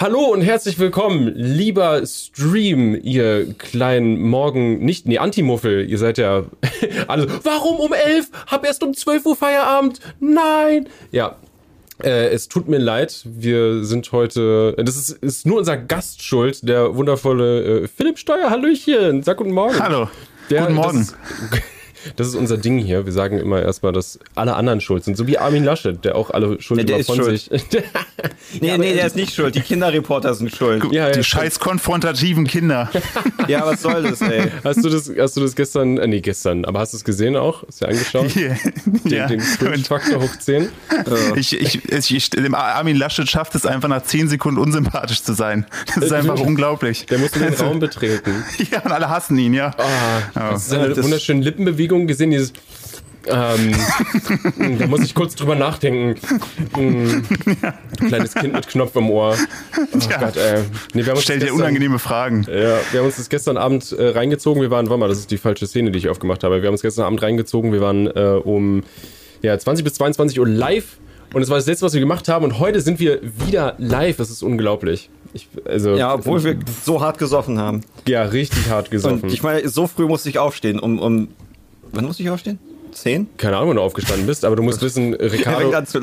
Hallo und herzlich willkommen, lieber Stream, ihr kleinen Morgen, nicht, nee, Antimuffel, ihr seid ja alle, warum um elf? Hab erst um 12 Uhr Feierabend? Nein! Ja, äh, es tut mir leid, wir sind heute, das ist, ist nur unser Gast schuld, der wundervolle äh, Philipp Steuer, Hallöchen, sag guten Morgen. Hallo, Der, guten Morgen. Das, das ist unser Ding hier. Wir sagen immer erstmal, dass alle anderen schuld sind. So wie Armin Laschet, der auch alle Schuld Ja, der immer ist von schuld. sich. Nee, nee, der ist nicht schuld. Die Kinderreporter sind schuld. Ja, die ja, scheiß konfrontativen Kinder. Ja, was soll das, ey? Hast du das, hast du das gestern, äh, nee, gestern, aber hast du es gesehen auch? Hast du dir angeschaut? Den, ja. den Cringe-Faktor hoch 10? Ich, ich, ich, ich, dem Armin Laschet schafft es einfach nach 10 Sekunden unsympathisch zu sein. Das ist einfach unglaublich. Der musste den Raum betreten. Ja, und alle hassen ihn, ja. Ah, hast du seine das- wunderschönen Lippenbewegungen gesehen? Dieses, ähm, da muss ich kurz drüber nachdenken. Mm, Kleines Kind mit Knopf im Ohr. Oh Ja. Gott, ey. Nee, wir haben uns Stellt dir gestern- unangenehme Fragen. Ja, wir haben uns das gestern Abend äh, reingezogen. Wir waren, warte mal, das ist die falsche Szene, die ich aufgemacht habe. Wir haben uns gestern Abend reingezogen. Wir waren äh, um ja, 20 bis 22 Uhr live. Und es war das letzte, was wir gemacht haben. Und heute sind wir wieder live. Das ist unglaublich. Ich, also, Ja, obwohl wir so hart gesoffen haben. Ja, richtig hart gesoffen. Und ich meine, so früh musste ich aufstehen. Um, um wann musste ich aufstehen? Zehn? Keine Ahnung, wann du aufgestanden bist, aber du musst wissen, Ricardo, an zu.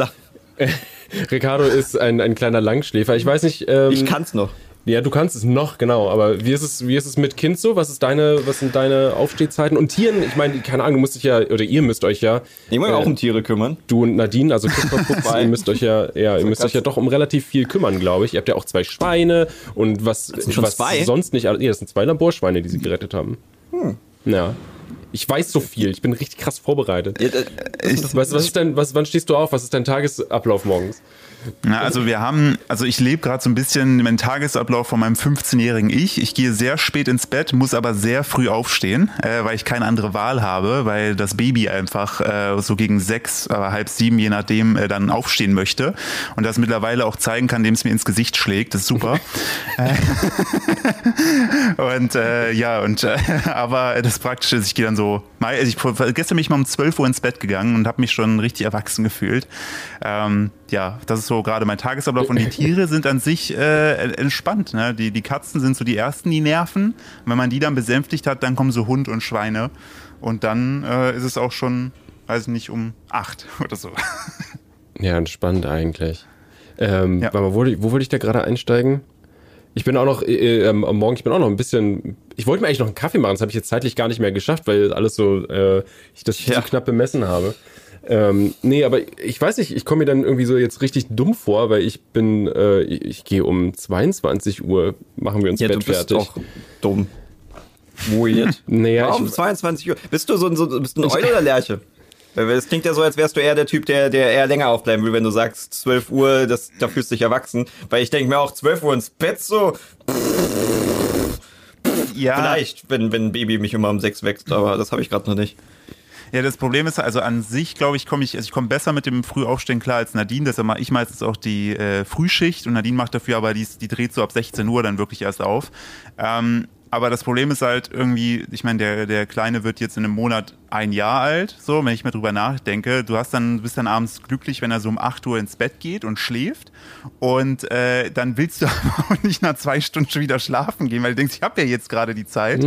Ricardo ist ein, ein kleiner Langschläfer. Ich weiß nicht. Ähm, Ich kann's noch. Ja, du kannst es noch, genau. Aber wie ist es, wie ist es mit Kind so? Was ist deine, was sind deine Aufstehzeiten? Und Tieren, ich meine, keine Ahnung, du musst dich ja, oder ihr müsst euch ja, Ich muss äh, auch um Tiere kümmern. du und Nadine, also Kupferpups, ihr müsst euch ja, ja, ihr müsst euch ja doch um relativ viel kümmern, glaube ich. Ihr habt ja auch zwei Schweine und was, was zwei? sonst nicht, alles- ja, das sind zwei Laborschweine, die sie gerettet haben. Hm. Ja. Ich weiß so viel, ich bin richtig krass vorbereitet. Ja, äh, Was, was ist dein, was, wann stehst du auf? Was ist dein Tagesablauf morgens? Na, also wir haben, also ich lebe gerade so ein bisschen meinen Tagesablauf von meinem 15-jährigen Ich. Ich gehe sehr spät ins Bett, muss aber sehr früh aufstehen, äh, weil ich keine andere Wahl habe, weil das Baby einfach äh, so gegen sechs, aber halb sieben, je nachdem, äh, dann aufstehen möchte und das mittlerweile auch zeigen kann, indem es mir ins Gesicht schlägt. Das ist super. und äh, ja, und äh, aber das Praktische ist, ich gehe dann so, mal- also ich, gestern bin ich mal um 12 Uhr ins Bett gegangen und habe mich schon richtig erwachsen gefühlt. Ähm, ja, das ist so gerade mein Tagesablauf und die Tiere sind an sich äh, entspannt. Ne? Die, die Katzen sind so die ersten, die nerven. Und wenn man die dann besänftigt hat, dann kommen so Hund und Schweine und dann äh, ist es auch schon, weiß ich nicht, um acht oder so. Ja, entspannt eigentlich. Ähm, Ja. mal, wo, wo wollte ich da gerade einsteigen? Ich bin auch noch äh, ähm, am Morgen, ich bin auch noch ein bisschen. Ich wollte mir eigentlich noch einen Kaffee machen, das habe ich jetzt zeitlich gar nicht mehr geschafft, weil alles so, äh, ich das Ja. zu knapp bemessen habe. Ähm, nee, aber ich weiß nicht, ich komme mir dann irgendwie so jetzt richtig dumm vor, weil ich bin, äh, ich, gehe um 22 Uhr, machen wir uns ja, du Bett bist fertig. doch dumm. Weird. Naja, Warum ich, 22 Uhr? Bist du so, ein- so bist du ein Eule oder Lerche? Weil Es klingt ja so, als wärst du eher der Typ, der, der eher länger aufbleiben will, wenn du sagst 12 Uhr, das, da fühlst du dich erwachsen. Weil ich denke mir auch 12 Uhr ins Bett so, Ja, vielleicht, wenn, wenn ein Baby mich immer um 6 wächst, aber das habe ich gerade noch nicht. Ja, das Problem ist, also an sich, glaube ich, komme ich, also ich komme besser mit dem Frühaufstehen klar als Nadine. Deshalb mache ich meistens auch die äh, Frühschicht und Nadine macht dafür aber, die, die dreht so ab 16 Uhr dann wirklich erst auf. Ähm, aber das Problem ist halt irgendwie, ich meine, der, der Kleine wird jetzt in einem Monat ein Jahr alt, so, wenn ich mal drüber nachdenke. Du hast dann, bist dann abends glücklich, wenn er so um 8 Uhr ins Bett geht und schläft. Und äh, dann willst du aber auch nicht nach zwei Stunden schon wieder schlafen gehen, weil du denkst, ich habe ja jetzt gerade die Zeit.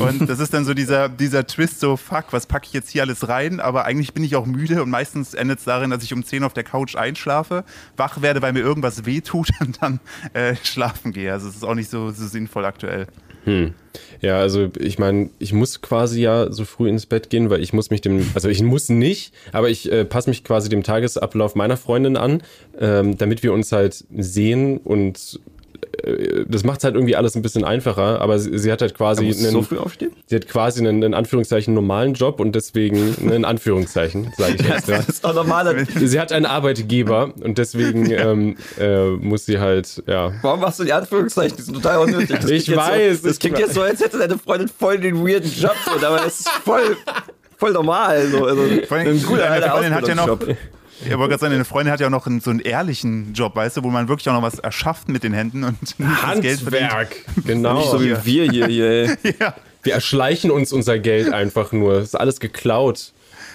Und das ist dann so dieser, dieser Twist, so, fuck, was packe ich jetzt hier alles rein? Aber eigentlich bin ich auch müde und meistens endet es darin, dass ich um 10 auf der Couch einschlafe, wach werde, weil mir irgendwas wehtut und dann äh, schlafen gehe. Also es ist auch nicht so, so sinnvoll aktuell. Ja, also ich meine, ich muss quasi ja so früh ins Bett gehen, weil ich muss mich dem, also ich muss nicht, aber ich äh, passe mich quasi dem Tagesablauf meiner Freundin an, ähm, damit wir uns halt sehen und das macht halt irgendwie alles ein bisschen einfacher, aber sie, sie hat halt quasi einen, so früh aufstehen? sie hat quasi einen, in Anführungszeichen normalen Job und deswegen in Anführungszeichen, sage ich jetzt. Ja. Das ist doch normal. Sie hat einen Arbeitgeber und deswegen ähm, äh, muss sie halt, ja, Warum machst du die Anführungszeichen? Die sind total unnötig. Das Ich weiß, So, das ich klingt weiß. jetzt so, als hätte deine Freundin voll den weirden Job, so, aber es ist voll, voll normal. So, also, Vor allem, ein guter deine Freundin hat ja noch. Ich wollte gerade sagen, deine Freundin hat ja auch noch einen, so einen ehrlichen Job, weißt du, wo man wirklich auch noch was erschafft mit den Händen und das Geld verdient. Handwerk, genau. Nicht so wie wir hier, hier. ey. Ja. Wir erschleichen uns unser Geld einfach nur. Das ist alles geklaut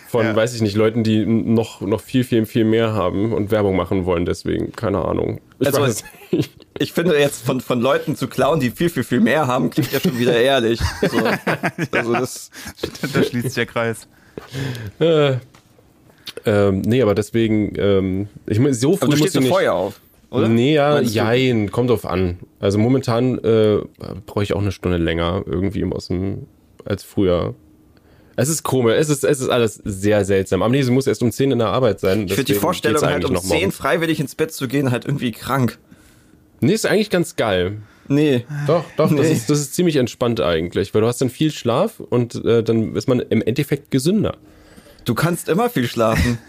von, Ja. weiß ich nicht, Leuten, die noch, noch viel, viel, viel mehr haben und Werbung machen wollen, deswegen, keine Ahnung. Ich Also, weiß nicht. Ich finde jetzt von, von Leuten zu klauen, die viel, viel, viel mehr haben, klingt ja schon wieder ehrlich. So. Also das, da schließt sich der Kreis. Äh, ähm, nee, aber deswegen, ähm, ich meine, so früh aber du stehst so nicht. Feuer auf, oder? Nee, ja, du? jein, kommt drauf an. Also momentan äh, brauche ich auch eine Stunde länger irgendwie aus dem, als früher. Es ist komisch, es ist, es ist alles sehr seltsam. Nee, sie muss erst um 10 in der Arbeit sein. Ich finde die Vorstellung, halt um 10 10 freiwillig ins Bett zu gehen, halt irgendwie krank. Nee, ist eigentlich ganz geil. Nee. Doch, doch, das, Nee. ist, das ist ziemlich entspannt eigentlich, weil du hast dann viel Schlaf und äh, dann ist man im Endeffekt gesünder. Du kannst immer viel schlafen.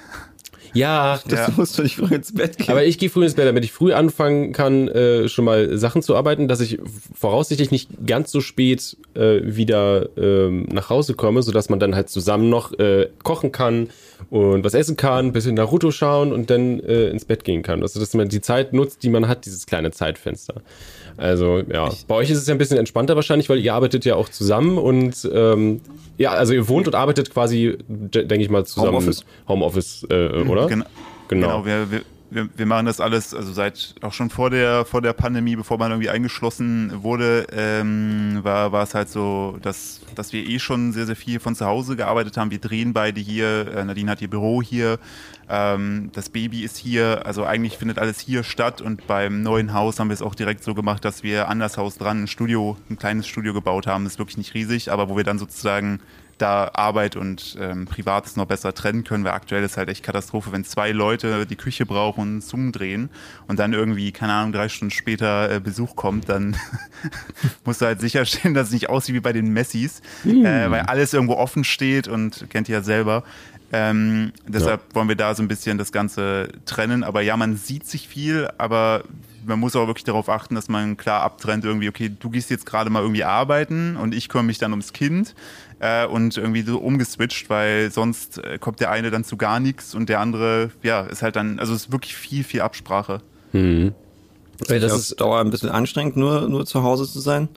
Ja, Das Ja. musst du nicht früh ins Bett gehen. Aber ich gehe früh ins Bett, damit ich früh anfangen kann, äh, schon mal Sachen zu arbeiten, dass ich voraussichtlich nicht ganz so spät äh, wieder ähm, nach Hause komme, sodass man dann halt zusammen noch äh, kochen kann und was essen kann, ein bisschen Naruto schauen und dann äh, ins Bett gehen kann. Also dass man die Zeit nutzt, die man hat, dieses kleine Zeitfenster. Also ja, bei euch ist es ja ein bisschen entspannter wahrscheinlich, weil ihr arbeitet ja auch zusammen und ähm, ja, also ihr wohnt und arbeitet quasi, de- denke ich mal, zusammen. Homeoffice. Homeoffice, äh, oder? Genau. Genau. Genau, wir, wir, wir, wir machen das alles, also seit auch schon vor der, vor der Pandemie, bevor man irgendwie eingeschlossen wurde, ähm, war, war es halt so, dass, dass wir eh schon sehr, sehr viel von zu Hause gearbeitet haben. Wir drehen beide hier, äh, Nadine hat ihr Büro hier, ähm, das Baby ist hier, also eigentlich findet alles hier statt und beim neuen Haus haben wir es auch direkt so gemacht, dass wir an das Haus dran ein Studio, ein kleines Studio gebaut haben, ist wirklich nicht riesig, aber wo wir dann sozusagen da Arbeit und ähm, Privates noch besser trennen können, weil aktuell ist halt echt Katastrophe, wenn zwei Leute die Küche brauchen und Zoom drehen und dann irgendwie, keine Ahnung, drei Stunden später äh, Besuch kommt, dann musst du halt sicherstellen, dass es nicht aussieht wie bei den Messis, äh, weil alles irgendwo offen steht und kennt ihr ja selber. Ähm, deshalb wollen wir da so ein bisschen das Ganze trennen. Aber ja, man sieht sich viel, aber man muss auch wirklich darauf achten, dass man klar abtrennt, irgendwie, okay, du gehst jetzt gerade mal irgendwie arbeiten und ich kümmere mich dann ums Kind äh, und irgendwie so umgeswitcht, weil sonst äh, kommt der eine dann zu gar nichts und der andere, ja, ist halt dann, also es ist wirklich viel, viel Absprache. Ey, das das ist ist Dauer ein bisschen anstrengend, nur, nur zu Hause zu sein.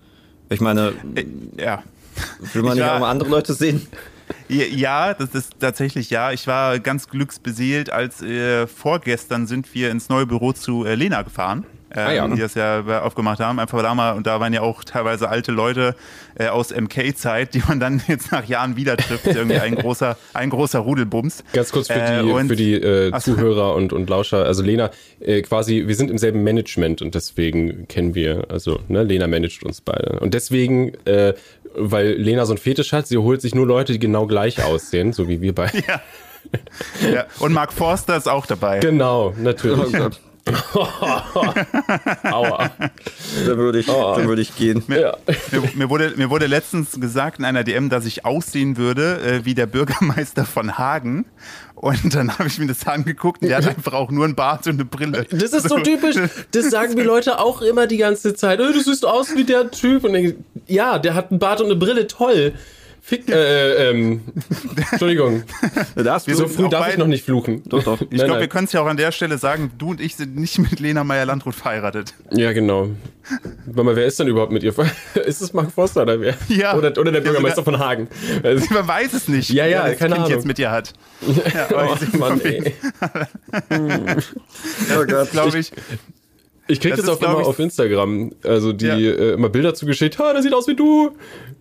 Ich meine, Äh, ja. will man ich nicht war- auch mal andere Leute sehen? Ja, das ist tatsächlich ja. Ich war ganz glücksbeseelt, als äh, vorgestern sind wir ins neue Büro zu äh, Lena gefahren. Äh, Ah, ja. Die das ja aufgemacht haben. Einfach da mal, und da waren ja auch teilweise alte Leute äh, aus MK-Zeit, die man dann jetzt nach Jahren wieder trifft. Irgendwie ein großer, ein großer Rudelbums. Ganz kurz für Äh, die, und- für die äh. Zuhörer und, und Lauscher. Also Lena, äh, quasi, wir sind im selben Management und deswegen kennen wir, also ne, Lena managt uns beide. Und deswegen, äh, weil Lena so einen Fetisch hat, sie holt sich nur Leute, die genau gleich aussehen, so wie wir beide. Ja. ja. Und Mark Forster ist auch dabei. Genau, natürlich. Oh Gott, Aua. da würde ich, da würde ich gehen. Ja. Mir, mir, wurde, mir wurde letztens gesagt in einer DM, dass ich aussehen würde äh, wie der Bürgermeister von Hagen. Und dann habe ich mir das angeguckt und der hat einfach auch nur einen Bart und eine Brille. Das ist so typisch. Das sagen die Leute auch immer die ganze Zeit. Oh, du siehst aus wie der Typ. Und ich, ja, der hat einen Bart und eine Brille. Toll. Fick, äh, ähm, Entschuldigung. Da darfst So früh darf ich beide- noch nicht fluchen. Doch, doch. Ich glaube, wir können es ja auch an der Stelle sagen, du und ich sind nicht mit Lena Meyer-Landrut verheiratet. Ja, genau. Warte mal, wer ist denn überhaupt mit ihr? ver- Ist es Mark Forster oder wer? Ja. Oder, oder der Bürgermeister sogar- von Hagen. Also, Man weiß es nicht, Ja, ja, das keine Kind Ahnung. jetzt mit ihr hat. Ja, oh, ich Mann, ey. Oh Gott. glaube ich, Ich krieg Das das, auch immer auf Instagram. Also die Ja. äh, immer Bilder zugeschickt. Ha, der sieht aus wie du.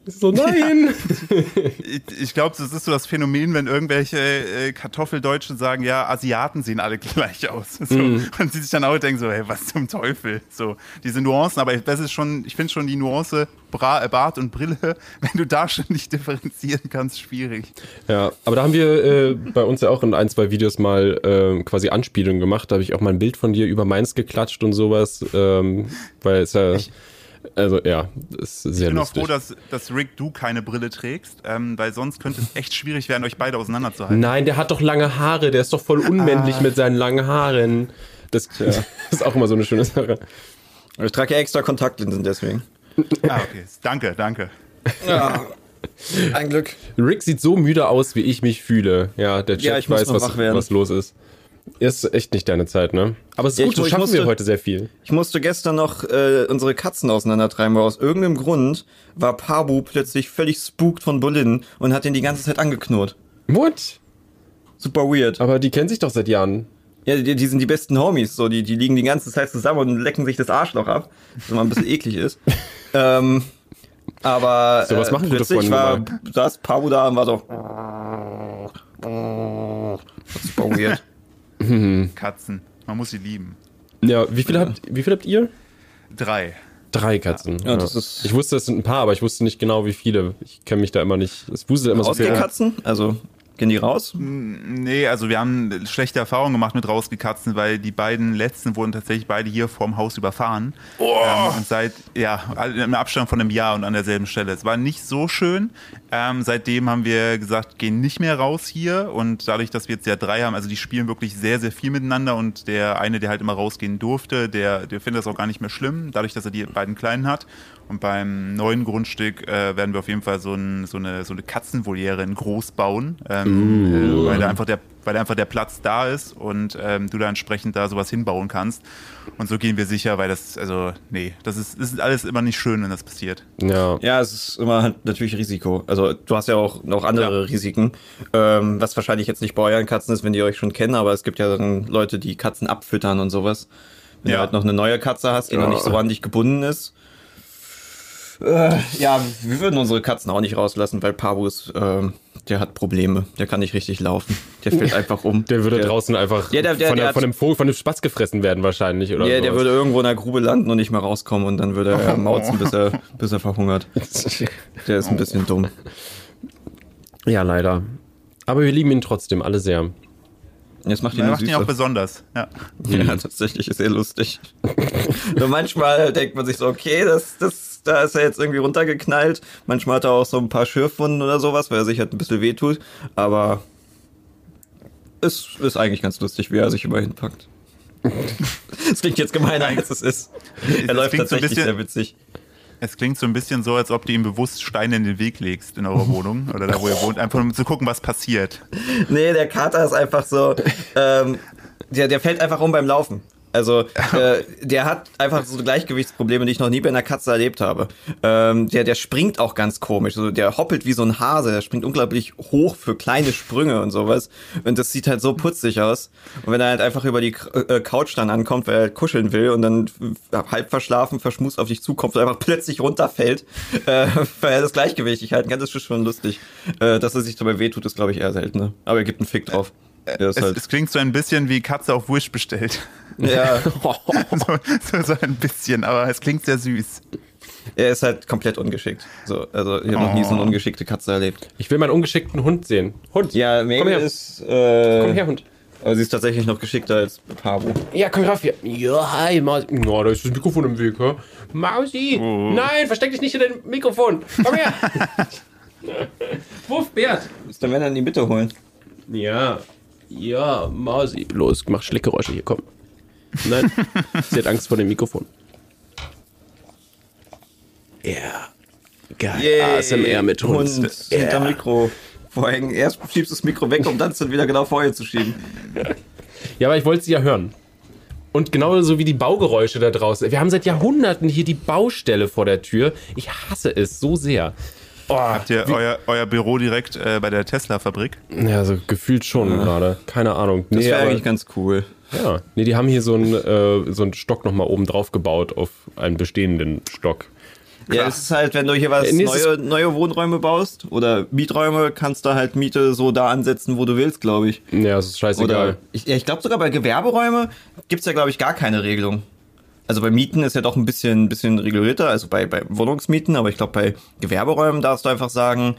So, nein. ich, ich glaube, das ist so das Phänomen, wenn irgendwelche äh, Kartoffeldeutsche sagen, ja, Asiaten sehen alle gleich aus. So. Mhm. Und sie sich dann auch denken so, hey, was zum Teufel? So, diese Nuancen, aber das ist schon, ich finde schon die Nuance Bra äh, Bart und Brille, wenn du da schon nicht differenzieren kannst, schwierig. Ja, aber da haben wir äh, bei uns ja auch in ein, zwei Videos mal äh, quasi Anspielungen gemacht. Da habe ich auch mal ein Bild von dir über meins geklatscht und sowas. Ähm, weil es ja. Also ja, ist sehr Ich bin auch lustig. froh, dass, dass Rick du keine Brille trägst, ähm, weil sonst könnte es echt schwierig werden, euch beide auseinanderzuhalten. Nein, der hat doch lange Haare, der ist doch voll unmännlich mit seinen langen Haaren. Das ist auch immer so eine schöne Sache. Ich trage ja extra Kontaktlinsen deswegen. Ah, okay. Danke, danke. Ja. Ein Glück. Rick sieht so müde aus, wie ich mich fühle. Ja, der Chat Ja, ich weiß, was, was los ist. Ist echt nicht deine Zeit, ne? Aber es ist Ja, gut, ich so schaffen wir musste- heute sehr viel. Ich musste gestern noch äh, unsere Katzen auseinandertreiben, weil aus irgendeinem Grund war Pabu plötzlich völlig spooked von Bolin und hat ihn die ganze Zeit angeknurrt. What? Super weird. Aber die kennen sich doch seit Jahren. Ja, die, die sind die besten Homies, so, die, die liegen die ganze Zeit zusammen und lecken sich das Arschloch ab, was immer ein bisschen eklig ist. ähm, aber So was machen gute plötzlich war, saß Pabu da und war so. Super weird. Katzen. Man muss sie lieben. Ja, wie viel habt, wie viel habt ihr? Drei. Drei Katzen. Ja, das ist- ich wusste, es sind ein paar, aber ich wusste nicht genau, wie viele. Ich kenne mich da immer nicht. Es wuselt immer so viel. Rausgekatzen? Also, gehen die raus? Nee, also wir haben schlechte Erfahrungen gemacht mit rausgekatzen, weil die beiden letzten wurden tatsächlich beide hier vorm Haus überfahren. Ähm, und seit, ja, im Abstand von einem Jahr und an derselben Stelle. Es war nicht so schön. Ähm, seitdem haben wir gesagt, gehen nicht mehr raus hier. Und dadurch, dass wir jetzt ja drei haben, also die spielen wirklich sehr, sehr viel miteinander. Und der eine, der halt immer rausgehen durfte, der, der findet das auch gar nicht mehr schlimm, dadurch, dass er die beiden Kleinen hat. Und beim neuen Grundstück äh, werden wir auf jeden Fall so, ein, so, eine, so eine Katzenvoliere in groß bauen, ähm, äh, weil, da einfach der, weil da einfach der Platz da ist und ähm, du da entsprechend da sowas hinbauen kannst. Und so gehen wir sicher, weil das, also, nee, das ist, das ist alles immer nicht schön, wenn das passiert. Ja. Ja, es ist immer halt natürlich Risiko. Also du hast ja auch noch andere Risiken, ähm, was wahrscheinlich jetzt nicht bei euren Katzen ist, wenn die euch schon kennen, aber es gibt ja dann Leute, die Katzen abfüttern und sowas. Wenn Ja. du halt noch eine neue Katze hast, die noch nicht so an dich gebunden ist. Äh, ja, wir würden unsere Katzen auch nicht rauslassen, weil Pabu ist, ähm, der hat Probleme. Der kann nicht richtig laufen. Der fällt einfach um. Der würde draußen einfach Ja, der- der- von, der der, von dem Vogel, von dem Spatz gefressen werden wahrscheinlich. Oder Ja, der sowas. würde irgendwo in der Grube landen und nicht mehr rauskommen und dann würde er mauzen, bis er, bis er verhungert. Der ist ein bisschen dumm. Ja, leider. Aber wir lieben ihn trotzdem alle sehr. Jetzt macht ihn Er nur macht ihn auch besonders. Ja. Ja, tatsächlich ist er lustig. Nur manchmal denkt man sich so, okay, das, das, da ist er jetzt irgendwie runtergeknallt. Manchmal hat er auch so ein paar Schürfwunden oder sowas, weil er sich halt ein bisschen wehtut. Aber es ist eigentlich ganz lustig, wie er sich immer hinpackt. Das klingt jetzt gemeiner, als es ist. Er Das läuft so tatsächlich bisschen- sehr witzig. Es klingt so ein bisschen so, als ob du ihm bewusst Steine in den Weg legst in eurer Wohnung oder da, wo ihr wohnt, einfach um zu gucken, was passiert. Nee, der Kater ist einfach so, ähm, der, der fällt einfach um beim Laufen. Also, äh, der hat einfach so Gleichgewichtsprobleme, die ich noch nie bei einer Katze erlebt habe. Ähm, der, der springt auch ganz komisch. Also, der hoppelt wie so ein Hase. Der springt unglaublich hoch für kleine Sprünge und sowas. Und das sieht halt so putzig aus. Und wenn er halt einfach über die äh, Couch dann ankommt, weil er halt kuscheln will und dann halb verschlafen, verschmust auf dich zukommt und einfach plötzlich runterfällt, äh, weil er das Gleichgewicht nicht halten kann, das ist schon lustig. Äh, dass er sich dabei wehtut, ist, glaube ich, eher selten. Ne? Aber er gibt einen Fick drauf. Es, halt, es klingt so ein bisschen wie Katze auf Wish bestellt. ja, so, so, so ein bisschen, aber es klingt sehr süß. er ist halt komplett ungeschickt. So, also ich habe noch nie so eine ungeschickte Katze erlebt. Ich will meinen ungeschickten Hund sehen. Hund. Ja, komm Mabel her. ist, äh, Komm her, Hund. aber sie ist tatsächlich noch geschickter als Pabo. Ja, komm rauf hier. Ja, hi, Mausi. Oh, da ist das Mikrofon im Weg, hä? Mausi! Nein, versteck dich nicht in dein Mikrofon. Komm her. Wuff, Bert. Muss der Männer in die Mitte holen. Ja. Ja, Mausi. Los, mach Schleckgeräusche hier, komm. Nein, sie hat Angst vor dem Mikrofon. Ja. Geil. ASMR mit Hund. Hund hinter Mikro vorhängen. Erst schiebst du das Mikro weg, um dann es dann wieder genau vor ihr zu schieben. Ja, aber ich wollte sie ja hören. Und genauso wie die Baugeräusche da draußen. Wir haben seit Jahrhunderten hier die Baustelle vor der Tür. Ich hasse es so sehr. Oh, Habt ihr euer, euer Büro direkt äh, bei der Tesla-Fabrik? ja, so gefühlt schon gerade. Keine Ahnung. Das Nee, wäre aber, eigentlich ganz cool. ja. nee, die haben hier so einen, äh, so einen Stock nochmal oben drauf gebaut auf einen bestehenden Stock. Ja, es ist halt, wenn du hier was Äh, nee, es neue, neue Wohnräume baust oder Mieträume, kannst du halt Miete so da ansetzen, wo du willst, glaube ich. Ja, das ist scheißegal. Oder ich, ja, ich glaube sogar bei Gewerberäume gibt's ja, glaube ich, gar keine Regelung. Also bei Mieten ist ja doch ein bisschen, bisschen regulierter, also bei, bei Wohnungsmieten, aber ich glaube bei Gewerberäumen darfst du einfach sagen,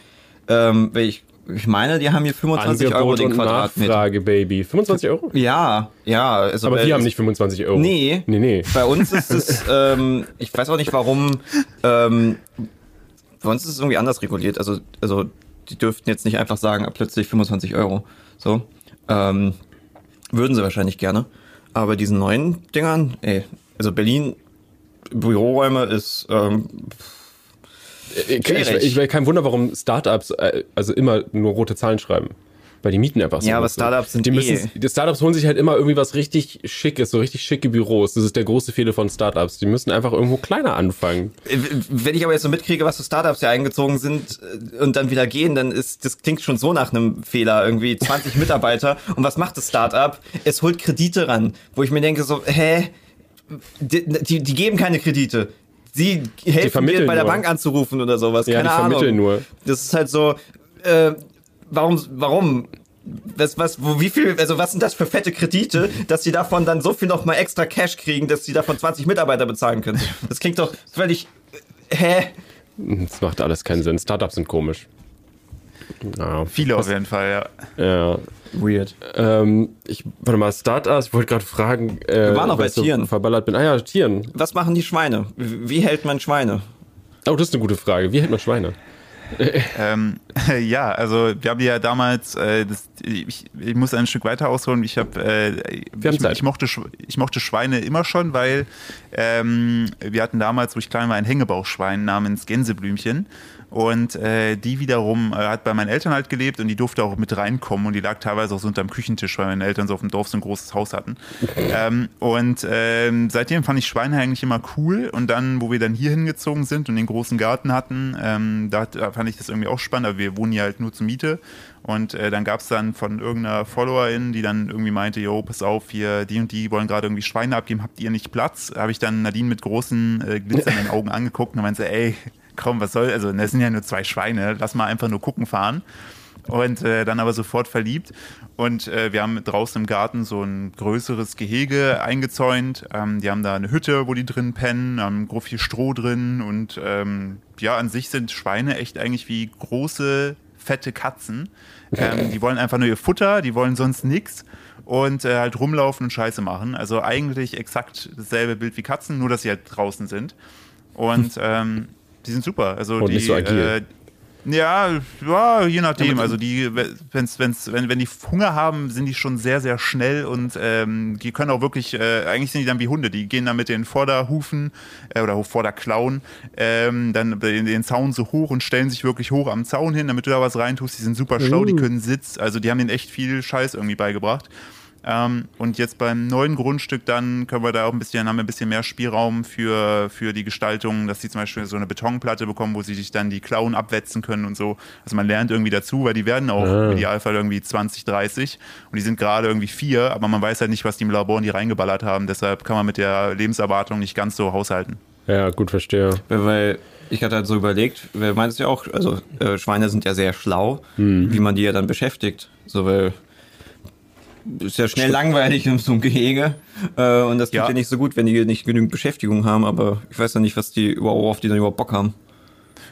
ähm, ich, ich meine, die haben hier 25 Euro Angebot den und Quadratmeter. Nachfrage, Baby. 25 Euro? Ja, ja. Also Aber wir haben nicht 25 Euro. Nee. Nee, nee. Bei uns ist es, ähm, ich weiß auch nicht warum, ähm, bei uns ist es irgendwie anders reguliert. Also, also die dürften jetzt nicht einfach sagen, ab plötzlich 25 Euro. So. Ähm, würden sie wahrscheinlich gerne. Aber bei diesen neuen Dingern, ey, also Berlin, Büroräume ist, ähm, Ich, ich, ich, kein Wunder, warum Startups äh, also immer nur rote Zahlen schreiben. weil die Mieten einfach so Ja, aber. Startups sind die eh- müssen, die Startups holen sich halt immer irgendwie was richtig Schickes, so richtig schicke Büros. Das ist der große Fehler von Startups. Die müssen einfach irgendwo kleiner anfangen. Äh, Wenn ich aber jetzt so mitkriege, was für Startups hier eingezogen sind äh, und dann wieder gehen, dann ist das klingt schon so nach einem Fehler. Irgendwie 20 Mitarbeiter. Und was macht das Startup? Es holt Kredite ran, wo ich mir denke so, hä? Die, die, die geben keine Kredite. Sie helfen vermitteln bei der nur. Bank anzurufen oder sowas. Ja, keine die Ahnung. vermitteln nur. Das ist halt so, äh, warum, warum? Was, was, wo, wie viel, also was sind das für fette Kredite, dass sie davon dann so viel noch mal extra Cash kriegen, dass sie davon 20 Mitarbeiter bezahlen können? Das klingt doch völlig, äh, hä? Das macht alles keinen Sinn. Startups sind komisch. Ja, Viele auf jeden Fall, ja. ja. Weird. Ähm, ich, warte mal, Startups, ich wollte gerade fragen, äh, Wir waren noch bei ich so Tieren. verballert bin. Ah ja, Tieren. Was machen die Schweine? Wie hält man Schweine? Oh, das ist eine gute Frage. Wie hält man Schweine? Ähm, ja, also wir haben ja damals, äh, das, ich, ich muss ein Stück weiter ausholen. Ich habe, äh, ich, ich mochte, ich mochte Schweine immer schon, weil ähm, wir hatten damals, wo ich klein war, ein Hängebauchschwein namens Gänseblümchen. Und äh, die wiederum äh, hat bei meinen Eltern halt gelebt und die durfte auch mit reinkommen und die lag teilweise auch so unterm Küchentisch, weil meine Eltern so auf dem Dorf so ein großes Haus hatten. ähm, und ähm, seitdem fand ich Schweine eigentlich immer cool und dann, wo wir dann hier hingezogen sind und den großen Garten hatten, ähm, da, da fand ich das irgendwie auch spannend, aber wir wohnen hier halt nur zur Miete und äh, dann gab es dann von irgendeiner Followerin, die dann irgendwie meinte, yo, pass auf, hier, die und die wollen gerade irgendwie Schweine abgeben, habt ihr nicht Platz? Habe ich dann Nadine mit großen, äh, glitzernden Augen angeguckt und meinte, ey, komm, was soll, also das sind ja nur zwei Schweine, lass mal einfach nur gucken fahren. Und äh, dann aber sofort verliebt. Und äh, wir haben draußen im Garten so ein größeres Gehege eingezäunt. Ähm, die haben da eine Hütte, wo die drin pennen, haben grob viel Stroh drin. Und ähm, ja, an sich sind Schweine echt eigentlich wie große, fette Katzen. Ähm, die wollen einfach nur ihr Futter, die wollen sonst nichts und äh, halt rumlaufen und Scheiße machen. Also eigentlich exakt dasselbe Bild wie Katzen, nur dass sie halt draußen sind. Und ähm, die sind super. Also Und die, nicht so agil. Äh, ja, ja, je nachdem. Also die, wenn's, wenn's, wenn, wenn die Hunger haben, sind die schon sehr, sehr schnell und ähm, die können auch wirklich, äh, eigentlich sind die dann wie Hunde. Die gehen dann mit den Vorderhufen äh, oder Vorderklauen ähm, dann den, den Zaun so hoch und stellen sich wirklich hoch am Zaun hin, damit du da was reintust. Die sind super schlau, die können Sitz. Also die haben denen echt viel Scheiß irgendwie beigebracht. Ähm, und jetzt beim neuen Grundstück dann können wir da auch ein bisschen, haben wir ein bisschen mehr Spielraum für, für die Gestaltung, dass sie zum Beispiel so eine Betonplatte bekommen, wo sie sich dann die Klauen abwetzen können und so. Also man lernt irgendwie dazu, weil die werden auch Ah. im Idealfall irgendwie 20, 30 und die sind gerade irgendwie vier, aber man weiß halt nicht, was die im Labor in die reingeballert haben. Deshalb kann man mit der Lebenserwartung nicht ganz so haushalten. Ja, gut, verstehe. Weil- Weil ich hatte halt so überlegt, weil meinst du ja auch, also äh, Schweine sind ja sehr schlau, wie man die ja dann beschäftigt. So, weil ist ja schnell langweilig in so einem Gehege äh, und das tut ja. Ja. nicht so gut, wenn die nicht genügend Beschäftigung haben, aber ich weiß ja nicht, was die, worauf die dann überhaupt Bock haben.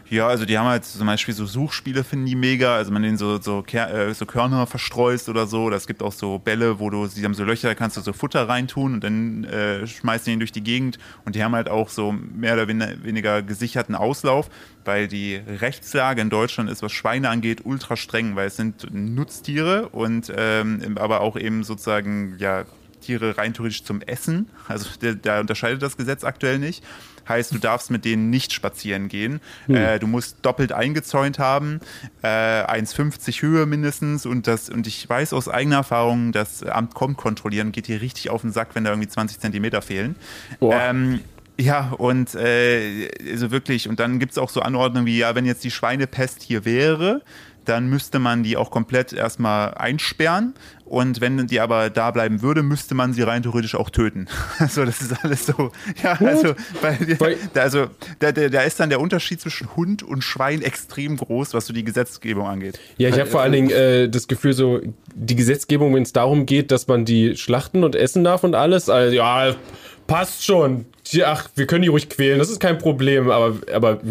Ja, also die haben halt zum Beispiel so Suchspiele, finden die mega. Also man denen so, so, Ker äh, so Körner verstreust oder so. Das gibt auch so Bälle, wo du, sie haben so Löcher, da kannst du so Futter reintun und dann äh, schmeißt du ihn durch die Gegend. Und die haben halt auch so mehr oder wen- weniger gesicherten Auslauf, weil die Rechtslage in Deutschland ist, was Schweine angeht, ultra streng, weil es sind Nutztiere und ähm, aber auch eben sozusagen, ja, Tiere rein theoretisch zum Essen. Also da unterscheidet das Gesetz aktuell nicht. Heißt, du darfst mit denen nicht spazieren gehen. Äh, du musst doppelt eingezäunt haben, äh, 1,50 Höhe mindestens. Und, das, und ich weiß aus eigener Erfahrung, das Amt kommt kontrollieren, geht dir richtig auf den Sack, wenn da irgendwie 20 Zentimeter fehlen. Ähm, ja, und äh, also wirklich, und dann gibt es auch so Anordnungen wie, ja, wenn jetzt die Schweinepest hier wäre, dann müsste man die auch komplett erstmal einsperren. Und wenn die aber da bleiben würde, müsste man sie rein theoretisch auch töten. Also das ist alles so. Ja, also, weil, also da, da, da ist dann der Unterschied zwischen Hund und Schwein extrem groß, was so die Gesetzgebung angeht. Ja, ich habe vor allen Dingen äh, das Gefühl, so die Gesetzgebung, wenn es darum geht, dass man die schlachten und essen darf und alles, also, ja, passt schon. Tja, Ach, wir können die ruhig quälen, das ist kein Problem, aber, aber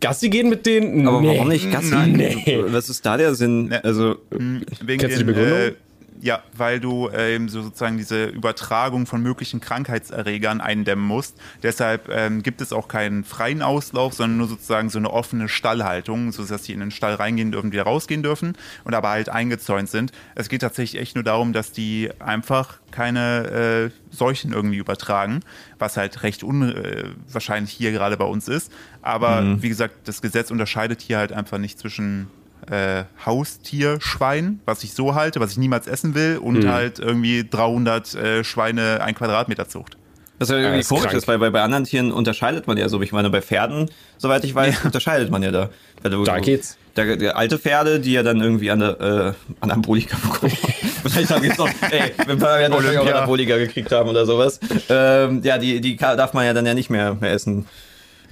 Gassi gehen mit denen? Aber nee. warum nicht Gassi? Nee. Was ist da der Sinn? Ne. Also, Wegen Kennst du die Begründung? Äh, ja, weil du ähm, so sozusagen diese Übertragung von möglichen Krankheitserregern eindämmen musst. Deshalb ähm, gibt es auch keinen freien Auslauf, sondern nur sozusagen so eine offene Stallhaltung, sodass sie in den Stall reingehen dürfen, wieder rausgehen dürfen und aber halt eingezäunt sind. Es geht tatsächlich echt nur darum, dass die einfach keine äh, Seuchen irgendwie übertragen, was halt recht unwahrscheinlich hier gerade bei uns ist. Aber wie gesagt, das Gesetz unterscheidet hier halt einfach nicht zwischen äh, Haustierschwein, was ich so halte, was ich niemals essen will und Hm. halt irgendwie 300 äh, Schweine ein Quadratmeter Zucht. Was ja irgendwie ist komisch krank. ist, weil bei, bei anderen Tieren unterscheidet man ja so. Ich meine, bei Pferden, soweit ich weiß, unterscheidet man ja da. Weil du- Da geht's. Da, der alte Pferde, die ja dann irgendwie an der, äh, Anabolika bekommen. Vielleicht haben jetzt noch, ey, wenn wir ja auch. Anabolika gekriegt haben oder sowas. Ähm, ja, die, die darf man ja dann ja nicht mehr, mehr essen.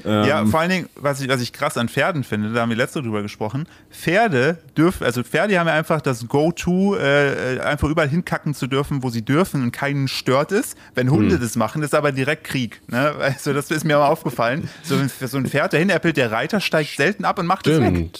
Ja, Ähm, vor allen Dingen, was ich, was ich krass an Pferden finde, da haben wir letzte drüber gesprochen. Pferde dürfen, also Pferde haben ja einfach das Go-To, äh, einfach überall hinkacken zu dürfen, wo sie dürfen und keinen stört es. Wenn Hunde das machen, ist aber direkt Krieg. Ne? Also, das ist mir mal aufgefallen. So, ein- so ein Pferd dahin äppelt, der Reiter steigt selten ab und macht es weg. Stimmt.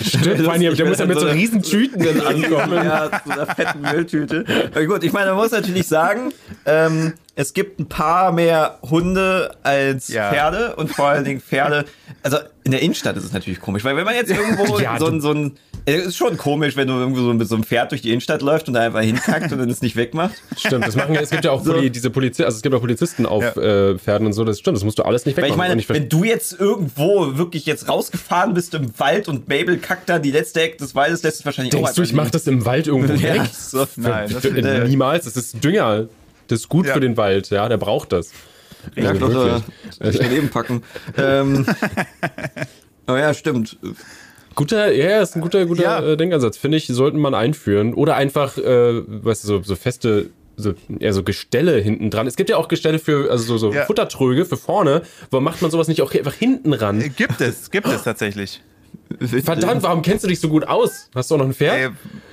Stimmt. Vor allem, der muss ja mit so riesen Tüten dann ankommen. Ja, zu einer fetten Mülltüte. Aber gut, ich meine, man muss natürlich sagen, ähm, es gibt ein paar mehr Hunde als Ja. Pferde und vor allen Dingen Pferde. Also in der Innenstadt ist es natürlich komisch, weil wenn man jetzt irgendwo Ja, so, ein, so ein. Es ist schon komisch, wenn du irgendwo so mit so einem Pferd durch die Innenstadt läufst und da einfach hinkackt und dann es nicht wegmacht. Stimmt, das machen ja, es gibt ja auch Poli, diese Polizei, also es gibt ja Polizisten auf äh, Pferden und so, das stimmt, das musst du alles nicht Weil wegmachen. ich meine, Und ich ver- wenn du jetzt irgendwo wirklich jetzt rausgefahren bist im Wald und Mabel kackt da die letzte Ecke des Waldes, lässt es wahrscheinlich denkst auch du, ich mache das im Wald irgendwo Ja, weg? so. Nein, das Für- ich- Niemals, das ist Dünger. Das ist gut Ja. für den Wald, ja, der braucht das. Ja, Also klar, wirklich. wirklich. daneben packen. ähm, aber ja, stimmt. Guter, ja, ist ein guter, guter Ja. äh, Denkansatz. Finde ich, sollten man einführen. Oder einfach, äh, weißt du, so, so feste, so, eher so Gestelle hinten dran. Es gibt ja auch Gestelle für, also so, so Ja. Futtertröge für vorne. Warum macht man sowas nicht auch einfach hinten Äh, ran? Gibt es, gibt es tatsächlich. Verdammt, warum kennst du dich so gut aus? Hast du auch noch ein Pferd? Ey,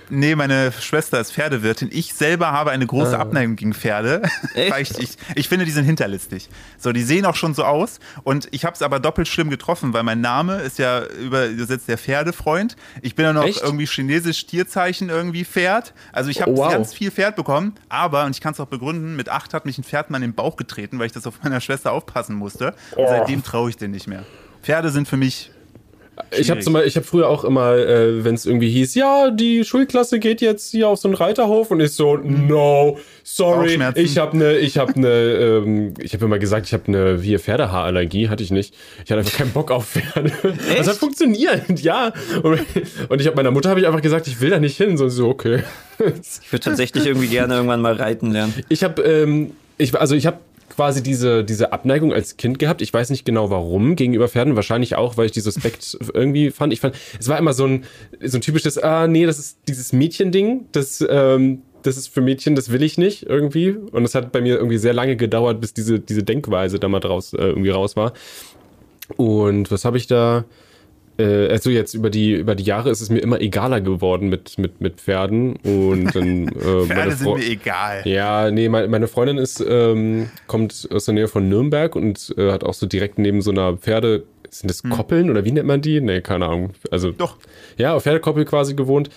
nee, meine Schwester ist Pferdewirtin. Ich selber habe eine große Ah. Abneigung gegen Pferde. Ich, ich, ich finde, die sind hinterlistig. So, die sehen auch schon so aus. Und ich habe es aber doppelt schlimm getroffen, weil mein Name ist ja übersetzt der Pferdefreund. Ich bin ja noch Echt? irgendwie chinesisch Tierzeichen irgendwie Pferd. Also ich habe Oh, wow. ganz viel Pferd bekommen. Aber, und ich kann es auch begründen, mit acht hat mich ein Pferd mal in den Bauch getreten, weil ich das auf meiner Schwester aufpassen musste. Und Oh. seitdem traue ich denen nicht mehr. Pferde sind für mich Ich habe habe früher auch immer, äh, wenn es irgendwie hieß, ja, die Schulklasse geht jetzt hier auf so einen Reiterhof und ich so, no, sorry, ich habe eine, ich habe eine, ähm, ich habe immer gesagt, ich habe eine wie Pferdehaarallergie, hatte ich nicht. Ich hatte einfach keinen Bock auf Pferde. Das hat funktioniert, ja. Und, und ich habe meiner Mutter habe ich einfach gesagt, ich will da nicht hin, so so okay. Ich würde tatsächlich irgendwie gerne irgendwann mal reiten lernen. Ich habe, ähm, ich, also ich habe quasi diese, diese Abneigung als Kind gehabt. Ich weiß nicht genau warum gegenüber Pferden. Wahrscheinlich auch, weil ich die suspekt irgendwie fand. Ich fand, es war immer so ein, so ein typisches, ah, nee, das ist dieses Mädchending. Das, ähm, das ist für Mädchen, das will ich nicht irgendwie. Und es hat bei mir irgendwie sehr lange gedauert, bis diese, diese Denkweise da mal draus, äh, irgendwie raus war. Und was habe ich da? Äh, also jetzt über die über die Jahre ist es mir immer egaler geworden mit mit mit Pferden und dann äh, meine Pferde sind mir egal. ja, nee, meine, meine Freundin ist, ähm, kommt aus der Nähe von Nürnberg und äh, hat auch so direkt neben so einer Pferde, sind das Koppeln oder wie nennt man die? Nee, keine Ahnung. Also, Doch. ja, auf Pferdekoppel quasi gewohnt.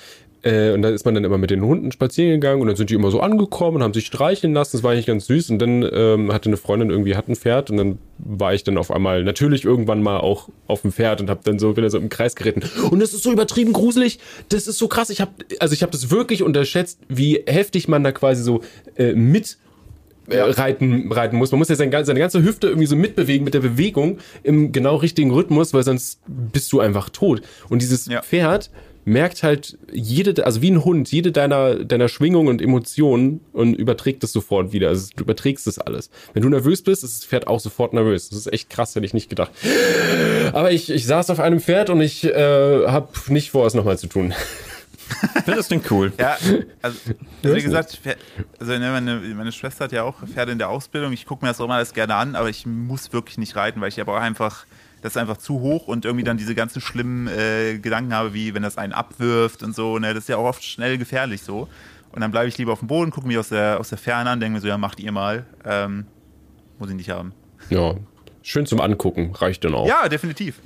Äh, und da ist man dann immer mit den Hunden spazieren gegangen und dann sind die immer so angekommen und haben sich streicheln lassen. Das war eigentlich ganz süß. Und dann ähm, hatte eine Freundin irgendwie hat ein Pferd und dann war ich dann auf einmal natürlich irgendwann mal auch auf dem Pferd und habe dann so wieder so im Kreis geritten. Und das ist so übertrieben gruselig. Das ist so krass. Ich habe also ich habe das wirklich unterschätzt, wie heftig man da quasi so äh, mit äh, reiten, reiten muss. Man muss ja seine, ganze- seine ganze Hüfte irgendwie so mitbewegen mit der Bewegung im genau richtigen Rhythmus, weil sonst bist du einfach tot. Und dieses Ja. Pferd merkt halt jede, also wie ein Hund, jede deiner, deiner Schwingungen und Emotionen und überträgt das sofort wieder. Also du überträgst das alles. Wenn du nervös bist, ist das Pferd auch sofort nervös. Das ist echt krass, hätte ich nicht gedacht. Aber ich, ich saß auf einem Pferd und ich äh, habe nicht vor, es nochmal zu tun. Ich finde das Ding cool. Ja, also, also wie gesagt, also ne, meine, meine Schwester hat ja auch Pferde in der Ausbildung. Ich gucke mir das auch mal alles gerne an, aber ich muss wirklich nicht reiten, weil ich aber auch einfach, das ist einfach zu hoch und irgendwie dann diese ganzen schlimmen äh, Gedanken habe, wie wenn das einen abwirft und so. Ne, das ist ja auch oft schnell gefährlich so. Und dann bleibe ich lieber auf dem Boden, gucke mich aus der, aus der Ferne an, denke mir so, ja, macht ihr mal. Ähm, muss ich nicht haben. Ja, schön zum Angucken, reicht dann auch. Ja, definitiv.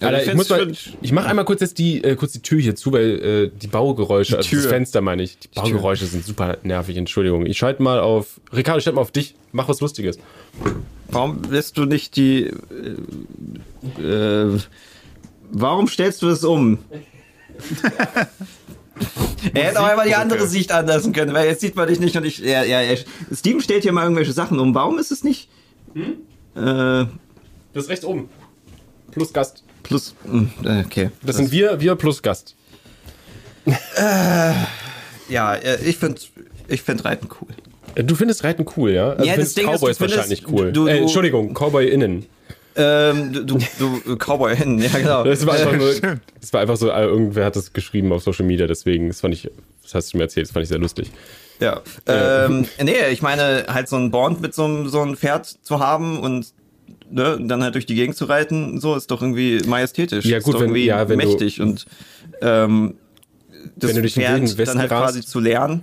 Alter, ich ich, muss mal, ich mache einmal kurz jetzt die, äh, kurz die Tür hier zu, weil äh, die Baugeräusche, also das Tür. Fenster meine ich, die Baugeräusche sind super nervig, Entschuldigung. Ich schalte mal auf, Ricardo, schalte mal auf dich, mach was Lustiges. Warum lässt du nicht die. Äh, äh, warum stellst du es um? er hätte auch einmal die andere Sicht anlassen können, weil jetzt sieht man dich nicht und ich. Ja, ja. Steven stellt hier mal irgendwelche Sachen um. Warum ist es nicht. Äh, Das ist rechts oben. Plus Gast. Plus, mh, okay. Das sind wir, wir plus Gast. Ja, äh, ich finde ich find Reiten cool. Äh, Du findest Reiten cool, ja? Also Ja, du das findest Ding ist, du Cowboys findest- wahrscheinlich cool. du- äh, du- Entschuldigung, Cowboy-Innen. Ähm, du, du, du Cowboy hin, ja genau. Das war einfach Äh, nur, das war einfach so, äh, irgendwer hat das geschrieben auf Social Media, deswegen, das fand ich, das hast du mir erzählt, das fand ich sehr lustig. Ja. Ähm, nee, ich meine, halt so ein Bond mit so einem, so einem Pferd zu haben und ne, dann halt durch die Gegend zu reiten, so ist doch irgendwie majestätisch. Ja, ist gut, doch wenn- irgendwie ja, wenn du- mächtig und ähm, das Wenn du durch den wilden Pferd Westen dann halt rast. quasi zu lernen.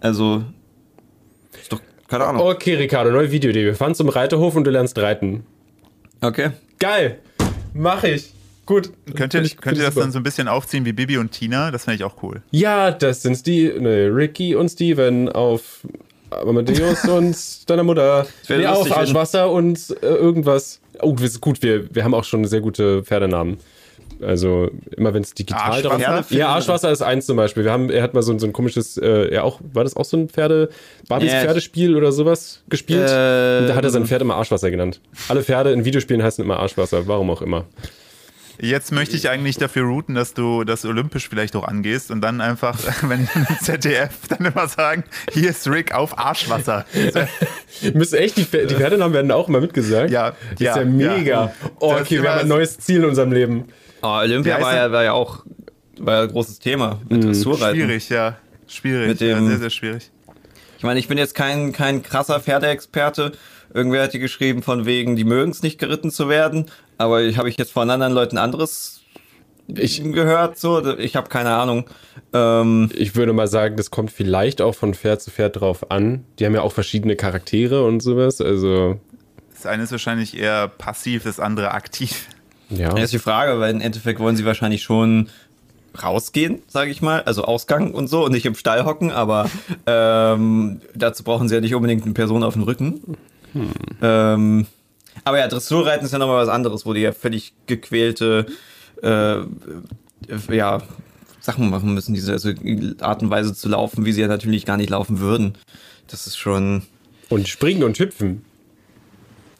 Also ist doch keine Ahnung. Okay, Ricardo, neue Videoidee. Wir fahren zum Reiterhof und du lernst reiten. Okay. Geil! Mach ich! Gut. Könnt ihr, ich- könnt ihr das super. dann so ein bisschen aufziehen wie Bibi und Tina? Das fände ich auch cool. Ja, das sind Steve, ne, Ricky und Steven auf Amadeus und deiner Mutter. Nee, lustig, wenn- Arschwasser und äh, irgendwas. Oh, gut, wir, wir haben auch schon sehr gute Pferdenamen. Also immer wenn es digital drauf Ja, Arschwasser ist eins zum Beispiel. Wir haben, er hat mal so, ein- so ein komisches, äh, ja auch, war das auch so ein Pferde, Barbies Ja. Pferdespiel oder sowas gespielt? Ähm. Und da hat er sein Pferd immer Arschwasser genannt. Alle Pferde in Videospielen heißen immer Arschwasser, warum auch immer. Jetzt möchte ich eigentlich dafür routen, dass du das olympisch vielleicht auch angehst und dann einfach, wenn ZDF dann immer sagen, hier ist Rick auf Arschwasser. Müssen echt, die, die Pferdenamen werden auch immer mitgesagt? Ja, Das ist ja ja, mega. ja. Oh, okay, wir haben ein neues Ziel in unserem Leben. Oh, Olympia war ja, war ja auch war ja ein großes Thema mit Dressurreiten. Schwierig, ja. Schwierig. Mit dem- ja, sehr, sehr schwierig. Ich meine, ich bin jetzt kein, kein krasser Pferdeexperte. Irgendwer hat hier geschrieben, von wegen, die mögen es nicht geritten zu werden. Aber ich habe ich jetzt von anderen Leuten anderes Ich, gehört. So, ich habe keine Ahnung. Ähm, ich würde mal sagen, das kommt vielleicht auch von Pferd zu Pferd drauf an. Die haben ja auch verschiedene Charaktere und sowas. Also, Das eine ist wahrscheinlich eher passiv, das andere aktiv. ja. jetzt die Frage, weil im Endeffekt wollen sie wahrscheinlich schon rausgehen, sage ich mal, also Ausgang und so und nicht im Stall hocken, aber ähm, dazu brauchen sie ja nicht unbedingt eine Person auf dem Rücken. Ähm, aber ja, Dressurreiten ist ja nochmal was anderes, wo die ja völlig gequälte äh, ja, Sachen machen müssen, diese also Art und Weise zu laufen, wie sie ja natürlich gar nicht laufen würden. Das ist schon. Und springen und hüpfen.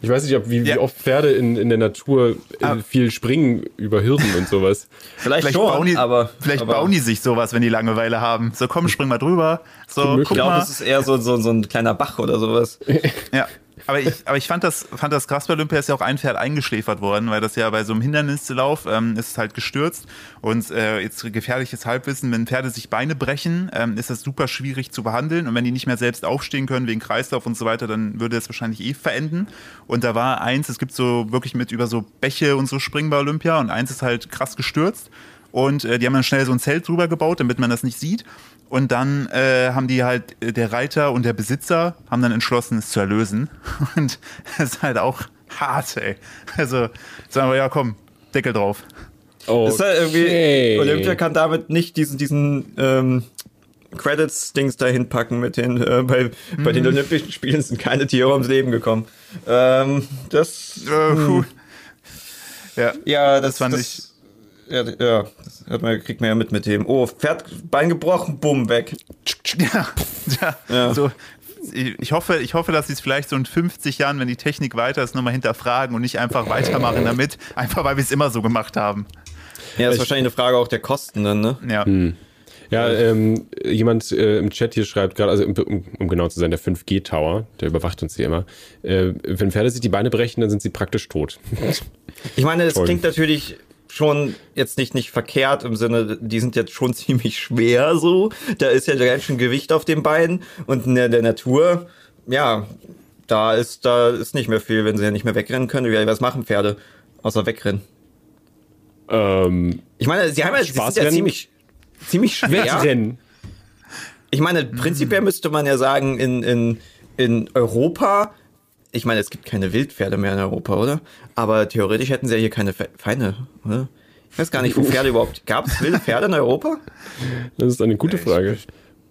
Ich weiß nicht, ob, wie, wie Ja. oft Pferde in, in der Natur äh, Ah. viel springen über Hürden und sowas. Vielleicht, Vielleicht, schon, bauen, die, aber. vielleicht aber bauen die sich sowas, wenn die Langeweile haben. So, komm, spring mal drüber. So. Ich glaube, es ist eher so, so, so ein kleiner Bach oder sowas. Ja. Aber ich, aber ich fand das, fand das krass bei Olympia ist ja auch ein Pferd eingeschläfert worden, weil das ja bei so einem Hindernislauf ähm, ist halt gestürzt und äh, jetzt gefährliches Halbwissen, wenn Pferde sich Beine brechen, ähm, ist das super schwierig zu behandeln und wenn die nicht mehr selbst aufstehen können wegen Kreislauf und so weiter, dann würde es wahrscheinlich eh verenden. Und da war eins, es gibt so wirklich mit über so Bäche und so Springen bei Olympia und eins ist halt krass gestürzt und äh, die haben dann schnell so ein Zelt drüber gebaut, damit man das nicht sieht. Und dann äh, haben die halt, äh, der Reiter und der Besitzer haben dann entschlossen, es zu erlösen. Und das ist halt auch hart, ey. Also sagen wir, ja komm, Deckel drauf. Oh, Ist halt irgendwie, Olympia kann damit nicht diesen, diesen ähm, Credits-Dings dahin packen mit den, äh, bei, bei Mhm. den Olympischen Spielen sind keine Tiere ums Leben gekommen. Ähm, das, Äh, puh. Ja, ja, das, das fand das, ich. Ja, ja, das hat man, kriegt man ja mit mit dem. Oh, Pferd, Bein gebrochen, bumm, weg. Ja, ja, Ja. so. Ich hoffe, ich hoffe, dass sie es vielleicht so in 50 Jahren, wenn die Technik weiter ist, nochmal hinterfragen und nicht einfach weitermachen damit, einfach weil wir es immer so gemacht haben. Ja, das ist Ich- wahrscheinlich eine Frage auch der Kosten dann, ne? Ja. Ja, ähm, jemand äh, im Chat hier schreibt gerade, also um, um, um genau zu sein, der 5G-Tower, der überwacht uns hier immer. Äh, wenn Pferde sich die Beine brechen, dann sind sie praktisch tot. Ich meine, das Toll. klingt natürlich schon jetzt nicht, nicht verkehrt im Sinne, die sind jetzt schon ziemlich schwer so. Da ist ja ganz schön Gewicht auf den Beinen und in der, der Natur, ja, da ist, da ist nicht mehr viel, wenn sie ja nicht mehr wegrennen können. Wie, was machen Pferde? Außer wegrennen. ähm, Ich meine, sie haben ja, sie sind ja ziemlich, ziemlich schwer. Ich meine, prinzipiell müsste man ja sagen, in, in, in Europa, ich meine, es gibt keine Wildpferde mehr in Europa, oder? Aber theoretisch hätten sie ja hier keine Fe- Feinde, oder? Ich weiß gar nicht, wo Pferde überhaupt. Gab es wilde Pferde in Europa? Das ist eine gute Frage.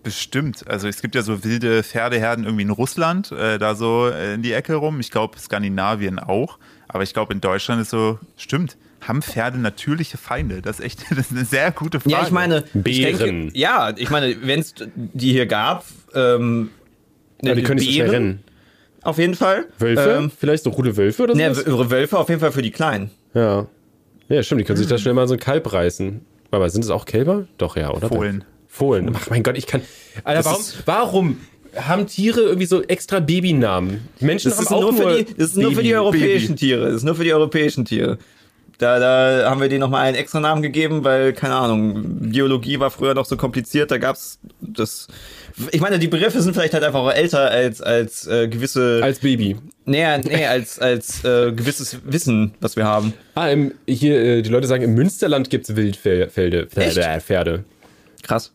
Bestimmt. Also es gibt ja so wilde Pferdeherden irgendwie in Russland, äh, da so äh, in die Ecke rum. Ich glaube Skandinavien auch. Aber ich glaube in Deutschland ist so, stimmt, haben Pferde natürliche Feinde? Das ist echt das ist eine sehr gute Frage. Ja, ich meine, ich Bären. denke, ja, ich meine, wenn es die hier gab, ähm, Ja, die können nicht so schnell rennen. Auf jeden Fall. Wölfe? Ähm, Vielleicht so Rudel Wölfe oder ne, so? W- Wölfe auf jeden Fall für die Kleinen. Ja. Ja, stimmt, die können sich da schnell mal so ein Kalb reißen. Aber sind es auch Kälber? Doch, ja, oder? Fohlen. Fohlen. Ach mein Gott, ich kann. Alter, warum, warum haben Tiere irgendwie so extra Babynamen? Menschen Das haben ist, auch nur für die, das ist nur für die europäischen Baby. Tiere. Das ist nur für die europäischen Tiere. Da, da haben wir denen nochmal einen extra Namen gegeben, weil, keine Ahnung, Biologie war früher noch so kompliziert, da gab's das. Ich meine, die Begriffe sind vielleicht halt einfach auch älter als, als äh, gewisse. als Baby. nee, nee, als, als äh, gewisses Wissen, was wir haben. Ah, im, hier, äh, die Leute sagen, im Münsterland gibt es Wildpferde. Pferde, Pferde. Krass.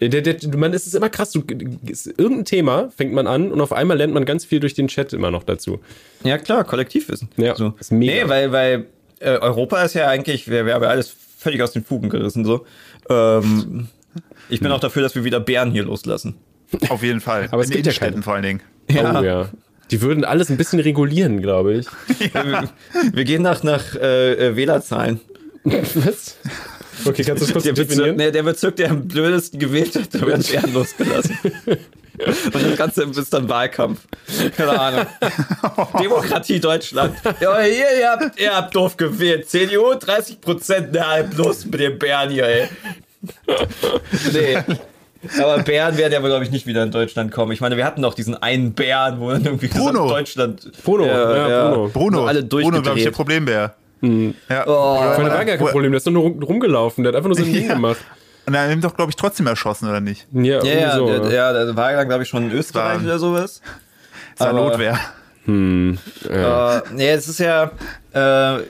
Äh, Der, der, man, es ist immer krass. Du, irgendein Thema fängt man an und auf einmal lernt man ganz viel durch den Chat immer noch dazu. Ja, klar, Kollektivwissen. Ja, so. ist mega. Nee, weil, weil äh, Europa ist ja eigentlich, wir, wir haben ja alles völlig aus den Fugen gerissen, so. Ähm, ich bin auch dafür, dass wir wieder Bären hier loslassen. Auf jeden Fall. Aber es In gibt ja keine. vor allen Dingen. Ja. Oh ja. Die würden alles ein bisschen regulieren, glaube ich. Wir, wir gehen nach, nach äh, äh, Wählerzahlen. Was? Okay, kannst du kurz Der Bezirk, definieren? nee, der Bezirk, der am blödesten gewählt hat, da werden Bären losgelassen. Und das Ganze ist dann Wahlkampf. Keine Ahnung. Demokratie Deutschland. Ja, hier, ihr habt, ihr habt doof gewählt. CDU 30 Prozent. Na, bloß mit den Bären hier, ey. Nee. Aber Bären werden ja wohl, glaube ich, nicht wieder in Deutschland kommen. Ich meine, wir hatten doch diesen einen Bären, wo dann irgendwie Bruno. Deutschland. Bruno, ja, Bruno. Bruno, alle Bruno, glaube ich, der durchgedreht. Problembär. Ja. Oh. Oder- Meine war gar kein Problem, der ist doch nur rum- rumgelaufen, der hat einfach nur sein Ding Ja. gemacht. Und er nimmt doch, glaube ich, trotzdem erschossen, oder nicht? Ja, Ja, ja, so. der, ja, der war dann, glaube ich, schon in Österreich war- oder sowas. Das war Aber- Notwehr. ja. Äh, nee, es ist ja äh,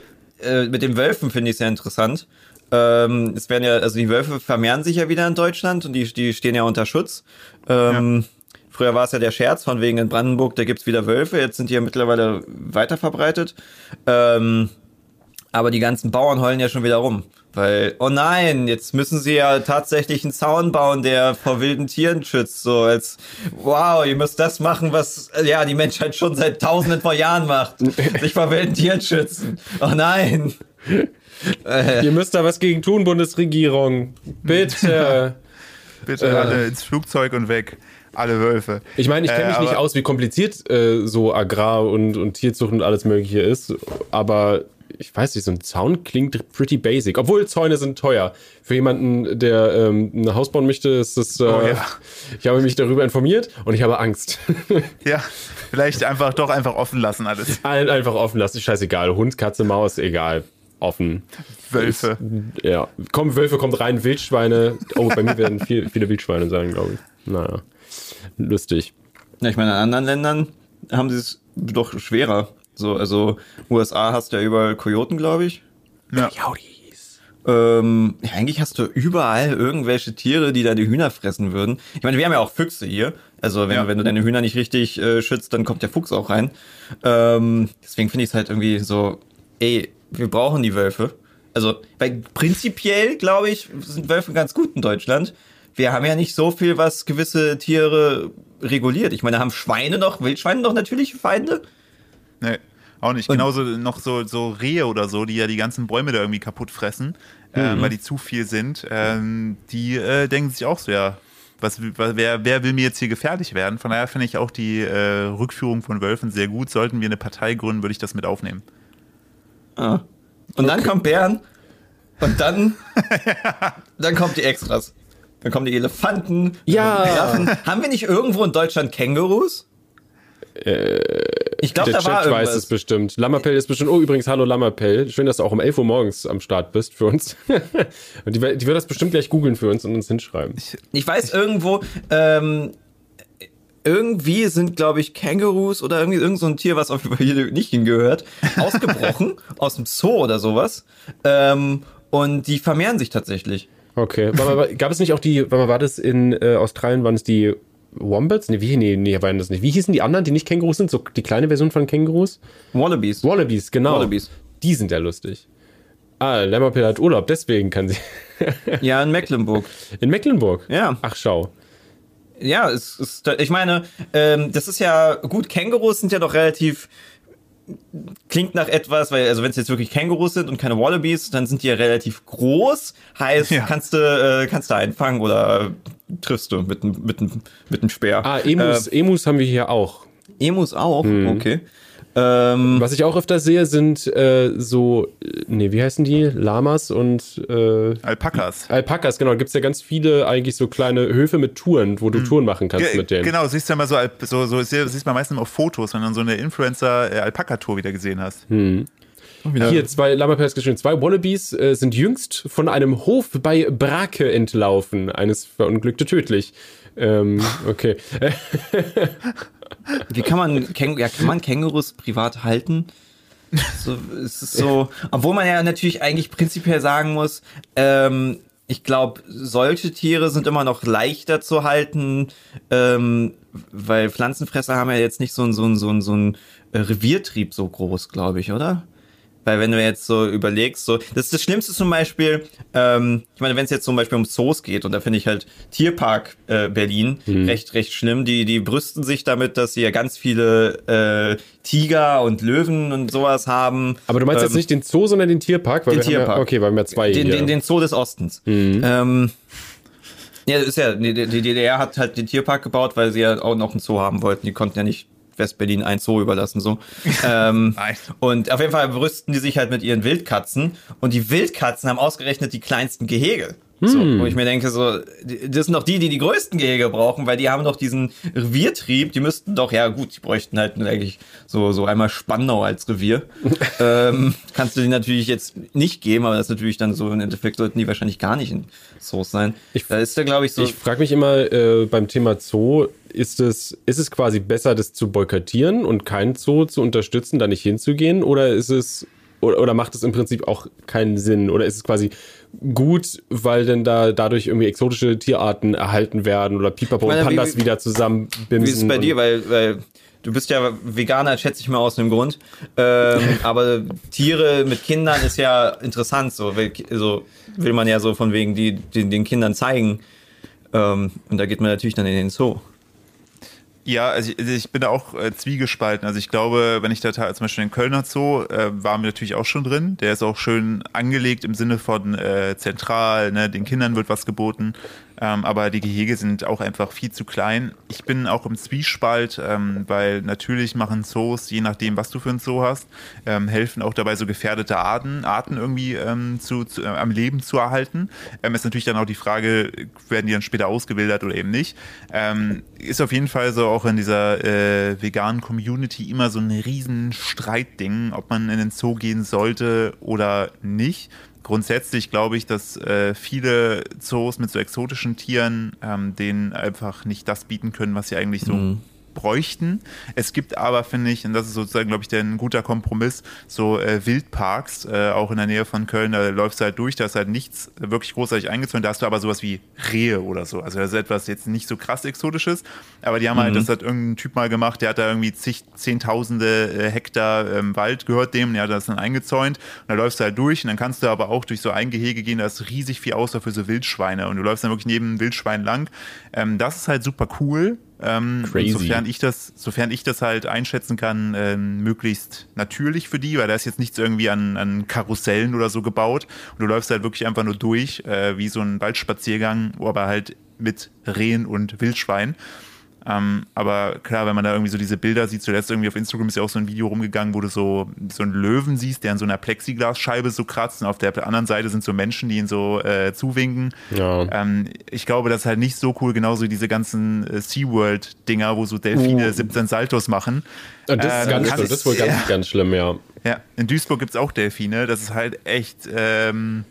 äh, mit den Wölfen finde ich sehr interessant. Ähm, es werden ja, also die Wölfe vermehren sich ja wieder in Deutschland und die, die stehen ja unter Schutz. Ähm, Früher war es ja der Scherz von wegen in Brandenburg, da gibt's wieder Wölfe, jetzt sind die ja mittlerweile weiter verbreitet. Ähm, aber die ganzen Bauern heulen ja schon wieder rum. Weil, oh nein, jetzt müssen sie ja tatsächlich einen Zaun bauen, der vor wilden Tieren schützt. So als, wow, ihr müsst das machen, was äh, ja die Menschheit schon seit tausenden von Jahren macht. Sich vor wilden Tieren schützen. Oh nein. Ihr müsst da was gegen tun, Bundesregierung. Bitte. Bitte Äh. alle ins Flugzeug und weg. Alle Wölfe. Ich meine, ich kenne Äh, mich nicht aber- aus, wie kompliziert äh, so Agrar und, und Tierzucht und alles Mögliche ist, aber ich weiß nicht, so ein Zaun klingt pretty basic. Obwohl Zäune sind teuer. Für jemanden, der ähm, ein Haus bauen möchte, ist das. Äh, Oh ja. Ich habe mich darüber informiert und ich habe Angst. Ja, vielleicht einfach doch einfach offen lassen alles. Allen einfach offen lassen, ist scheißegal. Hund, Katze, Maus, egal. Offen. Wölfe. Ja. Komm, Wölfe kommt rein, Wildschweine. Oh, bei mir werden viel, viele Wildschweine sein, glaube ich. Naja. Lustig. Ja, ich meine, in anderen Ländern haben sie es doch schwerer. So, also USA hast du ja überall Kojoten, glaube ich. Ja. Jaudis. Ähm, ja, eigentlich hast du überall irgendwelche Tiere, die deine Hühner fressen würden. Ich meine, wir haben ja auch Füchse hier. Also wenn, Ja. du, wenn du deine Hühner nicht richtig äh, schützt, dann kommt der Fuchs auch rein. Ähm, deswegen finde ich es halt irgendwie so, ey, wir brauchen die Wölfe. Also, weil prinzipiell, glaube ich, sind Wölfe ganz gut in Deutschland. Wir haben ja nicht so viel, was gewisse Tiere reguliert. Ich meine, haben Schweine noch, Wildschweine noch natürliche Feinde? Nee, auch nicht. Genauso noch so, so Rehe oder so, die ja die ganzen Bäume da irgendwie kaputt fressen, ähm, weil die zu viel sind. Ähm, die äh, denken sich auch so, ja, was, wer, wer will mir jetzt hier gefährlich werden? Von daher finde ich auch die äh, Rückführung von Wölfen sehr gut. Sollten wir eine Partei gründen, würde ich das mit aufnehmen. Ah. Und dann kommt Bären. Und dann, dann kommt die Extras. Dann kommen die Elefanten. Ja. Haben wir nicht irgendwo in Deutschland Kängurus? Ich glaube, Der da war Chat weiß irgendwas. es bestimmt. Lammerpell ist bestimmt. Oh, übrigens, hallo Lammerpell. Schön, dass du auch um 11 Uhr morgens am Start bist für uns. und die, die wird das bestimmt gleich googeln für uns und uns hinschreiben. Ich weiß irgendwo, ähm, irgendwie sind, glaube ich, Kängurus oder irgendwie irgend so ein Tier, was auf jeden Fall hier nicht hingehört, ausgebrochen aus dem Zoo oder sowas. Ähm, und die vermehren sich tatsächlich. Okay. Warte mal, gab es nicht auch die, mal, war das in äh, Australien, waren es die Wombats? Nee, wie, nee, nee, waren das nicht. Wie hießen die anderen, die nicht Kängurus sind? So die kleine Version von Kängurus? Wallabies. Wallabies, genau. Wallabies. Die sind ja lustig. Ah, Lammerpell hat Urlaub, deswegen kann sie. Ja, in Mecklenburg. In Mecklenburg? Ja. Ach, schau. Ja, es ist, ich meine, ähm, das ist ja gut, Kängurus sind ja doch relativ klingt nach etwas, weil also wenn es jetzt wirklich Kängurus sind und keine Wallabies, dann sind die ja relativ groß, heißt Ja. kannst du äh, kannst du einfangen oder triffst du mit einem mit einem mit einem Speer. Ah, Emus, Emus haben wir hier auch. Emus auch, Mhm. okay. Ähm, Was ich auch öfter sehe, sind äh, so, äh, nee, wie heißen die? Lamas und äh, Alpakas. Alpakas, genau. Da gibt es ja ganz viele eigentlich so kleine Höfe mit Touren, wo du Touren machen kannst Ge mit denen. Genau, siehst du ja mal so, so, so sie- siehst man meistens auf Fotos, wenn du dann so eine Influencer-Alpaka-Tour wieder gesehen hast. Hm. Hier, zwei Lammerpers geschrieben. Zwei Wallabies äh, sind jüngst von einem Hof bei Brake entlaufen. Eines verunglückte tödlich. Ähm, okay. Wie kann man, Käng ja, kann man Kängurus privat halten? So, es ist so, obwohl man ja natürlich eigentlich prinzipiell sagen muss, ähm, ich glaube, solche Tiere sind immer noch leichter zu halten, ähm, weil Pflanzenfresser haben ja jetzt nicht so ein, so ein, so ein, so ein äh, Reviertrieb so groß, glaube ich, oder? Weil wenn du jetzt so überlegst, so, das ist das Schlimmste zum Beispiel, ähm, ich meine, wenn es jetzt zum Beispiel um Zoos geht, und da finde ich halt Tierpark äh, Berlin recht, recht schlimm, die, die brüsten sich damit, dass sie ja ganz viele äh, Tiger und Löwen und sowas haben. Aber du meinst Ähm, jetzt nicht den Zoo, sondern den Tierpark? Weil den Tierpark. ja, okay, weil wir haben ja zwei den, hier. den, den Zoo des Ostens. Ähm, ja, das ist ja, die, die DDR hat halt den Tierpark gebaut, weil sie ja auch noch einen Zoo haben wollten. Die konnten ja nicht Westberlin ein Zoo überlassen, so. ähm, und auf jeden Fall brüsten die sich halt mit ihren Wildkatzen. Und die Wildkatzen haben ausgerechnet die kleinsten Gehege. So, wo ich mir denke, so, das sind doch die, die die größten Gehege brauchen, weil die haben doch diesen Reviertrieb, die müssten doch, ja gut, die bräuchten halt eigentlich so, so einmal Spandau als Revier. ähm, kannst du die natürlich jetzt nicht geben, aber das ist natürlich dann so, im Endeffekt sollten die wahrscheinlich gar nicht in Zoos sein. Ich- da ist ja, glaube ich, so, Ich frage mich immer äh, beim Thema Zoo, ist es, ist es quasi besser, das zu boykottieren und keinen Zoo zu unterstützen, da nicht hinzugehen? Oder ist es, oder, oder macht es im Prinzip auch keinen Sinn? Oder ist es quasi gut, weil denn da dadurch irgendwie exotische Tierarten erhalten werden oder Pipapo meine, und Pandas wie- wieder zusammenbimsen? Wie ist es bei dir? Weil, weil du bist ja Veganer, schätze ich mal aus dem Grund. Ähm, aber Tiere mit Kindern ist ja interessant, so, will, so will man ja so von wegen die, den, den Kindern zeigen. Ähm, und da geht man natürlich dann in den Zoo. Ja, also ich, also ich bin da auch äh, zwiegespalten. Also ich glaube, wenn ich da zum Beispiel den Kölner Zoo, äh, waren wir natürlich auch schon drin. Der ist auch schön angelegt im Sinne von äh, zentral, ne? den Kindern wird was geboten. Ähm, aber die Gehege sind auch einfach viel zu klein. Ich bin auch im Zwiespalt, ähm, weil natürlich machen Zoos, je nachdem, was du für ein Zoo hast, ähm, helfen auch dabei, so gefährdete Arten, Arten irgendwie ähm, zu, zu, äh, am Leben zu erhalten. Ähm, ist natürlich dann auch die Frage, werden die dann später ausgebildet oder eben nicht. Ähm, ist auf jeden Fall so auch in dieser äh, veganen Community immer so ein riesen Streitding, ob man in den Zoo gehen sollte oder nicht. Grundsätzlich glaube ich, dass äh, viele Zoos mit so exotischen Tieren ähm, denen einfach nicht das bieten können, was sie eigentlich so bräuchten. Es gibt aber, finde ich, und das ist sozusagen, glaube ich, der, ein guter Kompromiss, so äh, Wildparks, äh, auch in der Nähe von Köln, da läufst du halt durch, da ist halt nichts wirklich großartig eingezäunt, da hast du aber sowas wie Rehe oder so. Also das ist etwas jetzt nicht so krass Exotisches, aber die haben halt, das hat irgendein Typ mal gemacht, der hat da irgendwie zig, zehntausende äh, Hektar ähm, Wald gehört dem, der hat das dann eingezäunt. Und da läufst du halt durch. Und dann kannst du aber auch durch so ein Gehege gehen, da ist riesig viel außer für so Wildschweine. Und du läufst dann wirklich neben einem Wildschwein lang. Ähm, das ist halt super cool. Ähm, Sofern ich das, sofern ich das halt einschätzen kann, ähm, möglichst natürlich für die, weil da ist jetzt nichts irgendwie an, an Karussellen oder so gebaut. Und du läufst halt wirklich einfach nur durch, äh, wie so ein Waldspaziergang, aber halt mit Rehen und Wildschwein. Ähm, aber klar, wenn man da irgendwie so diese Bilder sieht, zuletzt irgendwie auf Instagram ist ja auch so ein Video rumgegangen, wo du so, so einen Löwen siehst, der an so einer Plexiglasscheibe so kratzt und auf der anderen Seite sind so Menschen, die ihn so äh, zuwinken. Ja. Ähm, ich glaube, das ist halt nicht so cool, genauso wie diese ganzen äh, SeaWorld-Dinger, wo so Delfine 17 Saltos machen. Und das Äh, ist ganz schlimm. Das ist wohl ganz, ja. ganz schlimm, ja. Ja, in Duisburg gibt's auch Delfine. Das ist halt echt, ähm,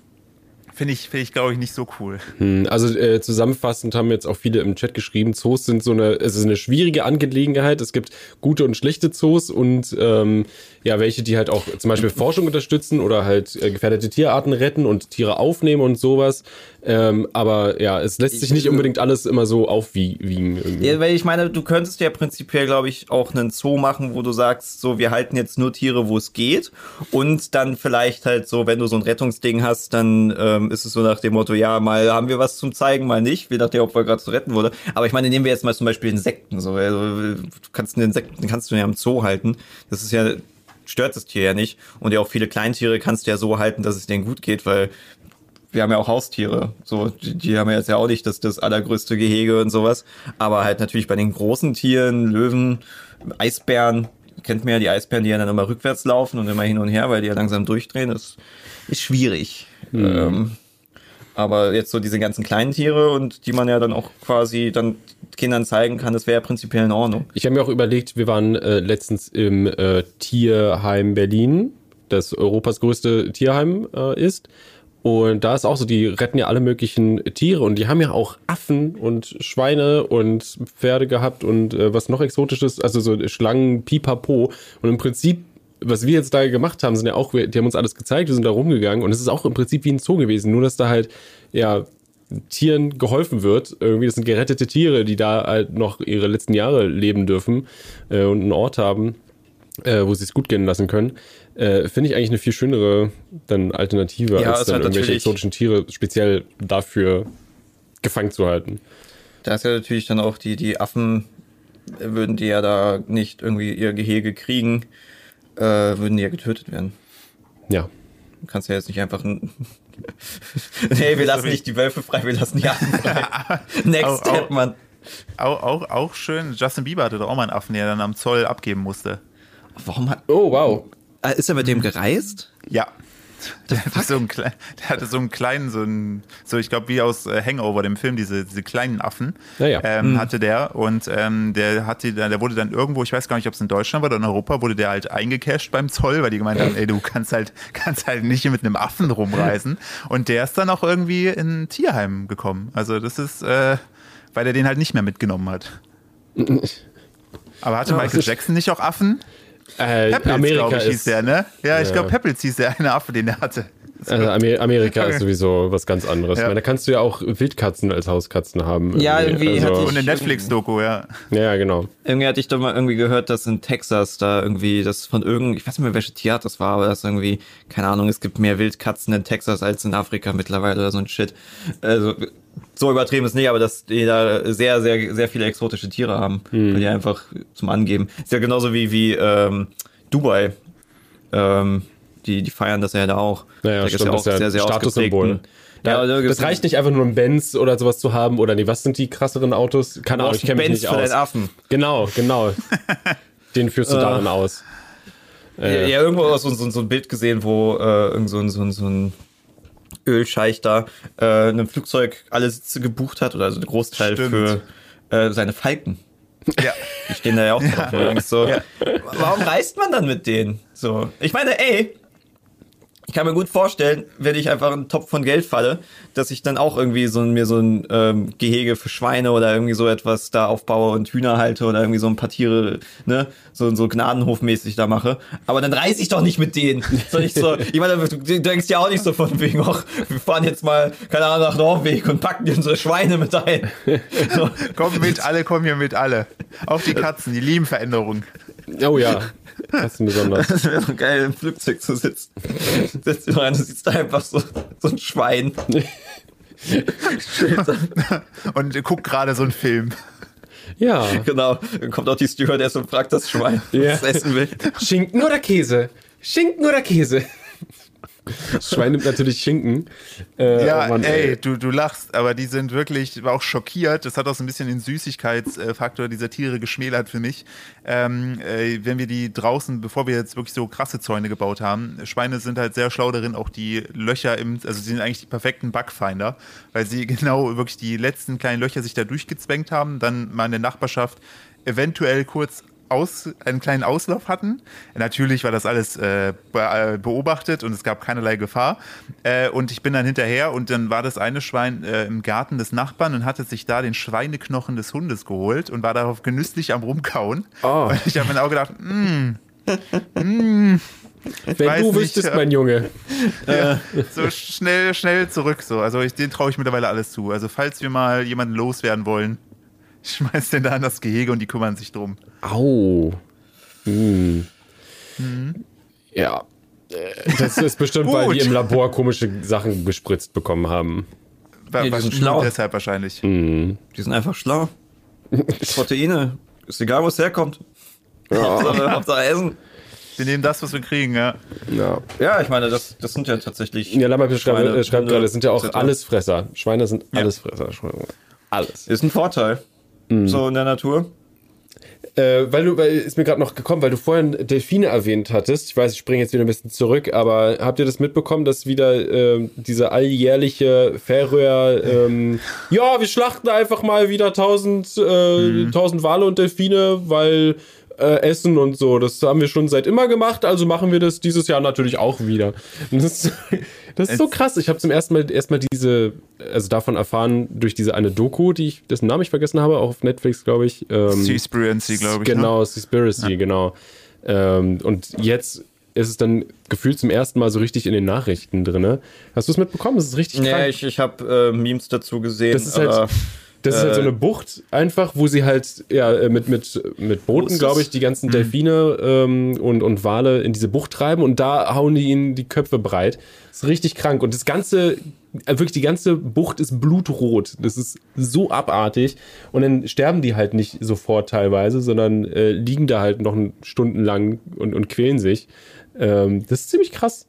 finde ich, finde ich, glaube ich, nicht so cool. Hm, Also äh, zusammenfassend haben jetzt auch viele im Chat geschrieben, Zoos sind so eine, es ist eine schwierige Angelegenheit. Es gibt gute und schlechte Zoos und ähm, ja, welche, die halt auch zum Beispiel Forschung unterstützen oder halt äh, gefährdete Tierarten retten und Tiere aufnehmen und sowas. Ähm, aber ja, es lässt sich nicht unbedingt alles immer so aufwiegen. Irgendwie. Ja, weil ich meine, du könntest ja prinzipiell, glaube ich, auch einen Zoo machen, wo du sagst, so, wir halten jetzt nur Tiere, wo es geht. Und dann vielleicht halt so, wenn du so ein Rettungsding hast, dann ähm, ist es so nach dem Motto, ja, mal haben wir was zum Zeigen, mal nicht, je nachdem, ob wir gerade zu retten wurde. Aber ich meine, nehmen wir jetzt mal zum Beispiel Insekten. So, also, du kannst einen Insekten kannst du ja im Zoo halten. Das ist ja stört das Tier ja nicht. Und ja auch viele Kleintiere kannst du ja so halten, dass es denen gut geht, weil wir haben ja auch Haustiere. So, die, die haben ja jetzt ja auch nicht das, das allergrößte Gehege und sowas. Aber halt natürlich bei den großen Tieren, Löwen, Eisbären, kennt man ja die Eisbären, die ja dann immer rückwärts laufen und immer hin und her, weil die ja langsam durchdrehen. Das ist schwierig. Ähm, aber jetzt so diese ganzen kleinen Tiere und die man ja dann auch quasi dann Kindern zeigen kann, das wäre ja prinzipiell in Ordnung. Ich habe mir auch überlegt, wir waren äh, letztens im äh, Tierheim Berlin, das Europas größte Tierheim äh, ist. Und da ist auch so, die retten ja alle möglichen Tiere und die haben ja auch Affen und Schweine und Pferde gehabt und äh, was noch exotisches, also so Schlangen, Pipapo. Und im Prinzip, was wir jetzt da gemacht haben, sind ja auch, wir- die haben uns alles gezeigt, wir sind da rumgegangen und es ist auch im Prinzip wie ein Zoo gewesen, nur dass da halt, ja, Tieren geholfen wird. Irgendwie, das sind gerettete Tiere, die da halt noch ihre letzten Jahre leben dürfen äh, und einen Ort haben, äh, wo sie es gut gehen lassen können. Äh, Finde ich eigentlich eine viel schönere dann Alternative, Ja, als dann halt irgendwelche exotischen Tiere speziell dafür gefangen zu halten. Da ist ja natürlich dann auch die, die Affen, würden die ja da nicht irgendwie ihr Gehege kriegen, äh, würden die ja getötet werden. Ja. Du kannst ja jetzt nicht einfach ein Nee, wir lassen nicht die Wölfe frei, wir lassen die Affen frei. Next Au, au. Step, Mann. Auch, auch, auch schön, Justin Bieber hatte doch auch mal einen Affen, der dann am Zoll abgeben musste. Warum hat. Oh, wow. Äh, Ist er mit dem gereist? Ja. Der hatte, so einen, der hatte so einen kleinen, so einen, so ich glaube wie aus äh, Hangover, dem Film, diese, diese kleinen Affen, Ja, ja. ähm, hatte der und ähm, der hatte, der wurde dann irgendwo, ich weiß gar nicht, ob es in Deutschland war oder in Europa, wurde der halt eingecasht beim Zoll, weil die gemeint haben, ey, du kannst halt, kannst halt nicht mit einem Affen rumreisen. Und der ist dann auch irgendwie in ein Tierheim gekommen. Also das ist, äh, weil er den halt nicht mehr mitgenommen hat. Aber hatte Michael Jackson nicht auch Affen? Äh, Peppels, Amerika glaube ich, hieß der, ne? Ja, ich Ja. glaube, Peppels hieß der eine Affe, den er hatte. Also Amer Amerika ist sowieso was ganz anderes. Ja. Ich meine, da kannst du ja auch Wildkatzen als Hauskatzen haben. Ja, irgendwie hatte Und eine Netflix-Doku, ja. Ja, genau. Irgendwie hatte ich doch mal irgendwie gehört, dass in Texas da irgendwie das von irgend, ich weiß nicht mehr, welche Tierart das war, aber das irgendwie, keine Ahnung, es gibt mehr Wildkatzen in Texas als in Afrika mittlerweile oder so ein Shit. Also, so übertrieben ist nicht, aber dass die da sehr, sehr, sehr viele exotische Tiere haben, weil die einfach zum Angeben. Ist ja genauso wie, wie, ähm, Dubai. Ähm, die, die feiern das ja da auch. Naja, stimmt, das ist ja ein Statussymbol. ausgeprägten- Ja, Ja, da gibt's das reicht nicht einfach nur ein Benz oder sowas zu haben oder nee, was sind die krasseren Autos? Keine Du Ahnung, ich kenne mich Benz nicht für aus. deinen Affen. Genau, genau. Den führst du darin aus. Ja, ja, irgendwo auch so, so, so ein Bild gesehen, wo äh, irgend so ein, so ein, so ein Ölscheich da äh, einem Flugzeug alle Sitze gebucht hat oder also einen Großteil Stimmt. für äh, seine Falken. Ja. Die stehen da ja auch drauf. Ja. So, Ja. Warum reist man dann mit denen? So, ich meine, ey, ich kann mir gut vorstellen, wenn ich einfach einen Topf von Geld falle, dass ich dann auch irgendwie so ein- mir so ein ähm, Gehege für Schweine oder irgendwie so etwas da aufbaue und Hühner halte oder irgendwie so ein paar Tiere, ne, so, so Gnadenhofmäßig da mache. Aber dann reise ich doch nicht mit denen. So nicht so, ich meine, du, du denkst ja auch nicht so von wegen, ach, wir fahren jetzt mal, keine Ahnung, nach Norwegen und packen dir unsere Schweine mit ein. So. Komm mit, alle kommen hier mit, alle. Auch die Katzen, die lieben Veränderung. Oh ja, das ist besonders. Das wäre so geil, im Flugzeug zu sitzen. Setzt dich rein, du siehst da einfach so, so ein Schwein. Und guck gerade so einen Film. Ja. genau. Dann kommt auch die Stewardess und fragt das Schwein, Ja. was es essen will. Schinken oder Käse? Schinken oder Käse? Das Schwein nimmt natürlich Schinken. Äh, Ja, oh Mann, ey, du, du lachst, aber die sind wirklich, ich war auch schockiert. Das hat auch so ein bisschen den Süßigkeitsfaktor dieser Tiere geschmälert für mich. Ähm, äh, wenn wir die draußen, bevor wir jetzt wirklich so krasse Zäune gebaut haben, Schweine sind halt sehr schlau darin, auch die Löcher im, also sie sind eigentlich die perfekten Bugfinder, weil sie genau wirklich die letzten kleinen Löcher sich da durchgezwängt haben, dann mal in der Nachbarschaft eventuell kurz aus, einen kleinen Auslauf hatten. Natürlich war das alles äh, äh, beobachtet und es gab keinerlei Gefahr. Äh, und ich bin dann hinterher und dann war das eine Schwein äh, im Garten des Nachbarn und hatte sich da den Schweineknochen des Hundes geholt und war darauf genüsslich am Rumkauen. Oh. Und ich habe mir auch gedacht, mm, Wenn weiß du nicht, wüsstest, äh, mein Junge. ja, so schnell, schnell zurück so. Also ich, den traue ich mittlerweile alles zu. Also falls wir mal jemanden loswerden wollen, schmeiß den da in das Gehege und die kümmern sich drum. Au. Hm. Ja. Äh, Das ist bestimmt, weil die im Labor komische Sachen gespritzt bekommen haben. Nee, die was- sind schlau. Deshalb wahrscheinlich. Die sind einfach schlau. Proteine. Ist egal, wo es herkommt. Hauptsache, Hauptsache Essen. Wir nehmen das, was wir kriegen, ja. Ja. Ja, ich meine, das, das sind ja tatsächlich. Ja, Lammer schreibt, Schweine, schreibt gerade, es sind ja auch etc. Allesfresser. Schweine sind Allesfresser. Schweine- Alles. Ist ein Vorteil. Mhm. So in der Natur. Äh, weil du, weil ist mir gerade noch gekommen, weil du vorhin Delfine erwähnt hattest. Ich weiß, ich springe jetzt wieder ein bisschen zurück, aber habt ihr das mitbekommen, dass wieder äh, diese alljährliche Färöer, ähm, ja, wir schlachten einfach mal wieder tausend, äh, mhm. tausend Wale und Delfine, weil äh, Essen und so. Das haben wir schon seit immer gemacht, also machen wir das dieses Jahr natürlich auch wieder. Das, das ist so krass. Ich habe zum ersten Mal erstmal diese, also davon erfahren durch diese eine Doku, die ich, dessen Namen ich vergessen habe, auch auf Netflix, glaube ich. Ähm, Seaspiracy, glaube ich. Ne? Genau, ne? Seaspiracy, ja. genau. Ähm, und jetzt ist es dann gefühlt zum ersten Mal so richtig in den Nachrichten drin. Hast du es mitbekommen? Das ist richtig krass. Nee, ich, ich habe äh, Memes dazu gesehen. Das ist halt, das ist halt so äh. eine Bucht einfach, wo sie halt ja äh, mit, mit, mit Booten, glaube ich, die ganzen mhm. Delfine ähm, und, und Wale in diese Bucht treiben und da hauen die ihnen die Köpfe breit. Das ist richtig krank. Und das ganze, äh, wirklich die ganze Bucht ist blutrot. Das ist so abartig. Und dann sterben die halt nicht sofort teilweise, sondern äh, liegen da halt noch stundenlang und, und quälen sich. Ähm, das ist ziemlich krass.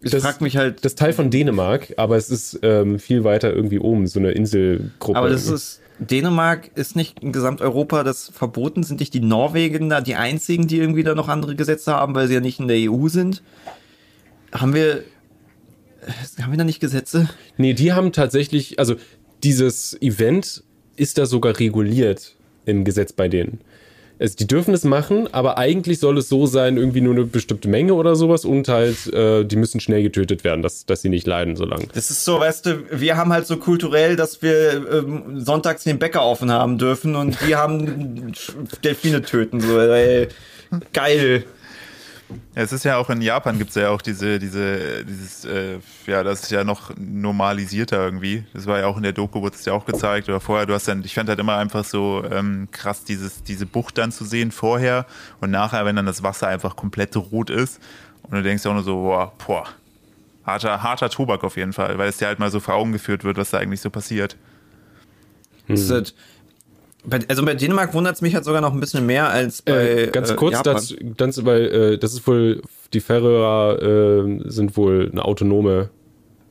Ich das, frag mich halt. Das Teil von Dänemark, aber es ist ähm, viel weiter irgendwie oben, so eine Inselgruppe. Aber das ist. Dänemark ist nicht in Gesamteuropa das verboten. Sind nicht die Norwegen da die einzigen, die irgendwie da noch andere Gesetze haben, weil sie ja nicht in der EU sind? Haben wir. Haben wir da nicht Gesetze? Nee, die haben tatsächlich, also dieses Event ist da sogar reguliert im Gesetz bei denen. Also die dürfen es machen, aber eigentlich soll es so sein, irgendwie nur eine bestimmte Menge oder sowas und halt, äh, die müssen schnell getötet werden, dass, dass sie nicht leiden so lange. Das ist so, weißt du, wir haben halt so kulturell, dass wir ähm, sonntags den Bäcker offen haben dürfen und die haben Delfine töten, so, ey, geil. Ja, es ist ja auch in Japan gibt es ja auch diese, diese, dieses, äh, ja, das ist ja noch normalisierter irgendwie. Das war ja auch in der Doku, wurde es ja auch gezeigt oder vorher. Du hast dann, ich fand halt immer einfach so ähm, krass, dieses, diese Bucht dann zu sehen vorher und nachher, wenn dann das Wasser einfach komplett rot ist und du denkst auch nur so, boah, boah, harter, harter Tobak auf jeden Fall, weil es dir halt mal so vor Augen geführt wird, was da eigentlich so passiert. Hm. Das ist halt also bei Dänemark wundert es mich halt sogar noch ein bisschen mehr als bei äh, ganz kurz, äh, das, ganz, weil äh, das ist wohl die Färöer äh, sind wohl eine autonome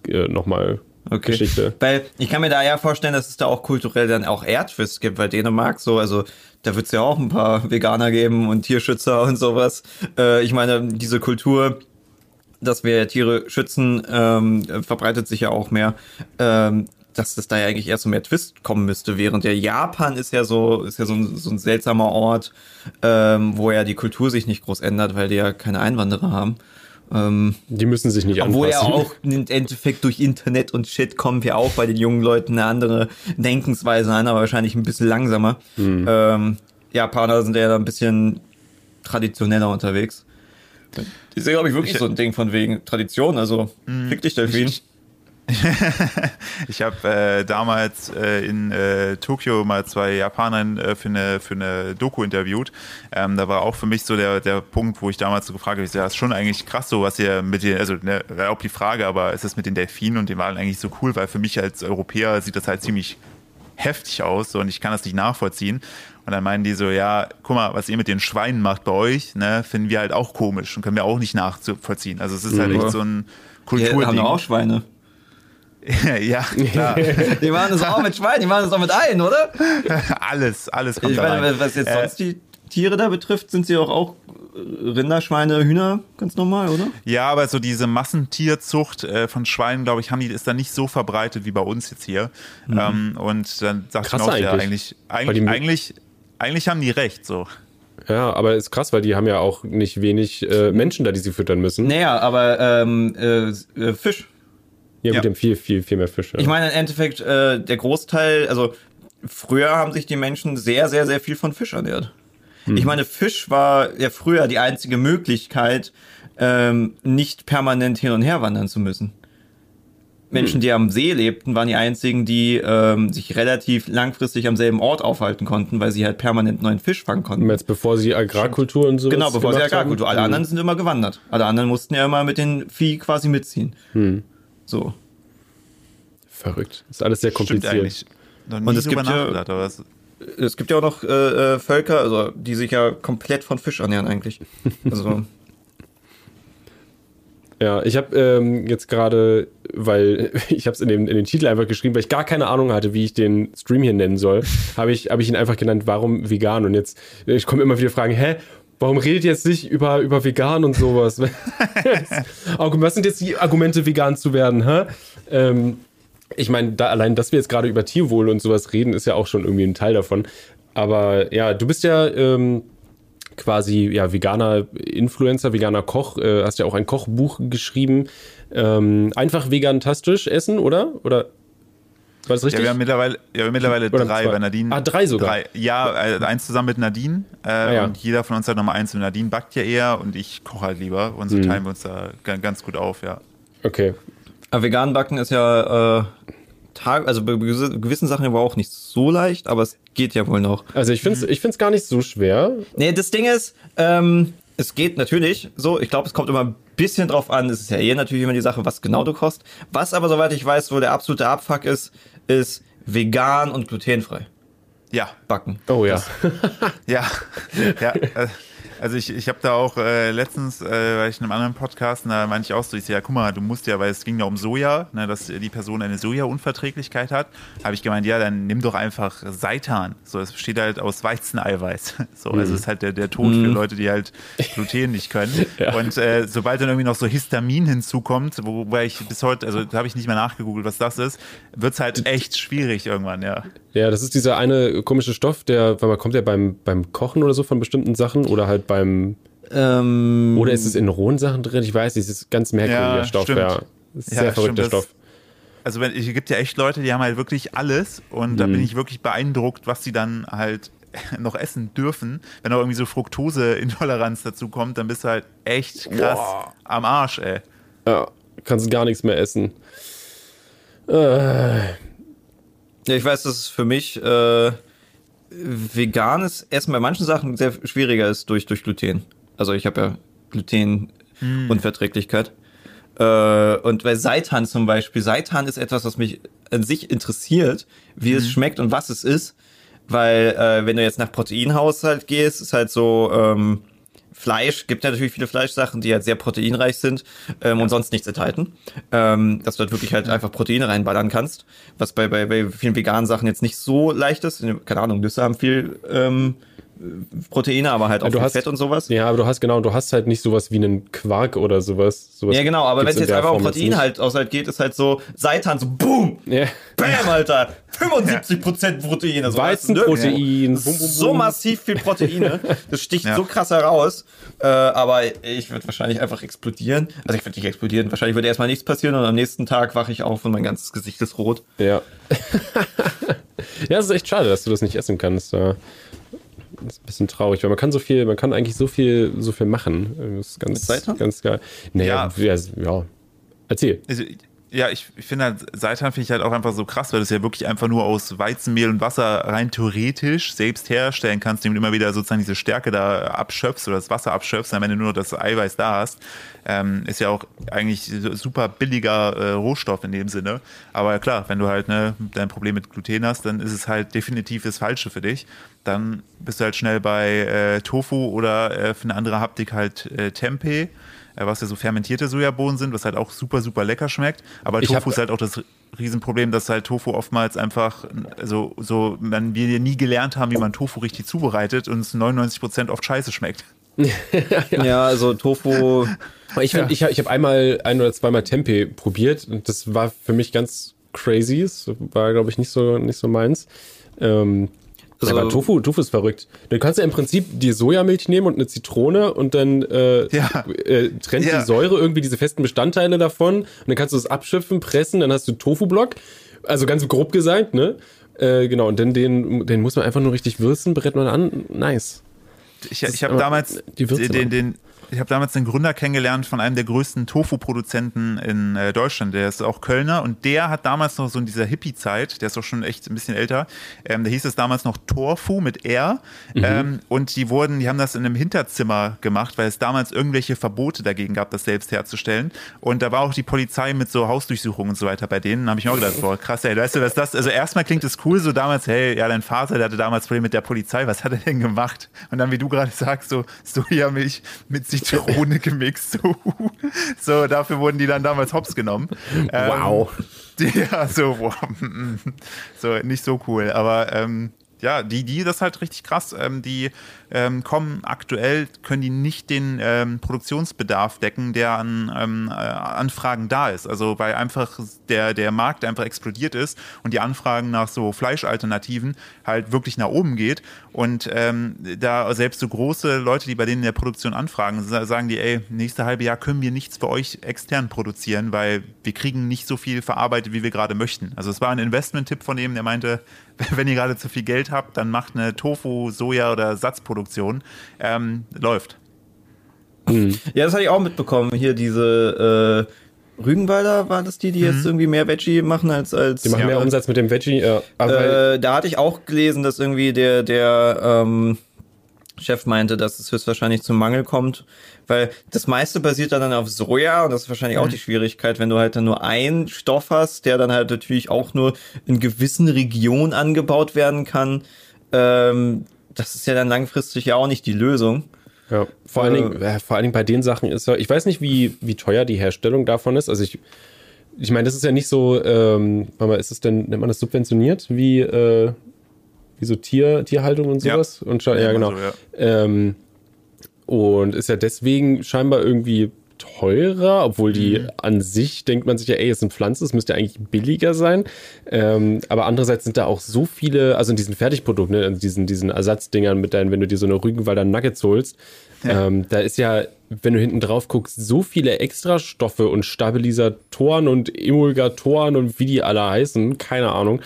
äh, nochmal okay. Geschichte. Weil ich kann mir da ja vorstellen, dass es da auch kulturell dann auch Erdtwist gibt bei Dänemark. So, also da wird es ja auch ein paar Veganer geben und Tierschützer und sowas. Äh, ich meine, diese Kultur dass wir Tiere schützen, ähm, verbreitet sich ja auch mehr. Ähm, dass das da ja eigentlich eher zu mehr Twist kommen müsste, während ja Japan ist ja so, ist ja so ein, so ein seltsamer Ort, ähm, wo ja die Kultur sich nicht groß ändert, weil die ja keine Einwanderer haben. Ähm, die müssen sich nicht obwohl anpassen. Obwohl ja auch im Endeffekt durch Internet und Shit kommen wir auch bei den jungen Leuten eine andere Denkensweise an, aber wahrscheinlich ein bisschen langsamer. Mhm. Ähm, Japaner sind ja da ein bisschen traditioneller unterwegs. Die sind, glaube ich, wirklich ich, so ein Ding von wegen Tradition, also mhm. fick dich, Delfin. Ich, ich habe äh, damals äh, in äh, Tokio mal zwei Japanern äh, für, eine, für eine Doku interviewt. Ähm, da war auch für mich so der, der Punkt, wo ich damals so gefragt habe, ja, ist schon eigentlich krass so, was ihr mit den, also ne, auch die Frage, aber ist das mit den Delfinen und den Walen eigentlich so cool, weil für mich als Europäer sieht das halt ziemlich heftig aus so, und ich kann das nicht nachvollziehen. Und dann meinen die so, ja, guck mal, was ihr mit den Schweinen macht bei euch, ne, finden wir halt auch komisch und können wir auch nicht nachvollziehen. Also es ist halt mhm. echt so ein Kulturding. Wir haben auch Schweine. ja, klar. die machen das auch mit Schweinen, die machen das auch mit Eiern, oder? alles, alles kommt Ich meine, was jetzt äh, sonst die Tiere da betrifft, sind sie auch, auch Rinder, Schweine, Hühner ganz normal, oder? Ja, aber so diese Massentierzucht äh, von Schweinen, glaube ich, haben die, ist da nicht so verbreitet wie bei uns jetzt hier. Mhm. Ähm, und dann sagt man auch, eigentlich. ja, eigentlich, eigentlich, eigentlich, eigentlich haben die recht, so. Ja, aber ist krass, weil die haben ja auch nicht wenig äh, Menschen da, die sie füttern müssen. Naja, aber ähm, äh, äh Fisch ja, gut, ja. die haben viel, viel, viel mehr Fische. Ich meine, im Endeffekt, äh, der Großteil, also früher haben sich die Menschen sehr, sehr, sehr viel von Fisch ernährt. Hm. Ich meine, Fisch war ja früher die einzige Möglichkeit, ähm, nicht permanent hin und her wandern zu müssen. Menschen, hm. die am See lebten, waren die einzigen, die ähm, sich relativ langfristig am selben Ort aufhalten konnten, weil sie halt permanent neuen Fisch fangen konnten. Jetzt bevor sie Agrarkultur und so. Genau, bevor sie Agrarkultur. Haben. Alle hm. anderen sind immer gewandert. Alle anderen mussten ja immer mit den Vieh quasi mitziehen. Hm. So. Verrückt. ist alles sehr kompliziert. Und es gibt ja, es gibt ja auch noch äh, äh, Völker, also die sich ja komplett von Fisch ernähren eigentlich. Also Ja, ich habe ähm, jetzt gerade, weil ich habe es in, den- in den Titel einfach geschrieben, weil ich gar keine Ahnung hatte, wie ich den Stream hier nennen soll, habe ich, hab ich ihn einfach genannt, warum vegan? Und jetzt, ich komme immer wieder Fragen, hä? Warum redet ihr jetzt nicht über, über vegan und sowas? Was sind jetzt die Argumente, vegan zu werden? Hä? Ähm, ich meine, da, allein, dass wir jetzt gerade über Tierwohl und sowas reden, ist ja auch schon irgendwie ein Teil davon. Aber ja, du bist ja ähm, quasi ja, veganer Influencer, veganer Koch, äh, hast ja auch ein Kochbuch geschrieben. Ähm, einfach vegantastisch essen, oder? Oder war das Ja, richtig? wir haben mittlerweile, ja, wir haben mittlerweile Oder drei zwei. bei Nadine. Ah, drei sogar. Drei. Ja, äh, eins zusammen mit Nadine äh, Ah, ja. und jeder von uns hat nochmal eins. Und Nadine backt ja eher und ich koche halt lieber und Mhm. so teilen wir uns da ga- ganz gut auf, ja. okay. Aber vegan backen ist ja, äh, Tag, also bei gewiss- gewissen Sachen aber auch nicht so leicht, aber es geht ja wohl noch. Also ich finde es ich find's gar nicht so schwer. Nee, das Ding ist, ähm, es geht natürlich so. Ich glaube, es kommt immer ein bisschen drauf an. Es ist ja eh natürlich immer die Sache, was genau du kochst. Was aber, soweit ich weiß, wo der absolute Abfuck ist, ist vegan und glutenfrei Ja, backen. Oh ja. Ja, ja. Also ich, ich habe da auch äh, letztens, äh, war ich in einem anderen Podcast, und da meinte ich auch so, ich so, ja, guck mal, du musst ja, weil es ging ja um Soja, ne, dass die Person eine Soja-Unverträglichkeit hat, habe ich gemeint, ja, dann nimm doch einfach Seitan. So, es besteht halt aus Weizeneiweiß. So, also es ist halt der, der Tod für Leute, die halt Gluten nicht können. Ja. Und äh, sobald dann irgendwie noch so Histamin hinzukommt, wobei ich bis heute, also da habe ich nicht mehr nachgegoogelt, was das ist, wird's halt echt schwierig irgendwann, ja. Ja, das ist dieser eine komische Stoff, der, weil man kommt ja beim, beim Kochen oder so von bestimmten Sachen oder halt beim, Ähm, oder ist es in rohen Sachen drin? Ich weiß nicht, es ist ganz merkwürdiger Ja, Stoff, stimmt. ja. Das ist Ja, sehr verrückter stimmt, Stoff. also wenn, es gibt ja echt Leute, die haben halt wirklich alles und Mhm. da bin ich wirklich beeindruckt, was sie dann halt noch essen dürfen. Wenn auch irgendwie so Fructoseintoleranz dazu kommt, dann bist du halt echt krass Boah. am Arsch, ey. Ja, kannst gar nichts mehr essen. Äh, Ja, ich weiß, dass es für mich äh, veganes Essen bei manchen Sachen sehr schwieriger ist durch, durch Gluten. Also ich habe ja Glutenunverträglichkeit. Äh, und bei Seitan zum Beispiel, Seitan ist etwas, was mich an sich interessiert, wie es schmeckt und was es ist. Weil äh, wenn du jetzt nach Proteinhaushalt gehst, ist halt so, ähm, Fleisch, gibt ja natürlich viele Fleischsachen, die halt sehr proteinreich sind ähm, und sonst nichts enthalten. Ähm, dass du halt wirklich halt einfach Proteine reinballern kannst, was bei, bei, bei vielen veganen Sachen jetzt nicht so leicht ist. Keine Ahnung, Nüsse haben viel ähm, Proteine, aber halt auch du viel hast- Fett und sowas. ja, aber du hast genau, du hast halt nicht sowas wie einen Quark oder sowas. sowas Ja, genau, aber wenn es jetzt einfach um Protein halt aushalt geht, ist halt so Seitan, so boom, Ja. bam, Alter, 75% Proteine. So, Weizenprotein, bum, bum, so massiv viel Proteine, das sticht Ja. so krass heraus, äh, aber ich würde wahrscheinlich einfach explodieren. Also ich würde nicht explodieren, wahrscheinlich würde erstmal nichts passieren und am nächsten Tag wache ich auf und mein ganzes Gesicht ist rot. Ja. ja, es ist echt schade, dass du das nicht essen kannst. Ja. Ist ein bisschen traurig, weil man kann so viel, man kann eigentlich so viel, so viel machen. Das ist ganz, ganz geil. Naja, ja. ja. Erzähl. Also, ja, ich, ich finde halt, Seitan finde ich halt auch einfach so krass, weil du es ja wirklich einfach nur aus Weizenmehl und Wasser rein theoretisch selbst herstellen kannst, indem du immer wieder sozusagen diese Stärke da abschöpfst oder das Wasser abschöpfst, am Ende nur noch das Eiweiß da hast. Ähm, ist ja auch eigentlich super billiger äh, Rohstoff in dem Sinne. Aber klar, wenn du halt ne, dein Problem mit Gluten hast, dann ist es halt definitiv das Falsche für dich. Dann bist du halt schnell bei äh, Tofu oder äh, für eine andere Haptik halt äh, Tempeh was ja so fermentierte Sojabohnen sind, was halt auch super, super lecker schmeckt. Aber Ich Tofu ist halt auch das Riesenproblem, dass halt Tofu oftmals einfach, also so, man, wir nie gelernt haben, wie man Tofu richtig zubereitet und es 99% oft scheiße schmeckt. Ja, also Tofu, Ich, find, ich, ich habe einmal ein oder zweimal Tempeh probiert und das war für mich ganz crazy. Es war, glaube ich, nicht so, nicht so meins. Ähm, Also- aber Tofu, Tofu ist verrückt. Du kannst ja im Prinzip die Sojamilch nehmen und eine Zitrone und dann äh, Ja. äh, trennt Ja. die Säure irgendwie diese festen Bestandteile davon und dann kannst du es abschöpfen, pressen, dann hast du Tofu-Block. Also ganz grob gesagt, ne? Äh, genau, und dann den, den muss man einfach nur richtig würzen, berät man an. Nice. Ich, ich habe damals den, den, ich habe damals den Gründer kennengelernt von einem der größten Tofu-Produzenten in äh, Deutschland. Der ist auch Kölner und der hat damals noch so in dieser Hippie-Zeit, der ist auch schon echt ein bisschen älter, ähm, da hieß es damals noch Torfu mit R. Ähm, und die wurden, die haben das in einem Hinterzimmer gemacht, weil es damals irgendwelche Verbote dagegen gab, das selbst herzustellen. Und da war auch die Polizei mit so Hausdurchsuchungen und so weiter bei denen. Da habe ich mir auch gedacht, boah, krass, ey, weißt du, was das? Also erstmal klingt es cool, so damals, hey, ja, dein Vater, der hatte damals Probleme mit der Polizei, was hat er denn gemacht? Und dann, wie du gerade sagst, so Sojamilch mit Zitrone gemixt. so, dafür wurden die dann damals hops genommen. Wow. Ähm, ja, so, wow. so, nicht so cool. Aber ähm, ja, die, die, das ist halt richtig krass. Ähm, die ähm, kommen aktuell, können die nicht den ähm, Produktionsbedarf decken, der an ähm, äh, Anfragen da ist. Also weil einfach der, der Markt einfach explodiert ist und die Anfragen nach so Fleischalternativen halt wirklich nach oben geht. Und ähm, da selbst so große Leute, die bei denen in der Produktion anfragen, sagen die, ey, nächste halbe Jahr können wir nichts für euch extern produzieren, weil wir kriegen nicht so viel verarbeitet, wie wir gerade möchten. Also es war ein Investment-Tipp von dem, der meinte, wenn ihr gerade zu viel Geld habt, dann macht eine Tofu, Soja oder Satzproduktion. Ähm, läuft. Hm. Ja, das hatte ich auch mitbekommen. Hier diese äh, Rügenwalder war das die, die mhm. jetzt irgendwie mehr Veggie machen als als. Die machen ja, mehr Umsatz mit dem Veggie. Ja, äh, da hatte ich auch gelesen, dass irgendwie der der ähm, Chef meinte, dass es höchstwahrscheinlich zum Mangel kommt, weil das meiste basiert dann auf Soja und das ist wahrscheinlich mhm. auch die Schwierigkeit, wenn du halt dann nur einen Stoff hast, der dann halt natürlich auch nur in gewissen Regionen angebaut werden kann. Ähm, das ist ja dann langfristig ja auch nicht die Lösung. Ja, vor allen, Dingen, äh, vor allen Dingen bei den Sachen ist ja, ich weiß nicht, wie, wie teuer die Herstellung davon ist. Also ich, ich meine, das ist ja nicht so, ähm, ist es denn, nennt man das subventioniert, wie, äh, wie so Tier, Tierhaltung und sowas. Ja, und ja, genau. So, ja. Ähm, und ist ja deswegen scheinbar irgendwie teurer, obwohl die mhm. an sich denkt man sich ja, ey, es sind Pflanzen, es müsste eigentlich billiger sein. Ähm, aber andererseits sind da auch so viele, also in diesen Fertigprodukten, ne, in diesen, diesen Ersatzdingern mit deinen, wenn du dir so eine Rügenwalder Nuggets holst, ja. ähm, da ist ja, wenn du hinten drauf guckst, so viele Extrastoffe und Stabilisatoren und Emulgatoren und wie die alle heißen, keine Ahnung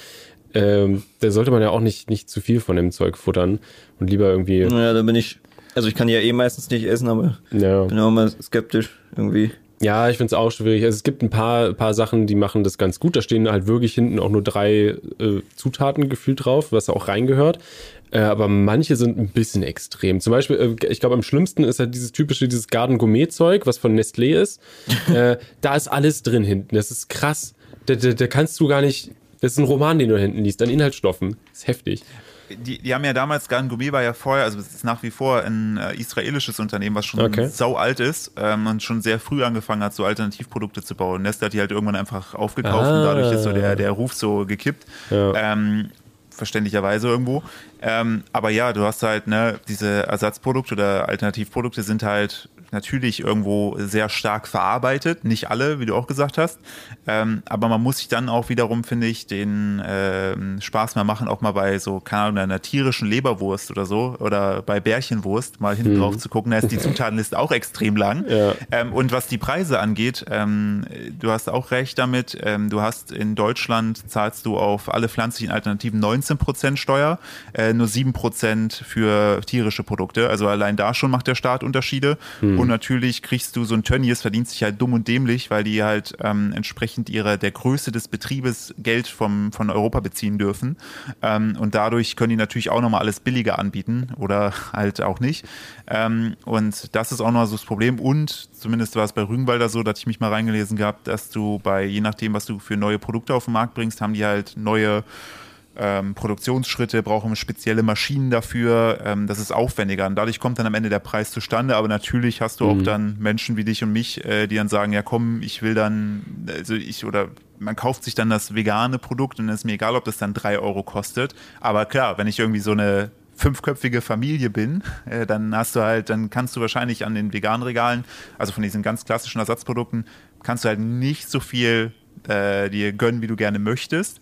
ähm, da sollte man ja auch nicht, nicht zu viel von dem Zeug futtern und lieber irgendwie. Naja, da bin ich, also ich kann ja eh meistens nicht essen, aber ja. bin auch mal skeptisch irgendwie. Ja, ich finde es auch schwierig. Also es gibt ein paar, paar Sachen, die machen das ganz gut. Da stehen halt wirklich hinten auch nur drei äh, Zutaten gefühlt drauf, was auch reingehört. Äh, aber manche sind ein bisschen extrem. Zum Beispiel, äh, ich glaube, am schlimmsten ist halt dieses typische, dieses Garden Gourmet Zeug, was von Nestlé ist. äh, da ist alles drin hinten. Das ist krass. Da, da, da kannst du gar nicht, das ist ein Roman, den du hinten liest, an Inhaltsstoffen. Das ist heftig. Die, die haben ja damals, Gan Gourmet war ja vorher, also es ist nach wie vor ein äh, israelisches Unternehmen, was schon okay. sau alt ist ähm, und schon sehr früh angefangen hat, so Alternativprodukte zu bauen. Nestle hat die halt irgendwann einfach aufgekauft ah. und dadurch ist so der, der Ruf so gekippt. Ja. Ähm, verständlicherweise irgendwo. Ähm, aber ja, du hast halt, ne, diese Ersatzprodukte oder Alternativprodukte sind halt natürlich irgendwo sehr stark verarbeitet. Nicht alle, wie du auch gesagt hast. Ähm, aber man muss sich dann auch wiederum, finde ich, den ähm, Spaß mal machen, auch mal bei so, keine Ahnung, einer tierischen Leberwurst oder so oder bei Bärchenwurst mal hinten hm. drauf zu gucken. Da ist die Zutatenliste auch extrem lang. Ja. Ähm, und was die Preise angeht, ähm, du hast auch recht damit. Ähm, du hast in Deutschland zahlst du auf alle pflanzlichen Alternativen 19% Steuer, äh, nur 7% für tierische Produkte. Also allein da schon macht der Staat Unterschiede. Hm. Und natürlich kriegst du so ein Tönnies, verdient sich halt dumm und dämlich, weil die halt ähm, entsprechend ihrer der Größe des Betriebes Geld vom, von Europa beziehen dürfen. Ähm, und dadurch können die natürlich auch nochmal alles billiger anbieten oder halt auch nicht. Ähm, und das ist auch noch so das Problem. Und zumindest war es bei Rügenwalder so, dass ich mich mal reingelesen gehabt, dass du bei, je nachdem, was du für neue Produkte auf den Markt bringst, haben die halt neue ähm, Produktionsschritte, brauchen spezielle Maschinen dafür. Ähm, das ist aufwendiger und dadurch kommt dann am Ende der Preis zustande. Aber natürlich hast du mhm. auch dann Menschen wie dich und mich, äh, die dann sagen, ja komm, ich will dann, also ich oder man kauft sich dann das vegane Produkt und es ist mir egal, ob das dann drei Euro kostet. Aber klar, wenn ich irgendwie so eine fünfköpfige Familie bin, äh, dann hast du halt, dann kannst du wahrscheinlich an den veganen Regalen, also von diesen ganz klassischen Ersatzprodukten, kannst du halt nicht so viel äh, dir gönnen, wie du gerne möchtest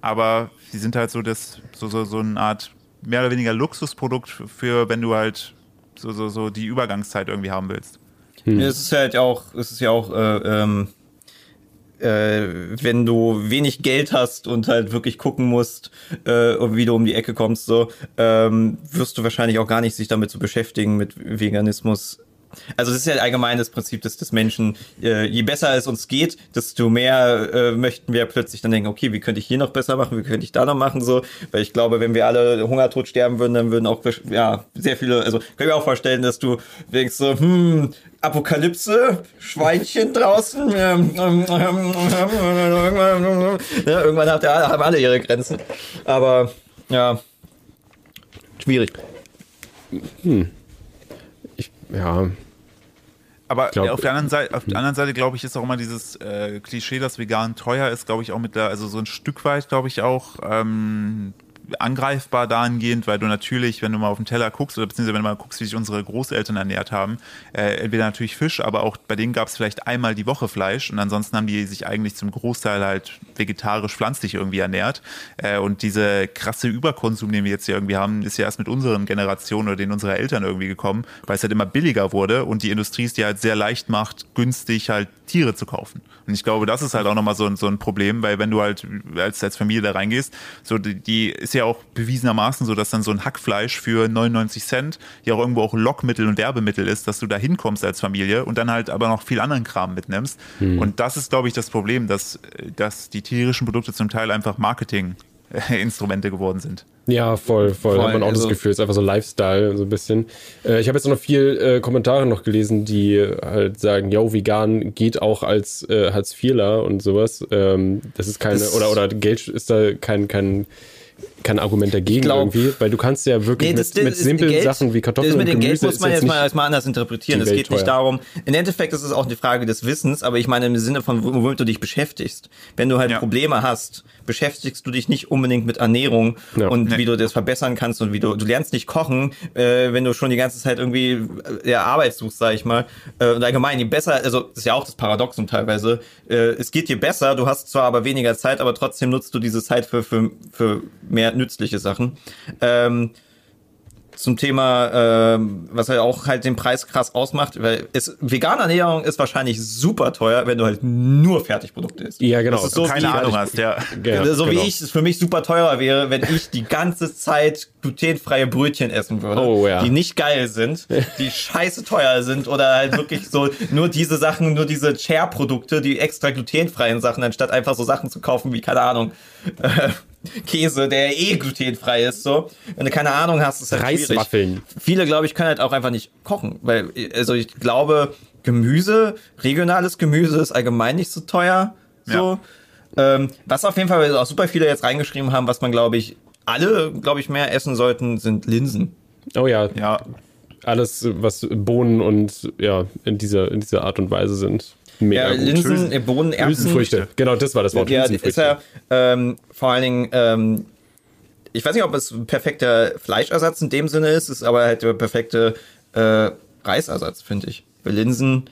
aber sie sind halt so das, so, so, so eine Art mehr oder weniger Luxusprodukt für, wenn du halt so, so, so die Übergangszeit irgendwie haben willst. Hm. Es ist halt auch, es ist ja auch, äh, ähm, äh, wenn du wenig Geld hast und halt wirklich gucken musst, äh, wie du um die Ecke kommst, so, ähm, wirst du wahrscheinlich auch gar nicht sich damit zu beschäftigen mit Veganismus also das ist ja allgemein das Prinzip des, des Menschen. Äh, je besser es uns geht, desto mehr äh, möchten wir plötzlich dann denken, okay, wie könnte ich hier noch besser machen, wie könnte ich da noch machen, so. Weil ich glaube, wenn wir alle Hungertod sterben würden, dann würden auch ja sehr viele, also kann ich mir auch vorstellen, dass du denkst so, hm, Apokalypse, Schweinchen draußen. ja, irgendwann hat der, haben alle ihre Grenzen. Aber ja, schwierig. Hm. Ja, Aber glaub, auf der anderen Seite, auf der anderen Seite glaube ich, ist auch immer dieses äh, Klischee, dass vegan teuer ist, glaube ich auch mit der, also so ein Stück weit, glaube ich auch ähm, angreifbar dahingehend, weil du natürlich, wenn du mal auf den Teller guckst, oder beziehungsweise wenn du mal guckst, wie sich unsere Großeltern ernährt haben, äh, entweder natürlich Fisch, aber auch bei denen gab es vielleicht einmal die Woche Fleisch und ansonsten haben die sich eigentlich zum Großteil halt vegetarisch, pflanzlich irgendwie ernährt. Äh, und diese krasse Überkonsum, den wir jetzt hier irgendwie haben, ist ja erst mit unseren Generationen oder den unserer Eltern irgendwie gekommen, weil es halt immer billiger wurde und die Industrie es dir halt sehr leicht macht, günstig halt Tiere zu kaufen. Und ich glaube, das ist halt auch nochmal so, so ein Problem, weil wenn du halt als, als Familie da reingehst, so die, die ist ja auch bewiesenermaßen so, dass dann so ein Hackfleisch für 99 Cent ja auch irgendwo auch Lockmittel und Werbemittel ist, dass du da hinkommst als Familie und dann halt aber noch viel anderen Kram mitnimmst. Hm. Und das ist, glaube ich, das Problem, dass, dass die tierischen Produkte zum Teil einfach Marketing Instrumente geworden sind. Ja, voll, voll. voll Hat man auch also, das Gefühl, es ist einfach so Lifestyle, so ein bisschen. Äh, ich habe jetzt noch viel äh, Kommentare noch gelesen, die halt sagen, yo, vegan geht auch als äh, Hartz IVler und sowas. Ähm, das ist keine, das oder, oder Geld ist da kein, kein kein Argument dagegen glaub, irgendwie, weil du kannst ja wirklich nee, das, mit, mit simplen Geld, Sachen wie Kartoffeln das mit dem Geld muss man jetzt mal, mal anders interpretieren. Es geht teuer. nicht darum, im Endeffekt ist es auch eine Frage des Wissens, aber ich meine im Sinne von, womit du dich beschäftigst. Wenn du halt ja. Probleme hast, beschäftigst du dich nicht unbedingt mit Ernährung ja. und nee. wie du das verbessern kannst und wie du, du lernst nicht kochen, äh, wenn du schon die ganze Zeit irgendwie äh, ja, Arbeit suchst, sag ich mal. Äh, und allgemein, je besser, also das ist ja auch das Paradoxum teilweise, äh, es geht dir besser, du hast zwar aber weniger Zeit, aber trotzdem nutzt du diese Zeit für, für, für mehr nützliche Sachen. Ähm, zum Thema, ähm, was halt auch halt den Preis krass ausmacht, weil es, vegane Ernährung ist wahrscheinlich super teuer, wenn du halt nur Fertigprodukte isst. Ja, genau. so keine wie, Ahnung hast, ja. ja so genau. wie ich, es für mich super teuer wäre, wenn ich die ganze Zeit glutenfreie Brötchen essen würde, oh, ja. die nicht geil sind, die scheiße teuer sind oder halt wirklich so nur diese Sachen, nur diese Share-Produkte, die extra glutenfreien Sachen, anstatt einfach so Sachen zu kaufen wie, keine Ahnung, äh, Käse, der eh glutenfrei ist, so. Wenn du keine Ahnung hast, ist halt Reiswaffeln. Schwierig. Viele, glaube ich, können halt auch einfach nicht kochen, weil, also ich glaube, Gemüse, regionales Gemüse ist allgemein nicht so teuer, so. Ja. Ähm, was auf jeden Fall auch super viele jetzt reingeschrieben haben, was man, glaube ich, alle, glaube ich, mehr essen sollten, sind Linsen. Oh ja. Ja. Alles, was Bohnen und ja, in dieser, in dieser Art und Weise sind. Mega ja, Linsen, gut. Bohnen, Erbsen. Hülsenfrüchte, genau, das war das Wort. Ja, ist ja ähm, vor allen Dingen, ähm, ich weiß nicht, ob es perfekter Fleischersatz in dem Sinne ist, ist aber halt der perfekte äh, Reisersatz, finde ich. Bei Linsen,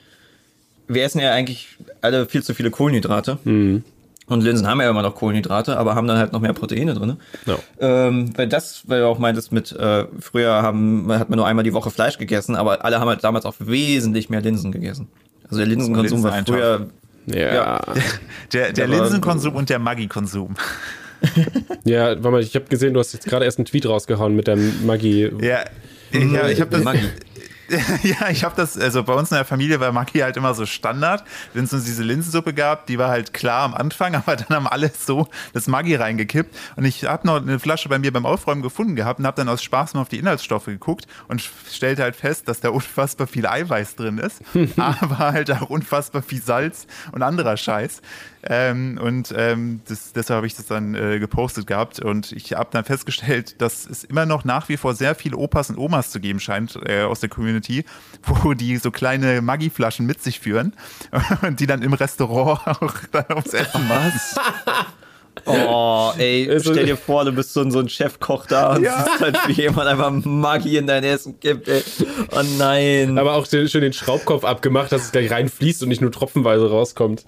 wir essen ja eigentlich alle viel zu viele Kohlenhydrate. Mhm. Und Linsen haben ja immer noch Kohlenhydrate, aber haben dann halt noch mehr Proteine drin. Ja. Ähm, weil das, weil du auch meintest, mit äh, früher haben, hat man nur einmal die Woche Fleisch gegessen, aber alle haben halt damals auch wesentlich mehr Linsen gegessen. Also der Linsenkonsum war früher. Ja. ja. Der, der Linsenkonsum und der Maggi-Konsum. ja, warte mal, ich habe gesehen, du hast jetzt gerade erst einen Tweet rausgehauen mit dem Maggi. Ja, ja ich habe das. Maggi. ja, ich habe das, also bei uns in der Familie war Maki halt immer so Standard. Wenn es uns diese Linsensuppe gab, die war halt klar am Anfang, aber dann haben alle so das Maggi reingekippt. Und ich habe noch eine Flasche bei mir beim Aufräumen gefunden gehabt und habe dann aus Spaß mal auf die Inhaltsstoffe geguckt und stellte halt fest, dass da unfassbar viel Eiweiß drin ist, aber halt auch unfassbar viel Salz und anderer Scheiß. Ähm, und ähm, das, deshalb habe ich das dann äh, gepostet gehabt. Und ich habe dann festgestellt, dass es immer noch nach wie vor sehr viele Opas und Omas zu geben scheint äh, aus der Community, wo die so kleine Maggi-Flaschen mit sich führen und die dann im Restaurant auch dann aufs Essen machen. Oh, ey, also, stell dir vor, du bist so, ein, so ein Chefkoch da und ja. siehst halt, wie jemand einfach Maggi in dein Essen kippt, ey. Oh nein. Aber auch den, schön den Schraubkopf abgemacht, dass es gleich reinfließt und nicht nur tropfenweise rauskommt.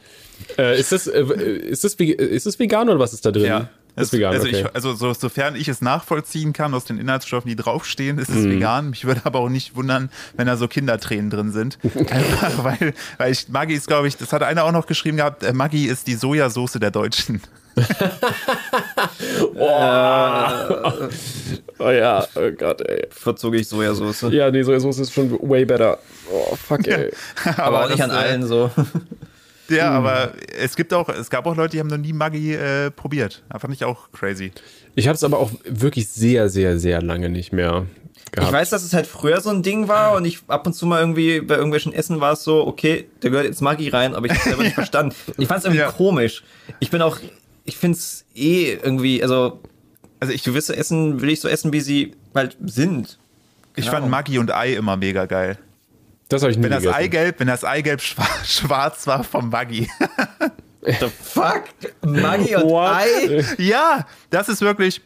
Äh, ist, das, äh, ist, das, ist das vegan oder was ist da drin? Ja. Ist vegan, also, okay. ich, also so, sofern ich es nachvollziehen kann aus den Inhaltsstoffen, die draufstehen, ist es mm. vegan. Mich würde aber auch nicht wundern, wenn da so Kindertränen drin sind. Einfach weil, weil ich, Maggi ist, glaube ich, das hat einer auch noch geschrieben gehabt, äh, Maggi ist die Sojasauce der Deutschen. oh. oh ja, oh Gott, ey. Verzog ich Sojasauce. Ja, nee, Sojasauce ist schon way better. Oh, fuck, ey. Ja, aber, aber auch nicht an allen so. Ja, hm. aber es gibt auch, es gab auch Leute, die haben noch nie Maggi äh, probiert. Da fand ich auch crazy. Ich habe es aber auch wirklich sehr, sehr, sehr lange nicht mehr gehabt. Ich weiß, dass es halt früher so ein Ding war und ich ab und zu mal irgendwie bei irgendwelchen Essen war es so, okay, da gehört jetzt Maggi rein, aber ich habe selber nicht verstanden. Ich fand es irgendwie ja. komisch. Ich bin auch, ich finde es eh irgendwie, also, also ich gewisse Essen will ich so essen, wie sie halt sind. Ich fand Maggi und Ei immer mega geil. Das habe ich nie Wenn das gegessen. Eigelb, wenn das Eigelb schwa- schwarz war vom Maggi. The fuck? Maggi und What? Ei? Ja, das ist wirklich.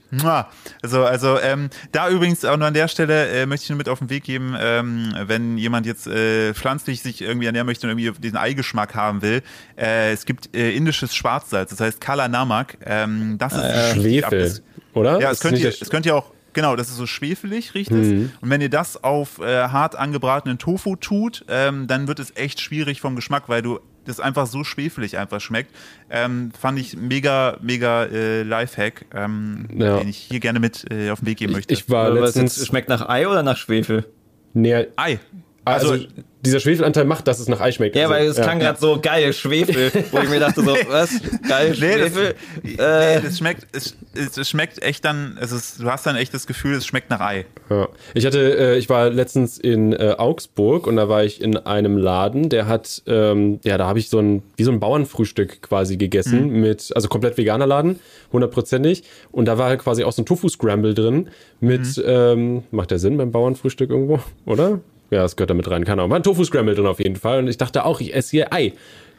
Also, also ähm, da übrigens auch nur an der Stelle äh, möchte ich nur mit auf den Weg geben, ähm, wenn jemand jetzt äh, pflanzlich sich irgendwie ernähren möchte und irgendwie diesen Eigeschmack haben will. Äh, es gibt äh, indisches Schwarzsalz, das heißt Kala Namak. Ähm, das ist richtig Schwefel, oder? Ja, Ist es könnt, nicht ihr, der- es könnt ihr auch, genau, das ist so schwefelig, riecht es. Und wenn ihr das auf äh, hart angebratenen Tofu tut, ähm, dann wird es echt schwierig vom Geschmack, weil du das einfach so schwefelig einfach schmeckt. Ähm, fand ich mega, mega äh, Lifehack, ähm, Ja. den ich hier gerne mit äh, auf den Weg geben ich, möchte. ich war Was letztens schmeckt nach Ei oder nach Schwefel? näher. Ei. Also, Also, dieser Schwefelanteil macht, dass es nach Ei schmeckt. Ja, also, weil es klang gerade so geil, Schwefel, wo ich mir dachte so, was? Geil, Nee, das, Schwefel? nee, äh, das schmeckt, es, es, schmeckt echt dann, es ist, du hast dann echt das Gefühl, es schmeckt nach Ei. Ja. Ich hatte, äh, ich war letztens in äh, Augsburg und da war ich in einem Laden, der hat, ähm, ja, da habe ich so ein, wie so ein Bauernfrühstück quasi gegessen mit, also komplett veganer Laden, hundertprozentig. Und da war halt quasi auch so ein Tofu-Scramble drin mit, ähm, macht der Sinn beim Bauernfrühstück irgendwo, oder? Ja, das gehört da mit rein, keine Ahnung. War ein Tofu-Scramble drin auf jeden Fall. Und ich dachte auch, ich esse hier Ei.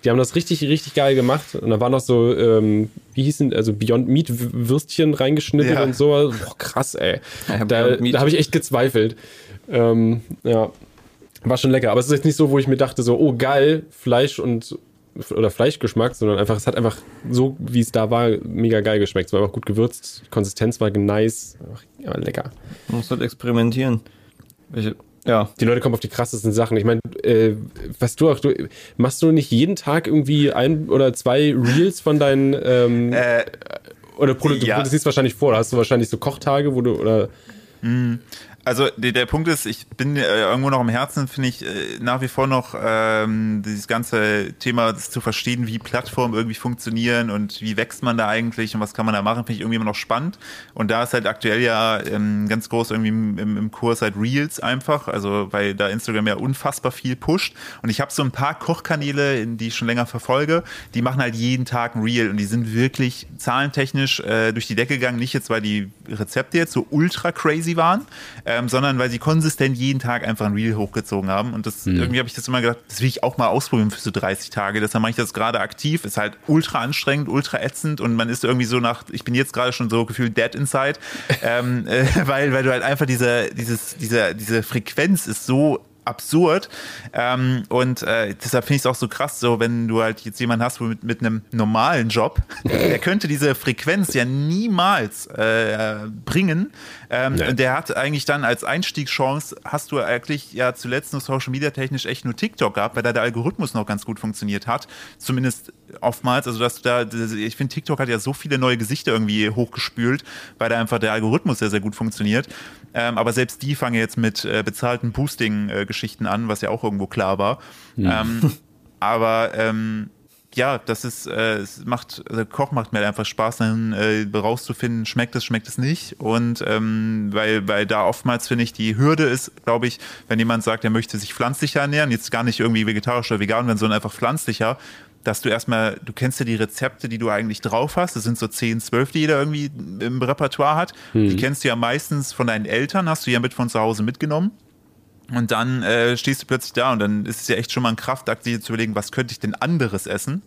Die haben das richtig, richtig geil gemacht. Und da waren noch so, ähm, wie hießen, also Beyond Meat Würstchen reingeschnitten Ja. und so. Boah, krass, ey. Ja, da da habe ich echt gezweifelt. Ähm, ja, war schon lecker. Aber es ist jetzt nicht so, wo ich mir dachte, so, oh geil, Fleisch und oder Fleischgeschmack, sondern einfach, es hat einfach so, wie es da war, mega geil geschmeckt. Es war einfach gut gewürzt, die Konsistenz war nice, einfach, ja, lecker. man muss halt experimentieren. Welche, ja. Die Leute kommen auf die krassesten Sachen. Ich meine, äh, was du auch, du, machst du nicht jeden Tag irgendwie ein oder zwei Reels von deinen ähm, Äh, oder Produ du ja. produzierst wahrscheinlich vor, da hast du wahrscheinlich so Kochtage, wo du oder Also der, der Punkt ist, ich bin äh, irgendwo noch im Herzen, finde ich äh, nach wie vor noch ähm, dieses ganze Thema das zu verstehen, wie Plattformen irgendwie funktionieren und wie wächst man da eigentlich und was kann man da machen, finde ich irgendwie immer noch spannend. Und da ist halt aktuell ja ähm, ganz groß irgendwie im, im, im Kurs halt Reels einfach, also weil da Instagram ja unfassbar viel pusht. Und ich habe so ein paar Kochkanäle, die ich schon länger verfolge, die machen halt jeden Tag ein Reel und die sind wirklich zahlentechnisch äh, durch die Decke gegangen, nicht jetzt, weil die Rezepte jetzt so ultra crazy waren, ähm, sondern weil sie konsistent jeden Tag einfach ein Reel hochgezogen haben. Und das irgendwie habe ich das immer gedacht, das will ich auch mal ausprobieren für so 30 Tage. Deshalb mache ich das gerade aktiv. Ist halt ultra anstrengend, ultra ätzend und man ist irgendwie so nach, ich bin jetzt gerade schon so gefühlt dead inside, ähm, äh, weil, weil du halt einfach diese, dieses, diese, diese Frequenz ist so absurd. Ähm, und äh, deshalb finde ich es auch so krass, so wenn du halt jetzt jemanden hast mit, mit einem normalen Job, der könnte diese Frequenz ja niemals äh, bringen. Ähm, Nee. und Der hat eigentlich dann als Einstiegschance, hast du eigentlich ja zuletzt nur Social Media technisch echt nur TikTok gehabt, weil da der Algorithmus noch ganz gut funktioniert hat. Zumindest oftmals, also dass du da, ich finde TikTok hat ja so viele neue Gesichter irgendwie hochgespült, weil da einfach der Algorithmus sehr, sehr gut funktioniert. Ähm, aber selbst die fangen jetzt mit äh, bezahlten Boosting-Geschichten an, was ja auch irgendwo klar war. Ähm, aber ähm, ja, das ist, äh, es macht, also Koch macht mir einfach Spaß, dann äh, rauszufinden, schmeckt es, schmeckt es nicht. Und ähm, weil, weil da oftmals finde ich, die Hürde ist, glaube ich, wenn jemand sagt, er möchte sich pflanzlicher ernähren, jetzt gar nicht irgendwie vegetarisch oder vegan werden, sondern einfach pflanzlicher, dass du erstmal, du kennst ja die Rezepte, die du eigentlich drauf hast. Das sind so 10, 12, die jeder irgendwie im Repertoire hat. Die kennst du ja meistens von deinen Eltern, hast du ja mit von zu Hause mitgenommen. Und dann äh, stehst du plötzlich da und dann ist es ja echt schon mal ein Kraftakt, dir zu überlegen, was könnte ich denn anderes essen?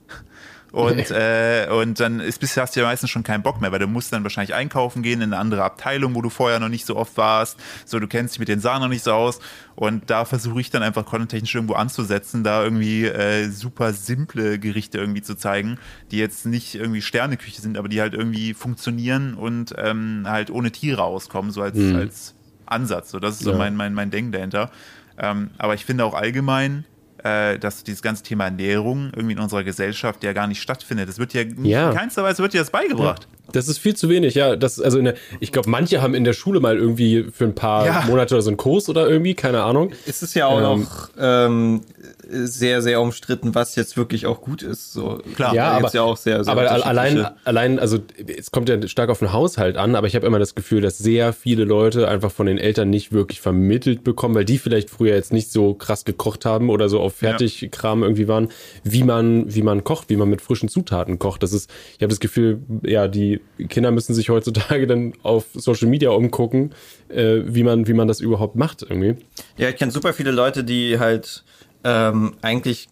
Und, äh, und dann ist, bist, hast du ja meistens schon keinen Bock mehr, weil du musst dann wahrscheinlich einkaufen gehen in eine andere Abteilung, wo du vorher noch nicht so oft warst. So, du kennst dich mit den Sachen noch nicht so aus. Und da versuche ich dann einfach contenttechnisch irgendwo anzusetzen, da irgendwie äh, super simple Gerichte irgendwie zu zeigen, die jetzt nicht irgendwie Sterneküche sind, aber die halt irgendwie funktionieren und ähm, halt ohne Tiere auskommen, so als, als Ansatz. So, das ist so Ja. mein, mein, mein Denken dahinter. Ähm, aber ich finde auch allgemein, dass dieses ganze Thema Ernährung irgendwie in unserer Gesellschaft ja gar nicht stattfindet. Es wird ja, nicht, Ja. in keinster Weise wird dir das beigebracht. Das ist viel zu wenig, ja. Das, also der, ich glaube, manche haben in der Schule mal irgendwie für ein paar Ja. Monate oder so einen Kurs oder irgendwie, keine Ahnung. Es ist ja auch Ähm, noch ähm, sehr, sehr umstritten, was jetzt wirklich auch gut ist. So. Klar. Ja, aber, ja auch sehr, sehr aber allein, allein, also es kommt ja stark auf den Haushalt an, aber ich habe immer das Gefühl, dass sehr viele Leute einfach von den Eltern nicht wirklich vermittelt bekommen, weil die vielleicht früher jetzt nicht so krass gekocht haben oder so auf Fertigkram irgendwie waren, wie man, wie man kocht, wie man mit frischen Zutaten kocht. Das ist, ich habe das Gefühl, ja, die die Kinder müssen sich heutzutage dann auf Social Media umgucken, äh, wie, man, wie man das überhaupt macht irgendwie. Ja, ich kenne super viele Leute, die halt ähm, eigentlich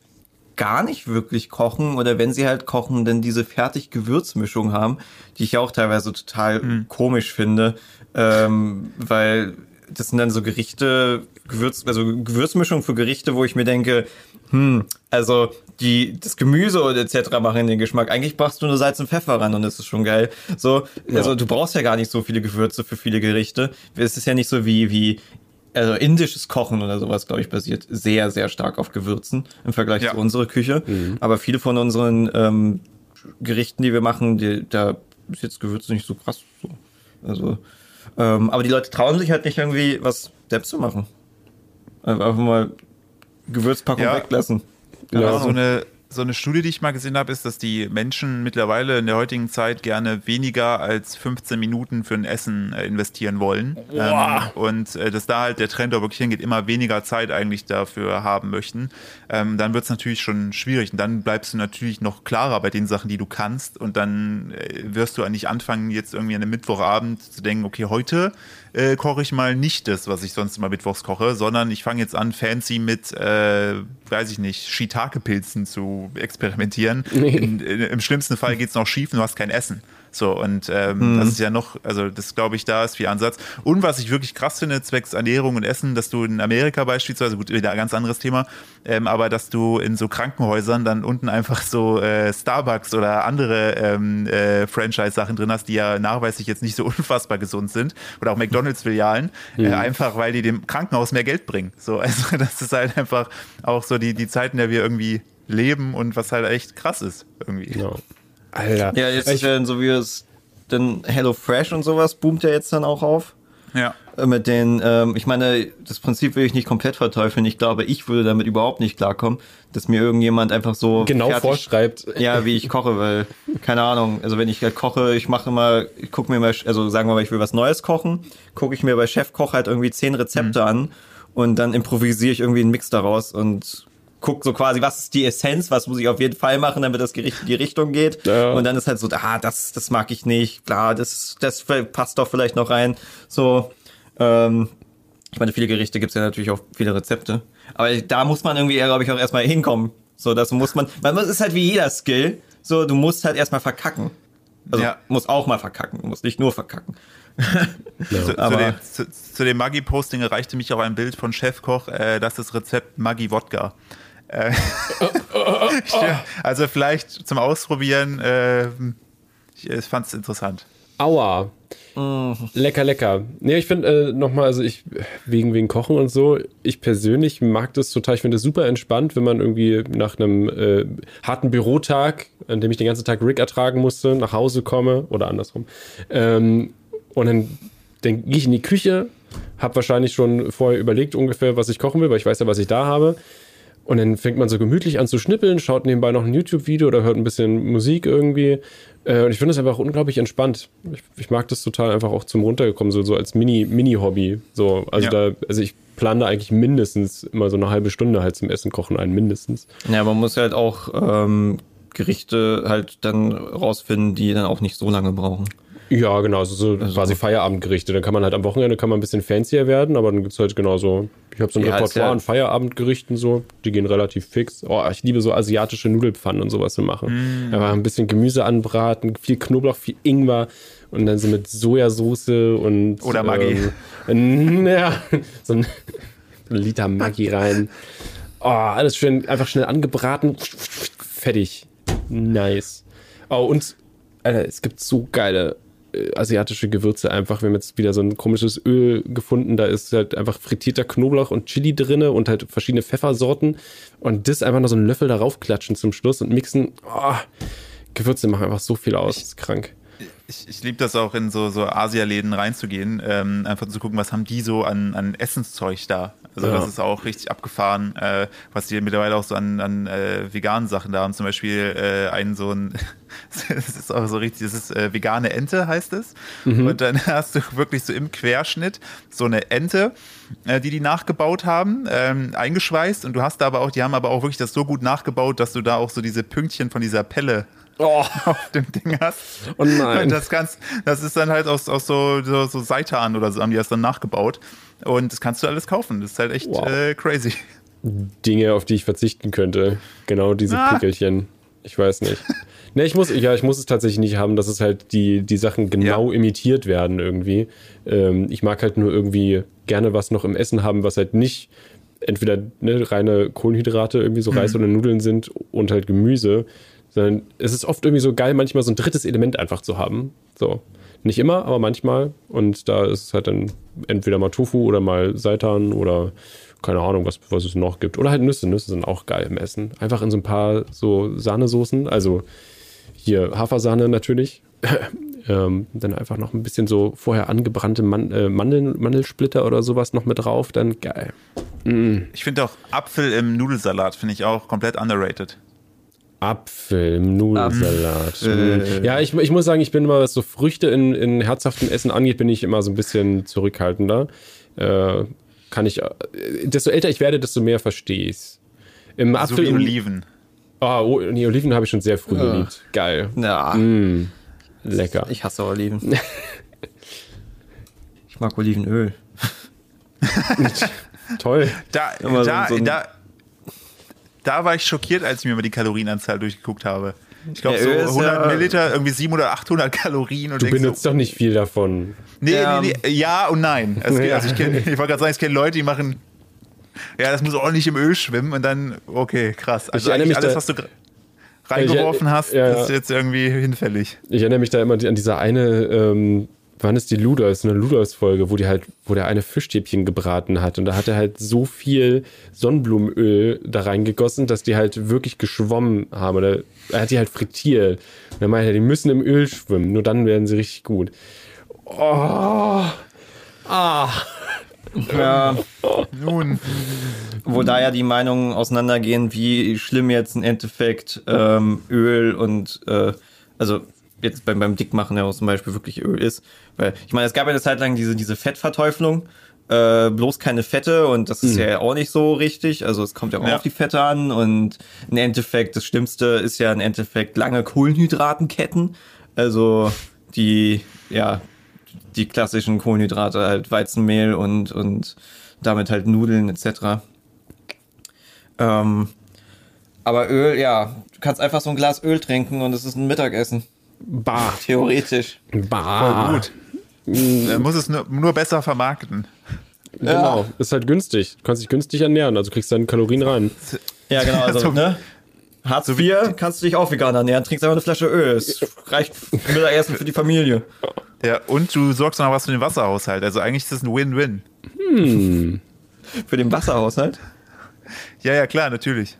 gar nicht wirklich kochen oder wenn sie halt kochen, dann diese fertig Gewürzmischung haben, die ich auch teilweise total mhm. komisch finde, ähm, weil das sind dann so Gerichte, Gewürz, also Gewürzmischung für Gerichte, wo ich mir denke, hm, also die das Gemüse und etc. machen den Geschmack. Eigentlich brauchst du nur Salz und Pfeffer ran und das ist schon geil. So, ja. also du brauchst ja gar nicht so viele Gewürze für viele Gerichte. Es ist ja nicht so wie wie also indisches Kochen oder sowas, glaube ich, basiert sehr, sehr stark auf Gewürzen im Vergleich ja. zu unserer Küche. Mhm. Aber viele von unseren ähm, Gerichten, die wir machen, die, da ist jetzt Gewürze nicht so krass. So. Also, ähm, aber die Leute trauen sich halt nicht irgendwie was selbst zu machen. Einfach mal Gewürzpackung ja. weglassen. Ja, so eine so eine Studie, die ich mal gesehen habe, ist, dass die Menschen mittlerweile in der heutigen Zeit gerne weniger als 15 Minuten für ein Essen äh, investieren wollen. Ähm, und äh, dass da halt der Trend auch wirklich hingeht, immer weniger Zeit eigentlich dafür haben möchten. Ähm, dann wird es natürlich schon schwierig. Und dann bleibst du natürlich noch klarer bei den Sachen, die du kannst. Und dann äh, wirst du eigentlich anfangen, jetzt irgendwie an einem Mittwochabend zu denken, okay, heute äh, koche ich mal nicht das, was ich sonst immer mittwochs koche, sondern ich fange jetzt an, fancy mit, äh, weiß ich nicht, Shiitake-Pilzen zu experimentieren. In, in, Im schlimmsten Fall geht es noch schief und du hast kein Essen. So, und ähm, mhm. das ist ja noch, also das glaube ich, da ist viel Ansatz. Und was ich wirklich krass finde, zwecks Ernährung und Essen, dass du in Amerika beispielsweise, gut, wieder ein ganz anderes Thema, ähm, aber dass du in so Krankenhäusern dann unten einfach so äh, Starbucks oder andere ähm, äh, Franchise-Sachen drin hast, die ja nachweislich jetzt nicht so unfassbar gesund sind. Oder auch McDonalds-Filialen, mhm. äh, einfach weil die dem Krankenhaus mehr Geld bringen. So, also das ist halt einfach auch so die, die Zeit, in der wir irgendwie leben und was halt echt krass ist irgendwie. Genau. Alter. Ja, jetzt ich, werden so wie es denn Hello Fresh und sowas boomt ja jetzt dann auch auf. Ja. Äh, mit den, ähm, ich meine, das Prinzip will ich nicht komplett verteufeln. Ich glaube, ich würde damit überhaupt nicht klarkommen, dass mir irgendjemand einfach so genau fertig, vorschreibt. Ja, wie ich koche, weil keine Ahnung. Also wenn ich halt koche, ich mache immer, ich gucke mir mal, also sagen wir mal, ich will was Neues kochen, gucke ich mir bei Chefkoch halt irgendwie zehn Rezepte mhm. an und dann improvisiere ich irgendwie einen Mix daraus und guckt so quasi, was ist die Essenz, was muss ich auf jeden Fall machen, damit das Gericht in die Richtung geht. Ja. Und dann ist halt so, ah, das, das mag ich nicht, klar, das, das passt doch vielleicht noch rein. So, ähm, ich meine, viele Gerichte gibt's ja natürlich auch viele Rezepte. Aber da muss man irgendwie, glaube ich, auch erstmal hinkommen. So, das muss man, weil man ist halt wie jeder Skill. So, du musst halt erstmal verkacken. Also, ja. muss auch mal verkacken, du musst nicht nur verkacken. Ja. zu, zu, dem, zu, zu, dem Maggi-Posting erreichte mich auch ein Bild von Chefkoch, äh, das ist das Rezept Maggi-Wodka. Äh, also vielleicht zum Ausprobieren. Äh, ich, ich fand es interessant. Aua. Mm. Lecker, lecker. Nee, ich finde äh, nochmal, also ich, wegen, wegen Kochen und so, ich persönlich mag das total. Ich finde es super entspannt, wenn man irgendwie nach einem äh, harten Bürotag, an dem ich den ganzen Tag Rick ertragen musste, nach Hause komme oder andersrum. Ähm, und dann, dann gehe ich in die Küche, habe wahrscheinlich schon vorher überlegt ungefähr, was ich kochen will, weil ich weiß ja, was ich da habe. Und dann fängt man so gemütlich an zu schnippeln, schaut nebenbei noch ein YouTube-Video oder hört ein bisschen Musik irgendwie. Äh, und ich finde es einfach unglaublich entspannt. Ich, ich, mag das total einfach auch zum Runtergekommen, so, so als Mini-Hobby. Mini so, also ja. da, also ich plane da eigentlich mindestens immer so eine halbe Stunde halt zum Essen kochen ein, mindestens. Ja, man muss halt auch ähm, Gerichte halt dann rausfinden, die dann auch nicht so lange brauchen. Ja, genau, so, so also, quasi Feierabendgerichte. Dann kann man halt am Wochenende kann man ein bisschen fancier werden, aber dann gibt es halt genauso. Ich habe so ein ja, Repertoire ja an Feierabendgerichten so, die gehen relativ fix. Oh, ich liebe so asiatische Nudelpfannen und sowas zu machen. Mm. Aber ein bisschen Gemüse anbraten, viel Knoblauch, viel Ingwer und dann so mit Sojasauce und. Oder Maggi. Ähm, ja, so ein Liter Maggi rein. Oh, alles schön, einfach schnell angebraten. Fertig. Nice. Oh, und Alter, es gibt so geile asiatische Gewürze einfach. Wir haben jetzt wieder so ein komisches Öl gefunden. Da ist halt einfach frittierter Knoblauch und Chili drinne und halt verschiedene Pfeffersorten. Und das einfach noch so einen Löffel darauf klatschen zum Schluss und mixen. Oh, Gewürze machen einfach so viel aus. Das ist krank. Ich, ich liebe das auch in so, so Asialäden reinzugehen, ähm, einfach zu gucken, was haben die so an, an Essenszeug da. Also ja. das ist auch richtig abgefahren, äh, was die mittlerweile auch so an, an äh, veganen Sachen da haben. Zum Beispiel äh, einen so ein, das ist auch so richtig, das ist äh, vegane Ente heißt es. Mhm. Und dann hast du wirklich so im Querschnitt so eine Ente äh, die die nachgebaut haben, ähm, eingeschweißt und du hast da aber auch, die haben aber auch wirklich das so gut nachgebaut, dass du da auch so diese Pünktchen von dieser Pelle Oh, auf dem Ding hast. oh nein. Und das kannst, das ist dann halt aus, aus so, so, so Seitan oder so, haben die das dann nachgebaut. Und das kannst du alles kaufen. Das ist halt echt Wow. äh, crazy. Dinge, auf die ich verzichten könnte. Genau diese Ah. Pickelchen. Ich weiß nicht. Ne, ich muss, ja, ich muss es tatsächlich nicht haben, dass es halt die, die Sachen genau imitiert werden irgendwie. Ähm, ich mag halt nur irgendwie gerne was noch im Essen haben, was halt nicht entweder ne, reine Kohlenhydrate, irgendwie so Reis oder Nudeln sind und halt Gemüse, sondern es ist oft irgendwie so geil, manchmal so ein drittes Element einfach zu haben. So. Nicht immer, aber manchmal. Und da ist halt dann entweder mal Tofu oder mal Seitan oder keine Ahnung, was, was es noch gibt. Oder halt Nüsse. Nüsse sind auch geil im Essen. Einfach in so ein paar so Sahnesoßen. Also hier Hafersahne natürlich. ähm, dann einfach noch ein bisschen so vorher angebrannte Man äh, Mandeln, Mandelsplitter oder sowas noch mit drauf. Dann geil. Ich finde auch Apfel im Nudelsalat, finde ich auch komplett underrated. Apfel Nudelsalat. Apfel. Mm. Ja, ich, ich muss sagen, ich bin immer, was so Früchte in, in herzhaftem Essen angeht, bin ich immer so ein bisschen zurückhaltender. Äh, kann ich, äh, desto älter ich werde, desto mehr verstehe ich's. Im So Apfel wie im- Oliven. Ah, oh, nee, Oliven habe ich schon sehr früh Ja. geliebt. Geil. Ja, Mm, lecker. ich hasse Oliven. ich mag Olivenöl. Toll. Da, so- da, so da, da war ich schockiert, als ich mir mal die Kalorienanzahl durchgeguckt habe. Ich glaube, Ja, so Öl ist 100 ja- Milliliter, irgendwie 700 oder 800 Kalorien. Und Du benutzt so, doch nicht viel davon. nee, Ja. nee, nee, ja und nein. Es geht, Ja. also ich, kenn, ich wollte gerade sagen, ich kenne Leute, die machen, ja, das muss ordentlich im Öl schwimmen und dann, okay, krass. Also alles, da- was du reingeworfen Ich- hast, ist jetzt irgendwie hinfällig. Ich erinnere mich da immer an diese eine, ähm, wann ist die Luders, eine Luders-Folge, wo die halt, wo der eine Fischstäbchen gebraten hat und da hat er halt so viel Sonnenblumenöl da reingegossen, dass die halt wirklich geschwommen haben. Oder er hat die halt frittiert. Und er meinte, die müssen im Öl schwimmen, nur dann werden sie richtig gut. Oh. Ah. Ja, Nun, wo da ja die Meinungen auseinandergehen, wie schlimm jetzt im Endeffekt ähm, Öl und äh, also jetzt beim, beim Dickmachen ja auch zum Beispiel wirklich Öl ist. Weil ich meine, es gab ja eine Zeit lang diese, diese Fettverteuflung, äh, bloß keine Fette und das ist ja auch nicht so richtig. Also es kommt ja auch Ja. auf die Fette an und im Endeffekt, das Schlimmste ist ja im Endeffekt lange Kohlenhydratenketten. Also die, ja, die klassischen Kohlenhydrate, halt Weizenmehl und, und damit halt Nudeln etc. Ähm, aber Öl, ja, du kannst einfach so ein Glas Öl trinken und es ist ein Mittagessen. Bah. Theoretisch. Bah. gut. Er muss es nur, nur besser vermarkten. Genau. Ist halt günstig. Du kannst dich günstig ernähren, also kriegst deine Kalorien rein. Ja, genau, also, So- ne? Hartz IV kannst du dich auch vegan ernähren, trinkst einfach eine Flasche Öl. Es reicht für Mittagessen für die Familie. Ja, und du sorgst noch was für den Wasserhaushalt. Also eigentlich ist das ein Win-Win. Für den Wasserhaushalt. Ja, ja, klar, natürlich.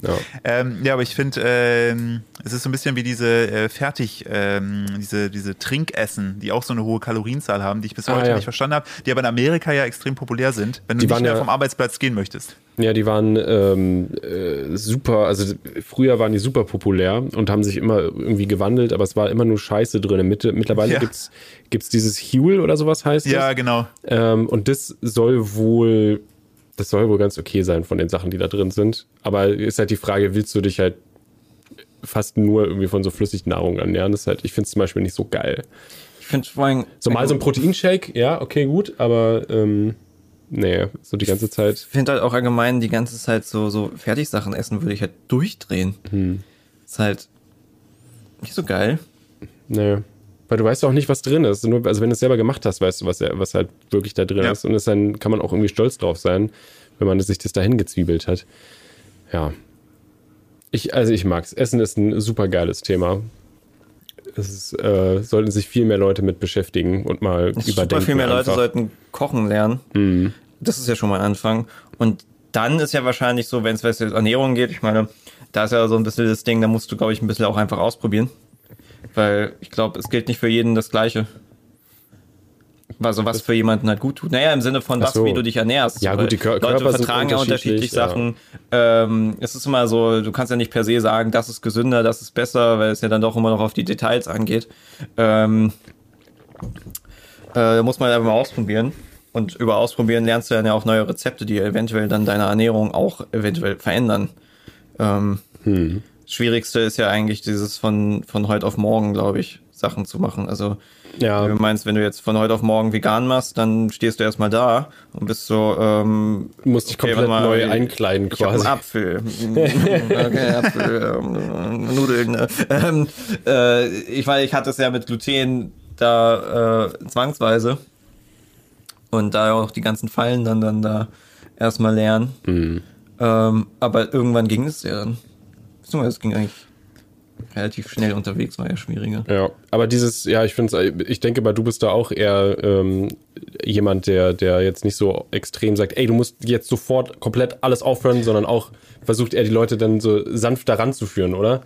Ja. Ähm, ja, aber ich finde, ähm, es ist so ein bisschen wie diese äh, Fertig, ähm, diese, diese Trinkessen, die auch so eine hohe Kalorienzahl haben, die ich bis Ah, heute ja. nicht verstanden habe, die aber in Amerika ja extrem populär sind, wenn du Die nicht waren mehr ja- vom Arbeitsplatz gehen möchtest. Ja, die waren ähm, äh, super, also früher waren die super populär und haben sich immer irgendwie gewandelt, aber es war immer nur Scheiße drin. Mitte, mittlerweile Ja. gibt's gibt's dieses Huel oder sowas heißt Ja, das. genau. Ähm, und das soll wohl, das soll wohl ganz okay sein von den Sachen, die da drin sind. Aber ist halt die Frage, willst du dich halt fast nur irgendwie von so Flüssignahrung ernähren? Das ist halt, ich finde es zum Beispiel nicht so geil. Ich finde vor allem. So mal so ein Proteinshake, ja, okay, gut, aber ähm, nee, so die ganze Zeit. Ich finde halt auch allgemein die ganze Zeit so, so Fertigsachen essen würde ich halt durchdrehen. Ist halt nicht so geil. Nee. Weil du weißt auch nicht, was drin ist. Nur, also wenn du es selber gemacht hast, weißt du, was, was halt wirklich da drin Ja. ist. Und es dann kann man auch irgendwie stolz drauf sein, wenn man sich das dahin gezwiebelt hat. Ja. Ich, also ich mag's. Essen ist ein super geiles Thema. Es ist, äh, sollten sich viel mehr Leute mit beschäftigen und mal überdenken. Super viel mehr Leute einfach. sollten kochen lernen. Das ist ja schon mal ein Anfang. Und dann ist ja wahrscheinlich so, wenn es was jetzt Ernährung geht, ich meine, da ist ja so ein bisschen das Ding, da musst du, glaube ich, ein bisschen auch einfach ausprobieren. Weil ich glaube, es gilt nicht für jeden das Gleiche. Also was für jemanden halt gut tut. Naja, im Sinne von was, so. wie du dich ernährst. Ja, gut, die Kör- Leute Körper vertragen ja unterschiedlich ja. Sachen. Ähm, es ist immer so, du kannst ja nicht per se sagen, das ist gesünder, das ist besser, weil es ja dann doch immer noch auf die Details angeht. Ähm, äh, muss man einfach mal ausprobieren. und über Ausprobieren lernst du dann ja auch neue Rezepte, die eventuell dann deine Ernährung auch eventuell verändern. Ähm, hm. Schwierigste ist ja eigentlich dieses von, von heute auf morgen, glaube ich, Sachen zu machen. Also ja. Du meinst, wenn du jetzt von heute auf morgen vegan machst, dann stehst du erstmal da und bist so, ähm, Du musst dich okay, komplett mal, neu einkleiden ich quasi. Hab Apfel. okay, Apfel, ähm, Nudeln. Ne? Ähm, äh, ich weiß, ich hatte es ja mit Gluten da äh, zwangsweise. Und da auch die ganzen Fallen dann, dann da erstmal lernen. Mhm. Ähm, aber irgendwann ging es ja dann. Beziehungsweise es ging eigentlich relativ schnell unterwegs war ja schwieriger. Ja, aber dieses, ja, ich finde ich denke mal, du bist da auch eher ähm, jemand, der, der jetzt nicht so extrem sagt, ey, du musst jetzt sofort komplett alles aufhören, sondern auch versucht er die Leute dann so sanft daran zu führen, oder?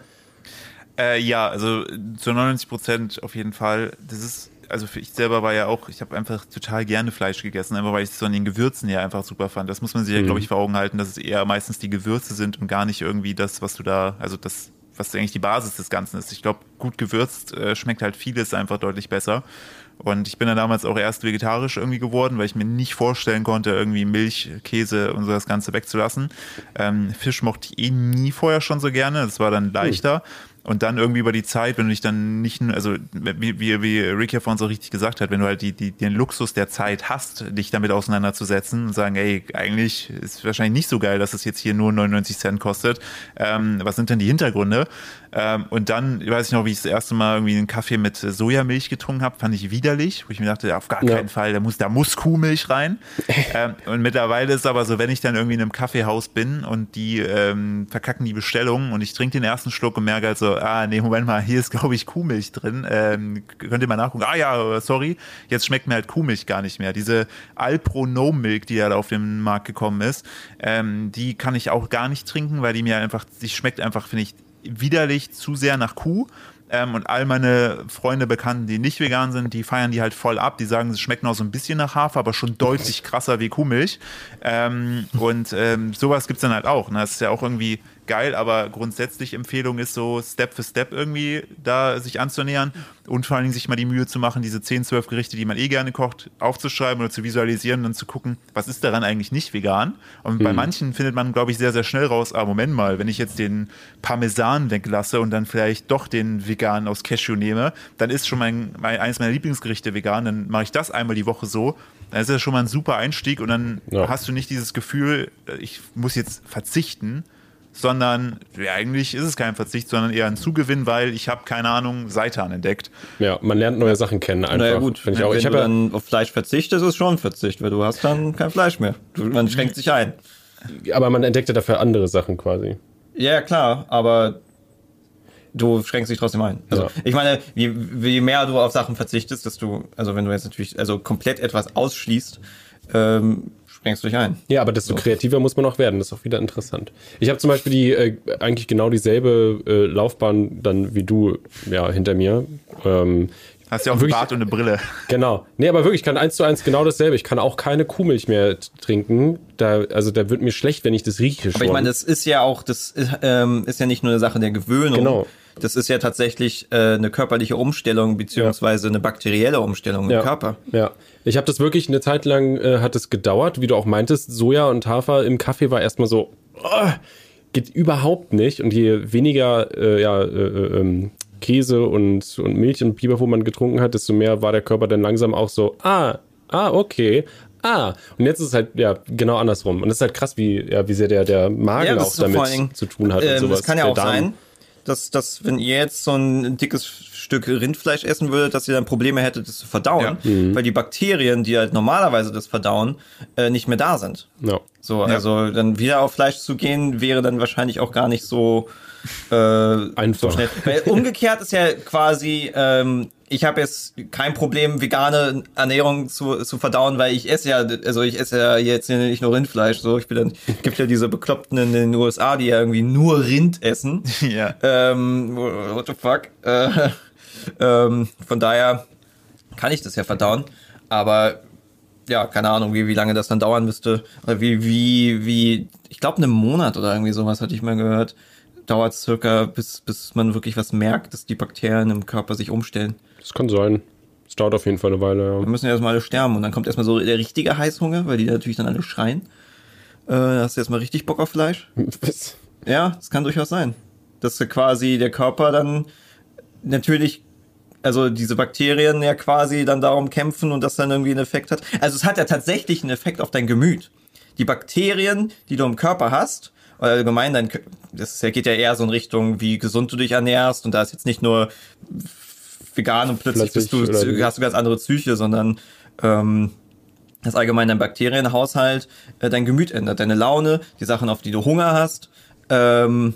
Äh, ja, also zu 99 Prozent auf jeden Fall. Das ist, also für ich selber war ja auch, ich habe einfach total gerne Fleisch gegessen, einfach weil ich es von den Gewürzen ja einfach super fand. Das muss man sich ja, glaube mhm. ich, vor Augen halten, dass es eher meistens die Gewürze sind und gar nicht irgendwie das, was du da, also das was eigentlich die Basis des Ganzen ist. Ich glaube, gut gewürzt äh, schmeckt halt vieles einfach deutlich besser. Und ich bin dann damals auch erst vegetarisch irgendwie geworden, weil ich mir nicht vorstellen konnte, irgendwie Milch, Käse und so das Ganze wegzulassen. Ähm, Fisch mochte ich eh nie vorher schon so gerne. Das war dann leichter. Hm. Und dann irgendwie über die Zeit, wenn du dich dann nicht, also wie, wie, wie Rick ja vorhin so richtig gesagt hat, wenn du halt die, die, den Luxus der Zeit hast, dich damit auseinanderzusetzen und sagen, ey, eigentlich ist wahrscheinlich nicht so geil, dass es jetzt hier nur 99 Cent kostet. Ähm, was sind denn die Hintergründe? Ähm, und dann, weiß ich noch, wie ich das erste Mal irgendwie einen Kaffee mit Sojamilch getrunken habe, fand ich widerlich, wo ich mir dachte, auf gar keinen ja. Fall, da muss, da muss Kuhmilch rein. ähm, und mittlerweile ist es aber so, wenn ich dann irgendwie in einem Kaffeehaus bin und die ähm, verkacken die Bestellung und ich trinke den ersten Schluck und merke halt so, ah, nee, Moment mal, hier ist, glaube ich, Kuhmilch drin. Ähm, könnt ihr mal nachgucken? Ah ja, sorry, jetzt schmeckt mir halt Kuhmilch gar nicht mehr. Diese Alpro-No-Milk, die ja da auf den Markt gekommen ist, ähm, die kann ich auch gar nicht trinken, weil die mir einfach, die schmeckt einfach, finde ich, widerlich zu sehr nach Kuh. Ähm, und all meine Freunde, Bekannten, die nicht vegan sind, die feiern die halt voll ab. Die sagen, es schmeckt noch so ein bisschen nach Hafer, aber schon deutlich krasser wie Kuhmilch. Ähm, und ähm, sowas es dann halt auch. Ne? Das ist ja auch irgendwie geil, aber grundsätzlich Empfehlung ist so Step für Step irgendwie da sich anzunähern und vor allen Dingen sich mal die Mühe zu machen, diese 10, 12 Gerichte, die man eh gerne kocht, aufzuschreiben oder zu visualisieren und dann zu gucken, was ist daran eigentlich nicht vegan. Und mhm. bei manchen findet man, glaube ich, sehr, sehr schnell raus, ah, Moment mal, wenn ich jetzt den Parmesan weglasse und dann vielleicht doch den vegan aus Cashew nehme, dann ist schon mein, mein eines meiner Lieblingsgerichte vegan, dann mache ich das einmal die Woche so. Dann ist das schon mal ein super Einstieg und dann ja. hast du nicht dieses Gefühl, ich muss jetzt verzichten, sondern ja, eigentlich ist es kein Verzicht, sondern eher ein Zugewinn, weil ich habe keine Ahnung Seitan entdeckt. Ja, man lernt neue Sachen kennen einfach. Naja gut, wenn, ich auch. wenn ich du dann auf Fleisch verzichtest, ist es schon ein Verzicht, weil du hast dann kein Fleisch mehr. Man schränkt sich ein. Aber man entdeckt ja dafür andere Sachen quasi. Ja, klar, aber du schränkst dich trotzdem ein. Also ja. ich meine, je, je mehr du auf Sachen verzichtest, desto, also wenn du jetzt natürlich also komplett etwas ausschließt, ähm, sprengst du dich ein. Ja, aber desto so. kreativer muss man auch werden. Das ist auch wieder interessant. Ich habe zum Beispiel die äh, eigentlich genau dieselbe äh, Laufbahn dann wie du ja hinter mir. Ähm, Hast ja auch wirklich, einen Bart und eine Brille. Genau. Nee, aber wirklich, ich kann eins zu eins genau dasselbe. Ich kann auch keine Kuhmilch mehr trinken. Da, also da wird mir schlecht, wenn ich das rieche schon. Aber ich meine, das ist ja auch, das ist, ähm, ist ja nicht nur eine Sache der Gewöhnung. Genau. Das ist ja tatsächlich äh, eine körperliche Umstellung, beziehungsweise eine bakterielle Umstellung ja. im Körper. Ja. Ich habe das wirklich eine Zeit lang äh, hat es gedauert, wie du auch meintest, Soja und Hafer im Kaffee war erstmal so, oh, geht überhaupt nicht. Und je weniger äh, ja, äh, äh, ähm, Käse und, und Milch und Pipapo man getrunken hat, desto mehr war der Körper dann langsam auch so, ah, ah, okay. Ah, und jetzt ist es halt ja genau andersrum. Und es ist halt krass, wie, ja, wie sehr der, der Magen ja, auch damit zu tun hat. Ähm, und sowas. Das kann ja auch sein, dass, dass wenn ihr jetzt so ein dickes Stück Rindfleisch essen würdet, dass ihr dann Probleme hättet, das zu verdauen, ja. mhm. weil die Bakterien, die halt normalerweise das verdauen, äh, nicht mehr da sind. Ja. So, also dann wieder auf Fleisch zu gehen, wäre dann wahrscheinlich auch gar nicht so äh, einfach. So schnell. Weil umgekehrt ist ja quasi, ähm, ich habe jetzt kein Problem, vegane Ernährung zu, zu verdauen, weil ich esse ja, also ich esse ja jetzt nicht nur Rindfleisch, so ich bin dann, gibt ja diese Bekloppten in den USA, die ja irgendwie nur Rind essen. Ja. Ähm, what the fuck? Äh, ähm, von daher kann ich das ja verdauen. Aber ja, keine Ahnung, wie, wie lange das dann dauern müsste. Oder wie, wie, wie, ich glaube, einen Monat oder irgendwie sowas hatte ich mal gehört. Dauert circa, bis, bis man wirklich was merkt, dass die Bakterien im Körper sich umstellen. Das kann sein. Es dauert auf jeden Fall eine Weile, ja. Wir müssen erstmal alle sterben und dann kommt erstmal so der richtige Heißhunger, weil die natürlich dann alle schreien. Äh, hast du erstmal richtig Bock auf Fleisch. Ja, das kann durchaus sein. Dass quasi der Körper dann natürlich, also diese Bakterien ja quasi dann darum kämpfen und das dann irgendwie einen Effekt hat. Also es hat ja tatsächlich einen Effekt auf dein Gemüt. Die Bakterien, die du im Körper hast, oder allgemein dein, das geht ja eher so in Richtung, wie gesund du dich ernährst und da ist jetzt nicht nur vegan und plötzlich, bist du, hast du ganz andere Psyche, sondern ähm, dass allgemein dein Bakterienhaushalt äh, dein Gemüt ändert, deine Laune, die Sachen, auf die du Hunger hast, ähm,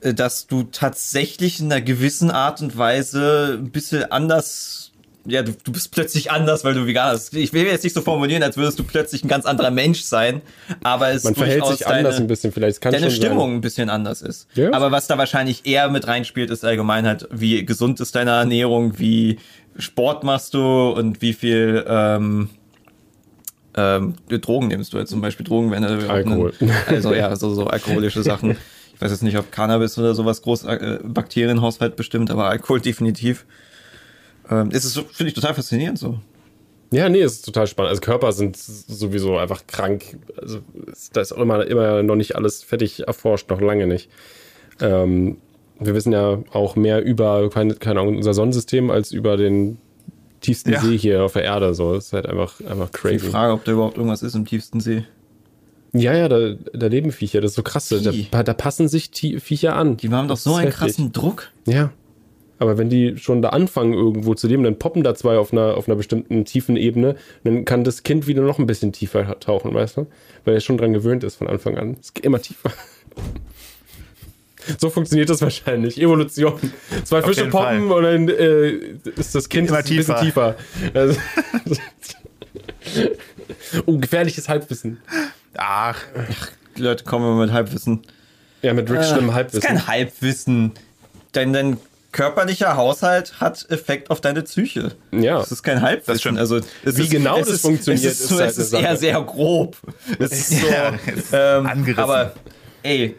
äh, dass du tatsächlich in einer gewissen Art und Weise ein bisschen anders, ja, du, du bist plötzlich anders, weil du vegan bist. Ich will jetzt nicht so formulieren, als würdest du plötzlich ein ganz anderer Mensch sein, aber es Man verhält sich anders deine- ein bisschen, vielleicht. Kann deine Stimmung Sein. ein bisschen anders ist. Ja. Aber was da wahrscheinlich eher mit reinspielt, ist allgemein halt, wie gesund ist deine Ernährung, wie Sport machst du und wie viel ähm, ähm, Drogen nimmst du jetzt zum Beispiel Drogen, wenn du Alkohol. also ja, so, so alkoholische Sachen. Ich weiß jetzt nicht, ob Cannabis oder sowas groß äh, Bakterienhaushalt bestimmt, aber Alkohol definitiv. Ähm, es ist, finde ich, total faszinierend so. Ja, nee, es ist total spannend. Also Körper sind sowieso einfach krank. Also da ist auch immer, immer noch nicht alles fertig erforscht, noch lange nicht. Ähm, wir wissen ja auch mehr über, keine, keine Ahnung, unser Sonnensystem als über den tiefsten Ja. See hier auf der Erde. So, das ist halt einfach, einfach Die crazy. Frage, ob da überhaupt irgendwas ist im tiefsten See. Ja, ja, da, da leben Viecher, das ist so krass. Da, da passen sich die Viecher an. Die haben doch so einen heftig. krassen Druck. Ja. Aber wenn die schon da anfangen, irgendwo zu leben, dann poppen da zwei auf einer, auf einer bestimmten tiefen Ebene. Dann kann das Kind wieder noch ein bisschen tiefer tauchen, weißt du? Weil er schon dran gewöhnt ist von Anfang an. Es geht immer tiefer. So funktioniert das wahrscheinlich. Evolution. Zwei Fische jeden poppen und dann äh, ist das Kind immer ein bisschen tiefer. Also, oh, gefährliches Halbwissen. Ach, Leute kommen immer mit Halbwissen. Ja, mit Rick schlimmem Das ist Halbwissen. kein Halbwissen. Dein, dein körperlicher Haushalt hat Effekt auf deine Psyche. Ja. Das ist kein Halbwissen. Das stimmt. Also, es Wie ist, genau es das ist, funktioniert, es ist, so, ist halt es ist eher sehr grob. Es ist so, Ja, ähm, angerissen. aber ey,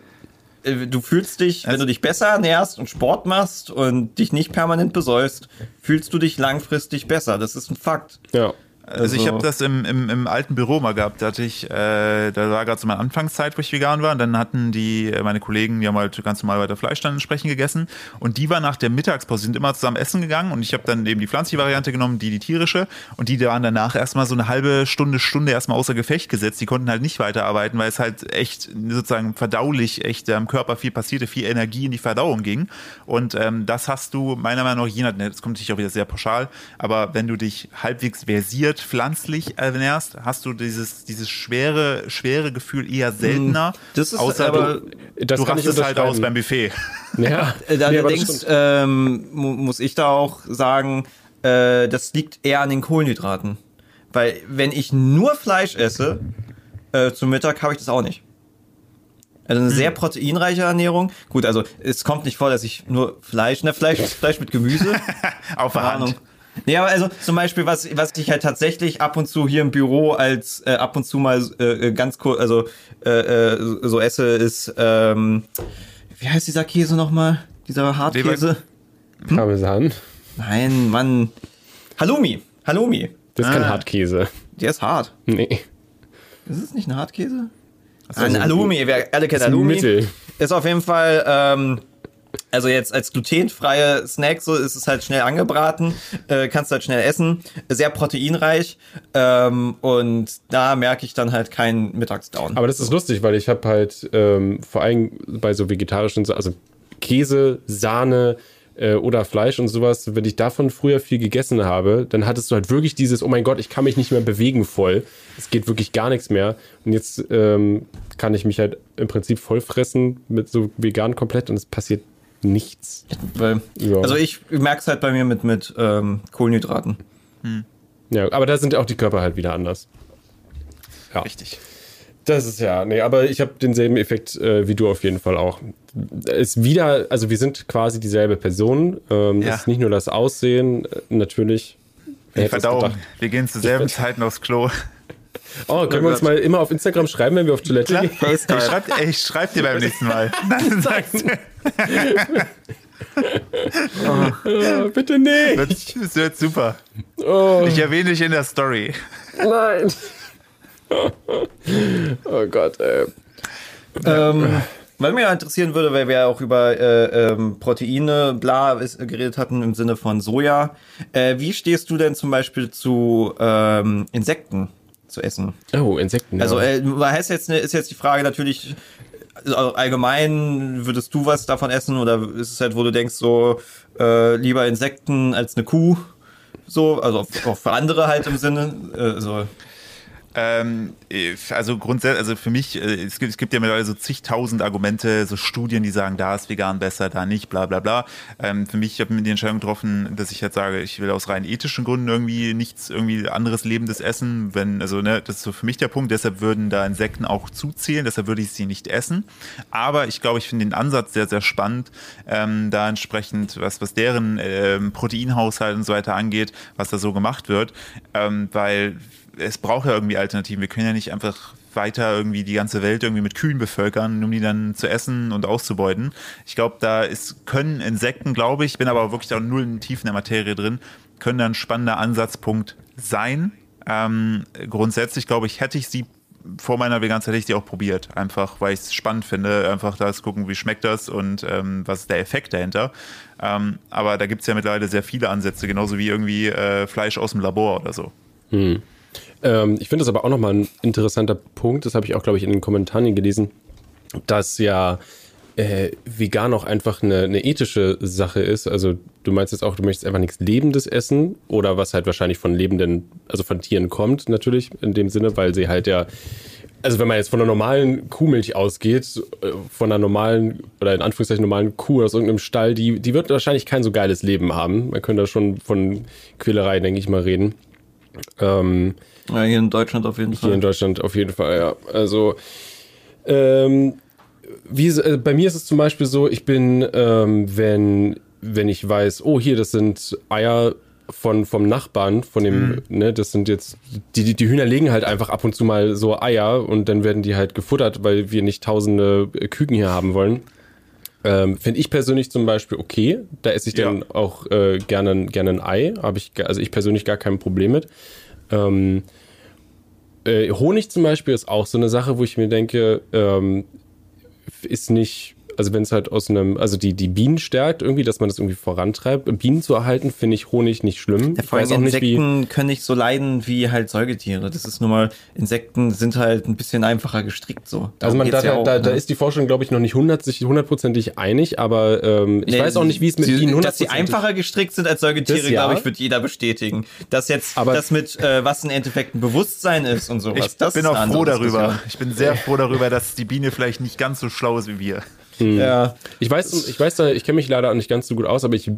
äh, du fühlst dich, wenn du dich besser ernährst und Sport machst und dich nicht permanent besäufst, fühlst du dich langfristig besser. Das ist ein Fakt. Ja. Also, ich Also- habe das im, im, im alten Büro mal gehabt. Da hatte ich, äh, da war gerade so meine Anfangszeit, wo ich vegan war. Und dann hatten die, äh, meine Kollegen, die haben halt ganz normal weiter Fleisch dann entsprechend gegessen. Und die waren nach der Mittagspause, die sind immer zusammen essen gegangen. Und ich habe dann eben die pflanzliche Variante genommen, die die tierische. Und die waren danach erstmal so eine halbe Stunde, Stunde erstmal außer Gefecht gesetzt. Die konnten halt nicht weiterarbeiten, weil es halt echt sozusagen verdaulich echt am Körper viel passierte, viel Energie in die Verdauung ging. Und ähm, das hast du meiner Meinung nach, je nach, ne, das kommt natürlich auch wieder sehr pauschal, aber wenn du dich halbwegs versiert pflanzlich ernährst, hast du dieses, dieses schwere, schwere Gefühl eher seltener. Das ist außer aber- du, Das du kann ich rastest halt aus beim Buffet. Ja. Das Allerdings ähm, mu muss ich da auch sagen, äh, das liegt eher an den Kohlenhydraten. Weil wenn ich nur Fleisch esse, äh, zum Mittag habe ich das auch nicht. Also eine sehr proteinreiche Ernährung. Gut, also es kommt nicht vor, dass ich nur Fleisch, ne, Fleisch, Fleisch mit Gemüse. Auf der Hand. Ahnung. Nee, aber also zum Beispiel, was, was ich halt tatsächlich ab und zu hier im Büro als äh, ab und zu mal äh, ganz kurz, also äh, äh, so esse, ist, ähm, wie heißt dieser Käse nochmal? Dieser Hartkäse? Parmesan. Nein, Mann. Halloumi. Halloumi. Das ist kein Ah. Hartkäse. Der ist hart. Nee. Ist es nicht ein Hartkäse? so, ein Halloumi, wir alle kennen ein Halloumi. Mittel. Ist auf jeden Fall, ähm, also jetzt als glutenfreie Snack, so ist es halt schnell angebraten, äh, kannst halt schnell essen, sehr proteinreich ähm, und da merke ich dann halt keinen Mittagsdown. Aber das ist lustig, weil ich habe halt ähm, vor allem bei so vegetarischen, also Käse, Sahne äh, oder Fleisch und sowas, wenn ich davon früher viel gegessen habe, dann hattest du halt wirklich dieses, oh mein Gott, ich kann mich nicht mehr bewegen voll. Es geht wirklich gar nichts mehr. Und jetzt ähm, kann ich mich halt im Prinzip voll fressen mit so vegan komplett und es passiert nichts. Weil, Ja. Also ich merke es halt bei mir mit, mit ähm, Kohlenhydraten. Ja, aber da sind auch die Körper halt wieder anders. Ja. Richtig. Das ist ja, nee, aber ich habe denselben Effekt äh, wie du auf jeden Fall auch. Es wieder, also wir sind quasi dieselbe Person. Ähm, Ja. Es ist nicht nur das Aussehen, äh, natürlich. Die es Verdauung. Wir gehen zur selben Zeiten aufs Klo. Oh, können wir uns mal immer auf Instagram schreiben, wenn wir auf Toilette Klar, gehen? ich schreibe ich schreib dir beim nächsten Mal. Dann sagst du, Oh, bitte nicht. das, wird super. Oh, Ich erwähne dich in der Story. nein. Oh Gott, ey. Ähm, weil mich ja interessieren würde, weil wir ja auch über äh, ähm, Proteine, bla, ist, geredet hatten im Sinne von Soja. Äh, wie stehst du denn zum Beispiel zu ähm, Insekten zu essen? Oh, Insekten. Also ja. äh, heißt jetzt, ne, ist jetzt die Frage natürlich, also allgemein, würdest du was davon essen oder ist es halt, wo du denkst, so äh, lieber Insekten als eine Kuh? So, also auch für andere halt im Sinne. Äh, so. Ähm, also grundsätzlich, also für mich, äh, es gibt, es gibt ja mittlerweile so zigtausend Argumente, so Studien, die sagen, da ist vegan besser, da nicht, bla bla bla. Ähm, für mich, ich habe mir die Entscheidung getroffen, dass ich jetzt sage, ich will aus rein ethischen Gründen irgendwie nichts, irgendwie anderes lebendes essen. Wenn, also, ne, das ist so für mich der Punkt, deshalb würden da Insekten auch zuzählen, deshalb würde ich sie nicht essen. Aber ich glaube, ich finde den Ansatz sehr, sehr spannend, ähm, da entsprechend, was, was deren ähm, Proteinhaushalt und so weiter angeht, was da so gemacht wird. Ähm, weil es braucht ja irgendwie Alternativen. Wir können ja nicht einfach weiter irgendwie die ganze Welt irgendwie mit Kühen bevölkern, um die dann zu essen und auszubeuten. Ich glaube, da ist, können Insekten, glaube ich, bin aber wirklich da null in tief in der Materie drin, können da ein spannender Ansatzpunkt sein. Ähm, grundsätzlich, glaube ich, hätte ich sie vor meiner Veganzeit hätte ich die auch probiert, einfach weil ich es spannend finde, einfach da zu gucken, wie schmeckt das und ähm, was ist der Effekt dahinter. Ähm, aber da gibt es ja mittlerweile sehr viele Ansätze, genauso wie irgendwie äh, Fleisch aus dem Labor oder so. Ähm, ich finde das aber auch nochmal ein interessanter Punkt, das habe ich auch, glaube ich, in den Kommentaren gelesen, dass ja äh, vegan auch einfach eine, eine ethische Sache ist. Also du meinst jetzt auch, du möchtest einfach nichts Lebendes essen oder was halt wahrscheinlich von lebenden, also von Tieren kommt natürlich in dem Sinne, weil sie halt ja, also wenn man jetzt von einer normalen Kuhmilch ausgeht, äh, von einer normalen oder in Anführungszeichen normalen Kuh aus irgendeinem Stall, die, die wird wahrscheinlich kein so geiles Leben haben. Man könnte da schon von Quälerei, denke ich mal, reden. Ähm, Ja, hier in Deutschland auf jeden hier in Deutschland auf jeden Fall, ja. Also, ähm, wie, äh, bei mir ist es zum Beispiel so, ich bin, ähm, wenn, wenn ich weiß, oh, hier, das sind Eier von, vom Nachbarn, von dem, ne, das sind jetzt, die, die, die Hühner legen halt einfach ab und zu mal so Eier und dann werden die halt gefuttert, weil wir nicht tausende äh, Küken hier haben wollen. Ähm, Finde ich persönlich zum Beispiel okay. Da esse ich dann Ja. auch äh, gerne, gerne ein Ei. Habe ich, also ich persönlich gar kein Problem mit. Ähm, äh, Honig zum Beispiel ist auch so eine Sache, wo ich mir denke, ähm, ist nicht, also wenn es halt aus einem, also die, die Bienen stärkt irgendwie, dass man das irgendwie vorantreibt. Bienen zu erhalten, finde ich Honig nicht schlimm. Ja, ich vor allem auch nicht, wie. Insekten können nicht so leiden wie halt Säugetiere. Das ist nun mal, Insekten sind halt ein bisschen einfacher gestrickt so. Also Darum man, da, ja da, auch, da, da ne? ist die Forschung, glaube ich, noch nicht hundert- sich hundertprozentig einig, aber ähm, ich Nee, weiß auch nicht, wie es mit sie- Bienen Dass sie einfacher gestrickt sind als Säugetiere, ja. glaube ich, wird jeder bestätigen. Dass jetzt Aber- das mit, äh, was im Endeffekt ein Bewusstsein ist und sowas. Ich das bin auch froh darüber. Ich bin sehr froh darüber, dass die Biene vielleicht nicht ganz so schlau ist wie wir. Ja. Ich weiß, ich weiß da, ich kenne mich leider auch nicht ganz so gut aus, aber ich,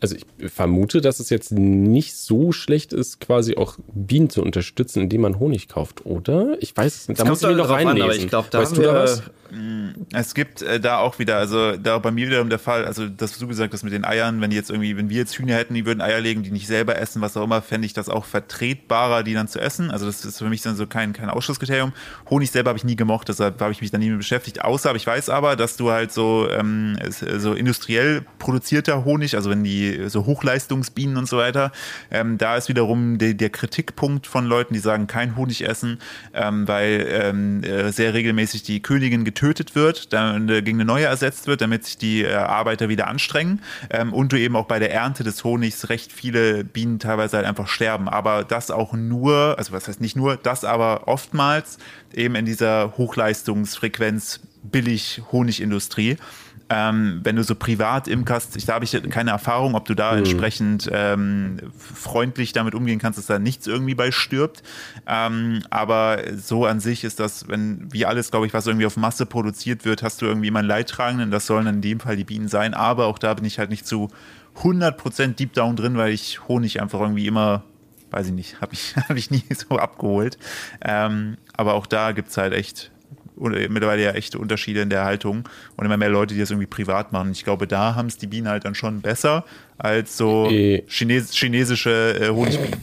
also ich vermute, dass es jetzt nicht so schlecht ist, quasi auch Bienen zu unterstützen, indem man Honig kauft, oder? Ich weiß. Da muss ich noch drauf an, reinlesen. aber ich glaube, da weißt haben du wir, da was? Es gibt äh, da auch wieder, also da bei mir wiederum der Fall, also das, was du gesagt hast mit den Eiern, wenn die jetzt irgendwie, wenn wir jetzt Hühner hätten, die würden Eier legen, die nicht selber essen, was auch immer, fände ich das auch vertretbarer, die dann zu essen. Also das ist für mich dann so kein, kein Ausschlusskriterium. Honig selber habe ich nie gemocht, deshalb habe ich mich da nie mit beschäftigt. Außer, aber ich weiß aber, dass du halt so, ähm, so industriell produzierter Honig, also wenn die so Hochleistungsbienen und so weiter, ähm, da ist wiederum der, der Kritikpunkt von Leuten, die sagen, kein Honig essen, ähm, weil ähm, äh, sehr regelmäßig die Königin getötet wird, dann äh, gegen eine neue ersetzt wird, damit sich die äh, Arbeiter wieder anstrengen ähm, und du eben auch bei der Ernte des Honigs recht viele Bienen teilweise halt einfach sterben. Aber das auch nur, also was heißt nicht nur, das aber oftmals eben in dieser Hochleistungsfrequenz billig Honigindustrie. Ähm, wenn du so privat imkerst, ich, da habe ich keine Erfahrung, ob du da entsprechend ähm, freundlich damit umgehen kannst, dass da nichts irgendwie bei stirbt. Ähm, aber so an sich ist das, wenn wie alles, glaube ich, was irgendwie auf Masse produziert wird, hast du irgendwie immer einen Leidtragenden. Das sollen in dem Fall die Bienen sein. Aber auch da bin ich halt nicht zu 100% Deep Down drin, weil ich Honig einfach irgendwie immer weiß ich nicht, habe ich, hab ich nie so abgeholt. Ähm, aber auch da gibt es halt echt mittlerweile ja echte Unterschiede in der Haltung und immer mehr Leute, die das irgendwie privat machen. Ich glaube, da haben es die Bienen halt dann schon besser als so Eh. Chines chinesische äh, Honigbienen.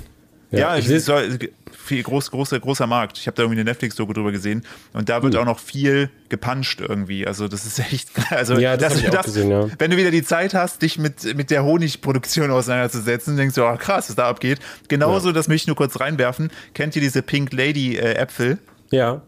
Ja, ich ich will- soll, viel groß, großer, großer Markt. Ich habe da irgendwie eine Netflix-Doku drüber gesehen und da wird Hm. auch noch viel gepanscht irgendwie. Also das ist echt, also Ja, das du auch gesehen, ja. wenn du wieder die Zeit hast, dich mit, mit der Honigproduktion auseinanderzusetzen, denkst du, oh, krass, was da abgeht. Genauso, das möchte ich nur kurz reinwerfen. Kennt ihr diese Pink Lady äh, Äpfel? Ja.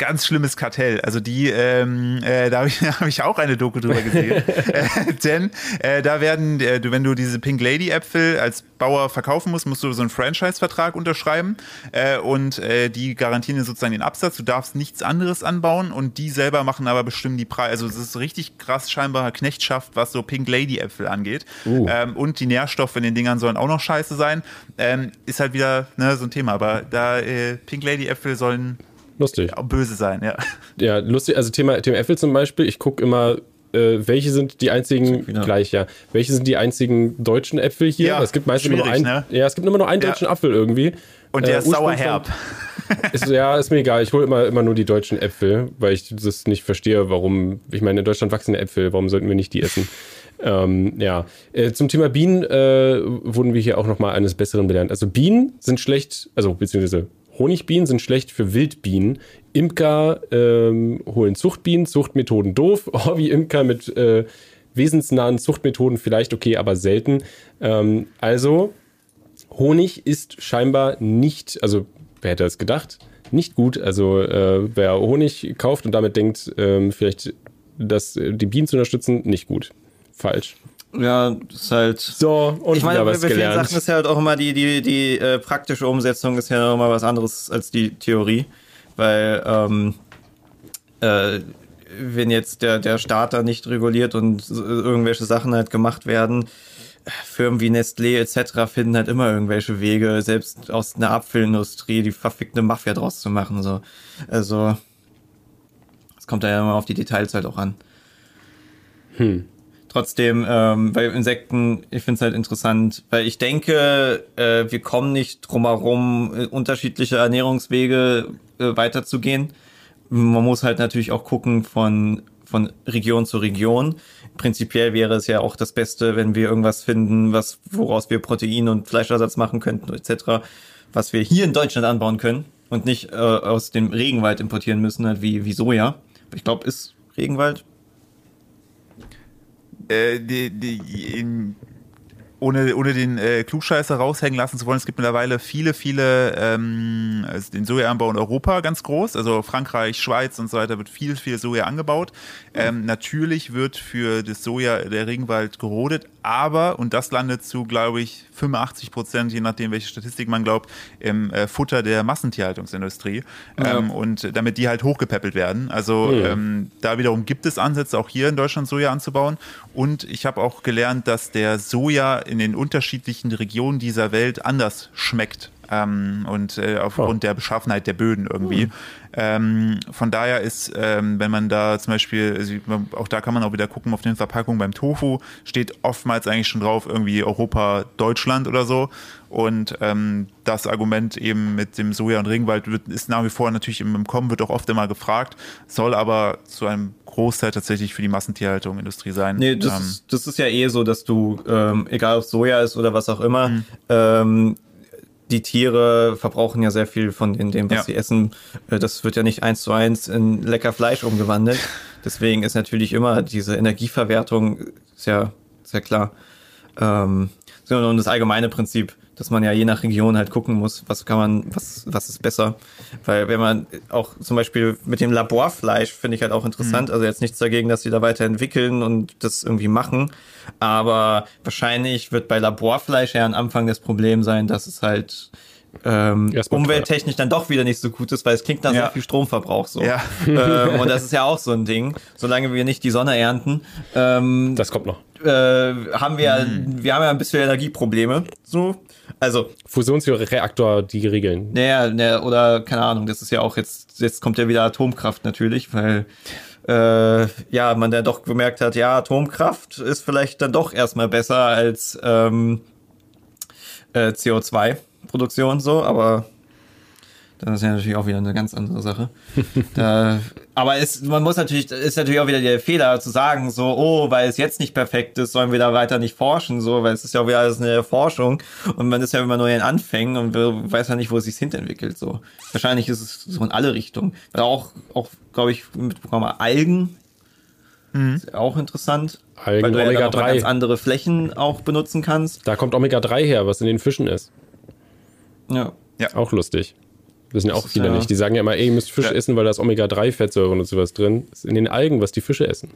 Ganz schlimmes Kartell. Also die, ähm, äh, da habe ich, hab ich auch eine Doku drüber gesehen. äh, denn äh, da werden, äh, wenn du diese Pink Lady Äpfel als Bauer verkaufen musst, musst du so einen Franchise-Vertrag unterschreiben äh, und äh, die garantieren dir sozusagen den Absatz. Du darfst nichts anderes anbauen und die selber machen aber bestimmen die Preise. Also es ist richtig krass scheinbar Knechtschaft, was so Pink Lady Äpfel angeht. Uh. Ähm, und die Nährstoffe in den Dingern sollen auch noch scheiße sein. Ähm, ist halt wieder ne, so ein Thema. Aber da äh, Pink Lady Äpfel sollen Lustig. böse sein, ja. Ja, lustig. Also Thema, Thema Äpfel zum Beispiel. Ich gucke immer, äh, welche sind die einzigen, gleich, ja. Welche sind die einzigen deutschen Äpfel hier? Ja, es gibt meistens immer nur einen, ne? ja, es gibt immer nur einen deutschen Apfel irgendwie. Und der Äh, ist sauer Ursprung herb. von- Ist, ja, ist mir egal. Ich hole immer, immer nur die deutschen Äpfel, weil ich das nicht verstehe, warum. Ich meine, in Deutschland wachsen Äpfel, warum sollten wir nicht die essen? Ähm, ja, äh, zum Thema Bienen äh, wurden wir hier auch nochmal eines Besseren belernt. Also Bienen sind schlecht, also beziehungsweise Honigbienen sind schlecht für Wildbienen. Imker ähm, holen Zuchtbienen, Zuchtmethoden doof. Hobby-Imker mit äh, wesensnahen Zuchtmethoden vielleicht okay, aber selten. Ähm, also Honig ist scheinbar nicht, also wer hätte es gedacht, nicht gut. Also äh, wer Honig kauft und damit denkt, ähm, vielleicht das, äh, die Bienen zu unterstützen, nicht gut. Falsch. Ja, das ist halt. So, und Ich meine, bei vielen gelernt. Sachen ist ja halt auch immer die, die, die äh, praktische Umsetzung ist ja nochmal was anderes als die Theorie. Weil, ähm, äh, wenn jetzt der, der Staat da nicht reguliert und so- irgendwelche Sachen halt gemacht werden, Firmen wie Nestlé etc. finden halt immer irgendwelche Wege, selbst aus einer Apfelindustrie die verfickte Mafia draus zu machen. So. Also, es kommt da ja immer auf die Details halt auch an. Trotzdem, ähm, bei Insekten, ich finde es halt interessant, weil ich denke, äh, wir kommen nicht drum herum, äh, unterschiedliche Ernährungswege äh, weiterzugehen. Man muss halt natürlich auch gucken von, von Region zu Region. Prinzipiell wäre es ja auch das Beste, wenn wir irgendwas finden, was, woraus wir Protein und Fleischersatz machen könnten, etc., was wir hier in Deutschland anbauen können und nicht äh, aus dem Regenwald importieren müssen, halt wie, wie Soja. Ich glaube, ist Regenwald Äh, die, die, in, ohne, ohne den äh, Klugscheißer raushängen lassen zu wollen, es gibt mittlerweile viele, viele, ähm, also den Sojaanbau in Europa ganz groß, also Frankreich, Schweiz und so weiter wird viel, viel Soja angebaut. Ähm, natürlich wird für das Soja der Regenwald gerodet, aber, und das landet zu, glaube ich, 85 Prozent, je nachdem, welche Statistik man glaubt, im äh, Futter der Massentierhaltungsindustrie. Ja. Ähm, und damit die halt hochgepäppelt werden. Also ähm, da wiederum gibt es Ansätze, auch hier in Deutschland Soja anzubauen. Und ich habe auch gelernt, dass der Soja in den unterschiedlichen Regionen dieser Welt anders schmeckt. Ähm, und äh, aufgrund der Beschaffenheit der Böden irgendwie. Ähm, von daher ist, ähm, wenn man da zum Beispiel, also auch da kann man auch wieder gucken auf den Verpackungen beim Tofu, steht oftmals eigentlich schon drauf irgendwie Europa, Deutschland oder so. Und ähm, das Argument eben mit dem Soja und Regenwald wird, ist nach wie vor natürlich im, im Kommen, wird auch oft immer gefragt, soll aber zu einem Großteil tatsächlich für die Massentierhaltung Industrie sein. Nee, das, Ähm, ist, das ist ja eh so, dass du, ähm, egal ob Soja ist oder was auch immer, Mhm. ähm, die Tiere verbrauchen ja sehr viel von dem, dem was Ja. sie essen. Äh, Das wird ja nicht eins zu eins in lecker Fleisch umgewandelt. Deswegen ist natürlich immer diese Energieverwertung, ist ja klar. Ähm, so, und das allgemeine Prinzip, dass man ja je nach Region halt gucken muss, was kann man, was, was ist besser. Weil wenn man auch zum Beispiel mit dem Laborfleisch finde ich halt auch interessant, also jetzt nichts dagegen, dass sie da weiterentwickeln und das irgendwie machen. Aber wahrscheinlich wird bei Laborfleisch ja am Anfang das Problem sein, dass es halt ähm, umwelttechnisch dann doch wieder nicht so gut ist, weil es klingt nach Ja. sehr viel Stromverbrauch so. Ja. ähm, und das ist ja auch so ein Ding. Solange wir nicht die Sonne ernten, ähm, Das kommt noch. äh, haben wir, wir haben ja ein bisschen Energieprobleme. So. Also, Fusionsreaktor, die Regeln. naja, naja, oder keine Ahnung, das ist ja auch jetzt, jetzt kommt ja wieder Atomkraft natürlich, weil äh, ja, man dann doch gemerkt hat, ja, Atomkraft ist vielleicht dann doch erstmal besser als ähm, äh, CO2-Produktion so, aber Das ist ja natürlich auch wieder eine ganz andere Sache. da, aber es, man muss natürlich, ist natürlich auch wieder der Fehler zu sagen, so, oh, weil es jetzt nicht perfekt ist, sollen wir da weiter nicht forschen, so, weil es ist ja auch wieder alles eine Forschung und man ist ja immer nur in den Anfängen und weiß ja nicht, wo es sich hinentwickelt, so. Wahrscheinlich ist es so in alle Richtungen. Weil auch, auch, glaube ich, mitbekommen, Algen, mhm. ist auch interessant. Algen, weil du Omega ja 3. ganz andere Flächen auch benutzen kannst. Da kommt Omega 3 her, was in den Fischen ist. Ja. Ja. Auch lustig. Wissen ja auch viele ja. nicht. Die sagen ja immer, ey, ihr müsst Fisch ja. essen, weil da ist Omega-3-Fettsäuren und sowas drin. Das ist in den Algen, was die Fische essen.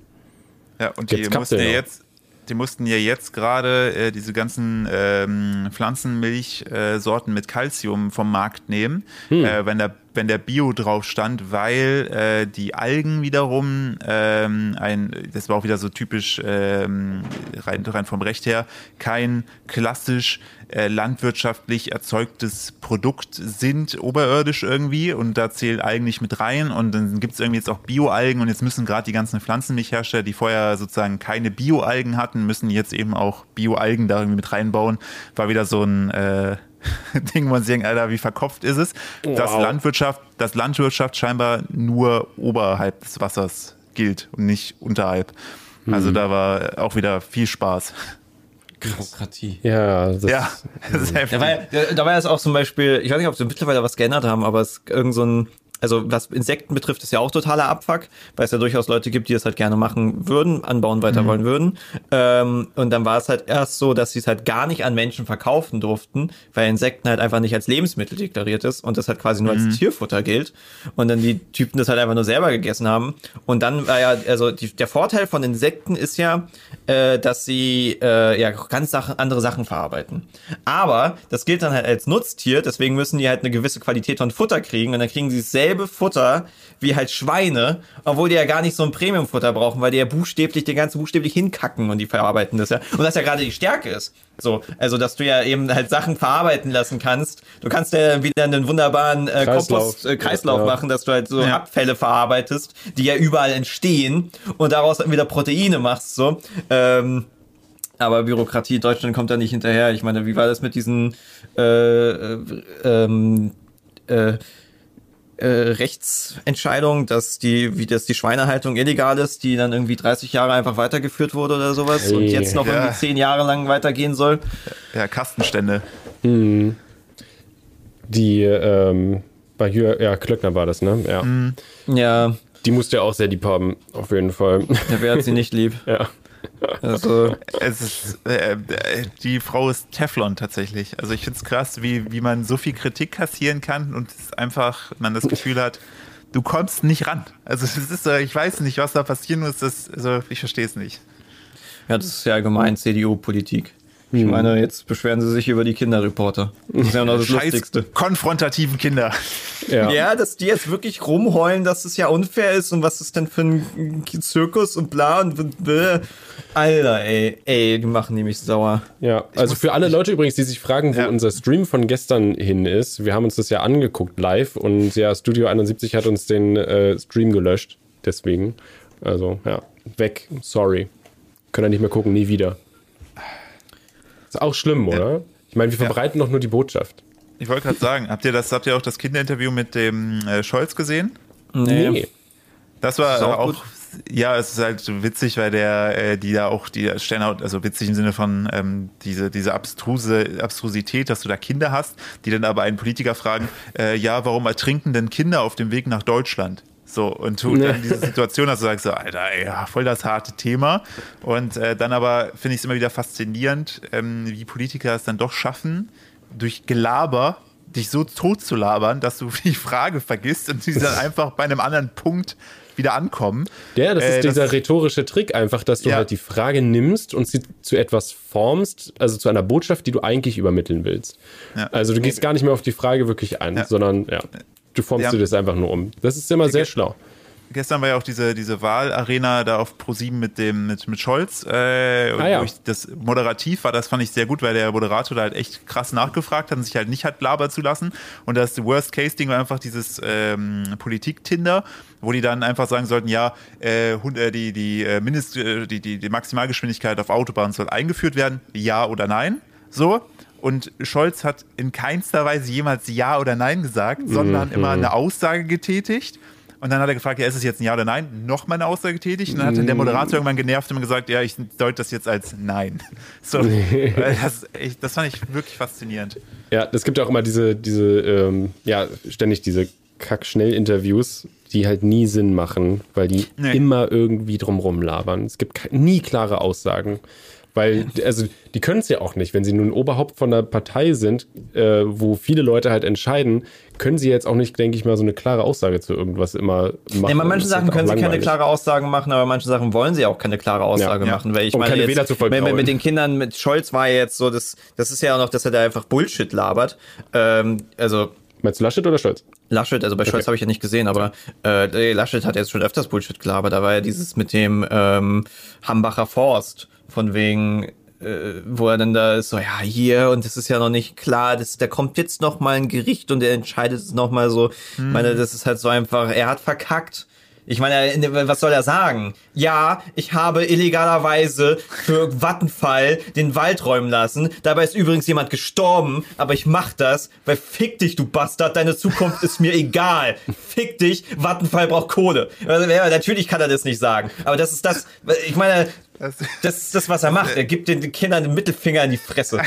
Ja, und die mussten ja jetzt, die mussten ja jetzt gerade äh, diese ganzen ähm, Pflanzenmilchsorten äh, mit Calcium vom Markt nehmen, hm. äh, wenn der wenn der Bio drauf stand, weil äh, die Algen wiederum ähm, ein, das war auch wieder so typisch ähm, rein, rein vom Recht her, kein klassisch äh, landwirtschaftlich erzeugtes Produkt sind, oberirdisch irgendwie. Und da zählt Algen nicht mit rein. Und dann gibt es irgendwie jetzt auch Bio-Algen. Und jetzt müssen gerade die ganzen Pflanzenmilchhersteller, die vorher sozusagen keine Bio-Algen hatten, müssen jetzt eben auch Bio-Algen da irgendwie mit reinbauen. War wieder so ein äh, Ding, wo man sich Alter, wie verkopft ist es, wow. dass Landwirtschaft, dass Landwirtschaft scheinbar nur oberhalb des Wassers gilt und nicht unterhalb. Also mhm. da war auch wieder viel Spaß. Bürokratie. Ja, das, ja, das ist heftig. Da war, da war es auch zum Beispiel, ich weiß nicht, ob sie mittlerweile was geändert haben, aber es ist irgend so ein also was Insekten betrifft, ist ja auch totaler Abfuck, weil es ja durchaus Leute gibt, die das halt gerne machen würden, anbauen weiter mhm. wollen würden. Ähm, und dann war es halt erst so, dass sie es halt gar nicht an Menschen verkaufen durften, weil Insekten halt einfach nicht als Lebensmittel deklariert ist und das halt quasi nur mhm. als Tierfutter gilt. Und dann die Typen das halt einfach nur selber gegessen haben. Und dann war ja, also die, der Vorteil von Insekten ist ja, äh, dass sie äh, ja ganz Sachen, andere Sachen verarbeiten. Aber das gilt dann halt als Nutztier, deswegen müssen die halt eine gewisse Qualität von Futter kriegen und dann kriegen sie es selber dasselbe Futter wie halt Schweine, obwohl die ja gar nicht so ein Premium-Futter brauchen, weil die ja buchstäblich, den ganzen buchstäblich hinkacken und die verarbeiten das ja. Und das ja gerade die Stärke ist. So, also dass du ja eben halt Sachen verarbeiten lassen kannst. Du kannst ja wieder einen wunderbaren äh, Kompost, äh, Kreislauf ja. machen, dass du halt so ja. Abfälle verarbeitest, die ja überall entstehen und daraus dann wieder Proteine machst. So. Ähm, aber Bürokratie Deutschland kommt da nicht hinterher. Ich meine, wie war das mit diesen äh, äh, ähm, äh, äh, Rechtsentscheidung, dass die, wie das die Schweinehaltung illegal ist, die dann irgendwie 30 Jahre einfach weitergeführt wurde oder sowas hey. und jetzt noch ja. irgendwie 10 Jahre lang weitergehen soll. Ja, Kastenstände. Hm. Die, ähm, bei Jür, ja, Klöckner war das, ne? Ja. Hm. Ja. Die musste ja auch sehr lieb haben, auf jeden Fall. Ja, wer hat sie nicht lieb? ja. Also, es ist, äh, die Frau ist Teflon tatsächlich. Also ich finde es krass, wie, wie man so viel Kritik kassieren kann und einfach man das Gefühl hat, du kommst nicht ran. Also es ist, ich weiß nicht, was da passieren muss. Das, also ich verstehe es nicht. Ja, das ist ja allgemein CDU-Politik. Ich hm. meine, jetzt beschweren sie sich über die Kinderreporter. Das ist ja noch das Scheiß Lustigste. Konfrontativen Kinder. Ja. ja, dass die jetzt wirklich rumheulen, dass es ja unfair ist und was ist denn für ein Zirkus und bla und bläh. Alter, ey, ey, die machen nämlich sauer. Ja, also für alle Leute übrigens, die sich fragen, wo ja. unser Stream von gestern hin ist, wir haben uns das ja angeguckt live und ja, Studio 71 hat uns den äh, Stream gelöscht. Deswegen. Also, ja, weg. Sorry. Können ja nicht mehr gucken, nie wieder. Ist auch schlimm, oder? Ja. Ich meine, wir verbreiten ja. doch nur die Botschaft. Ich wollte gerade sagen, habt ihr das, habt ihr auch das Kinderinterview mit dem äh, Scholz gesehen? Nee. nee. Das war auch, auch ja, es ist halt witzig, weil der, äh, die da auch, die stellen also witzig im Sinne von ähm, diese, diese abstruse Abstrusität, dass du da Kinder hast, die dann aber einen Politiker fragen, äh, ja, warum ertrinken denn Kinder auf dem Weg nach Deutschland? So, und du dann diese Situation hast, du sagst so, Alter, ey, ja, voll das harte Thema. Und äh, dann aber finde ich es immer wieder faszinierend, ähm, wie Politiker es dann doch schaffen, durch Gelaber dich so tot zu labern, dass du die Frage vergisst und sie dann einfach bei einem anderen Punkt wieder ankommen. Ja, das ist äh, dieser das rhetorische Trick einfach, dass du ja. halt die Frage nimmst und sie zu etwas formst, also zu einer Botschaft, die du eigentlich übermitteln willst. Ja. Also du gehst gar nicht mehr auf die Frage wirklich ein, ja. sondern ja, du formst dir das einfach nur um. Das ist immer sehr schlau gestern war ja auch diese, diese Wahlarena da auf ProSieben mit dem, mit, mit Scholz. Äh, ah, ja. das moderativ war, das fand ich sehr gut, weil der Moderator da halt echt krass nachgefragt hat und sich halt nicht hat blaber zu lassen. Und das Worst-Case-Ding war einfach dieses ähm, Politik-Tinder, wo die dann einfach sagen sollten, ja, äh, äh die, die, äh, Mindest, äh, die, die, die Maximalgeschwindigkeit auf Autobahnen soll eingeführt werden, ja oder nein. So. Und Scholz hat in keinster Weise jemals Ja oder Nein gesagt, sondern Mhm. immer eine Aussage getätigt. Und dann hat er gefragt, ja, ist es jetzt ein Ja oder Nein? Nochmal eine Aussage getätigt. Und dann hat der Moderator irgendwann genervt und gesagt, ja, ich deute das jetzt als Nein. So, das, echt, das fand ich wirklich faszinierend. Ja, es gibt ja auch immer diese, diese, ähm, ja, ständig diese Kack-Schnell-Interviews, die halt nie Sinn machen, weil die Nee. immer irgendwie drumrum labern. Es gibt nie klare Aussagen. Weil, also, die können es ja auch nicht. Wenn sie nun Oberhaupt von der Partei sind, äh, wo viele Leute halt entscheiden, können sie jetzt auch nicht, denke ich mal, so eine klare Aussage zu irgendwas immer machen. Bei manchen ist Sachen können sie keine klare Aussagen machen, aber bei manchen Sachen wollen sie auch keine klare Aussage Ja, ja. machen. Weil ich Um meine, jetzt, mit, mit, mit den Kindern, mit Scholz war ja jetzt so, das, das ist ja auch noch, dass er da einfach Bullshit labert. Ähm, also Meinst du Laschet oder Stolz? Laschet, also bei Scholz Okay. habe ich ja nicht gesehen, aber äh, Laschet hat jetzt schon öfters Bullshit gelabert. Da war ja dieses mit dem ähm, Hambacher Forst, von wegen, äh, wo er dann da ist, so, ja, hier, und das ist ja noch nicht klar, das, da kommt jetzt noch mal ein Gericht und er entscheidet es noch mal so. Ich meine, das ist halt so einfach, er hat verkackt. Ich meine, was soll er sagen? Ja, ich habe illegalerweise für Vattenfall den Wald räumen lassen. Dabei ist übrigens jemand gestorben, aber ich mach das, weil fick dich, du Bastard, deine Zukunft ist mir egal. Fick dich, Vattenfall braucht Kohle. Also, ja, natürlich kann er das nicht sagen, aber das ist das, ich meine, das ist das, was er macht. Er gibt den Kindern den Mittelfinger in die Fresse.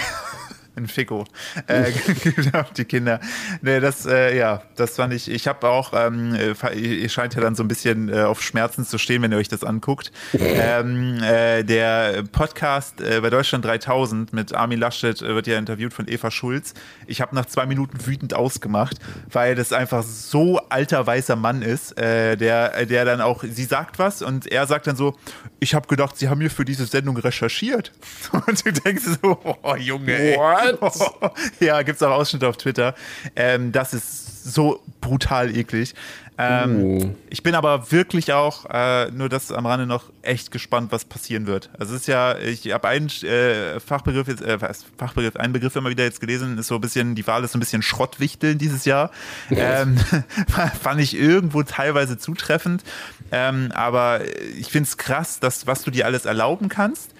Ein Ficko. Äh, genau, die Kinder. Nee, das, äh, ja, das fand ich. Ich habe auch, ähm, äh, ihr scheint ja dann so ein bisschen äh, auf Schmerzen zu stehen, wenn ihr euch das anguckt. ähm, äh, der Podcast äh, bei Deutschland 3000 mit Armin Laschet äh, wird ja interviewt von Eva Schulz. Ich habe nach zwei Minuten wütend ausgemacht, weil das einfach so alter weißer Mann ist, äh, der, der dann auch, sie sagt was und er sagt dann so, ich habe gedacht, sie haben mir für diese Sendung recherchiert. Und du denkst so, oh Junge, ey. What? ja, gibt's auch Ausschnitte auf Twitter. Ähm, das ist so brutal eklig. Ähm, Uh. Ich bin aber wirklich auch, äh, nur das am Rande noch, echt gespannt, was passieren wird. Also es ist ja, ich habe einen äh, Fachbegriff jetzt, äh, was, Fachbegriff, einen Begriff immer wieder jetzt gelesen, ist so ein bisschen, die Wahl ist so ein bisschen Schrottwichteln dieses Jahr. ähm, fand ich irgendwo teilweise zutreffend. Ähm, aber ich finde es krass, dass, was du dir alles erlauben kannst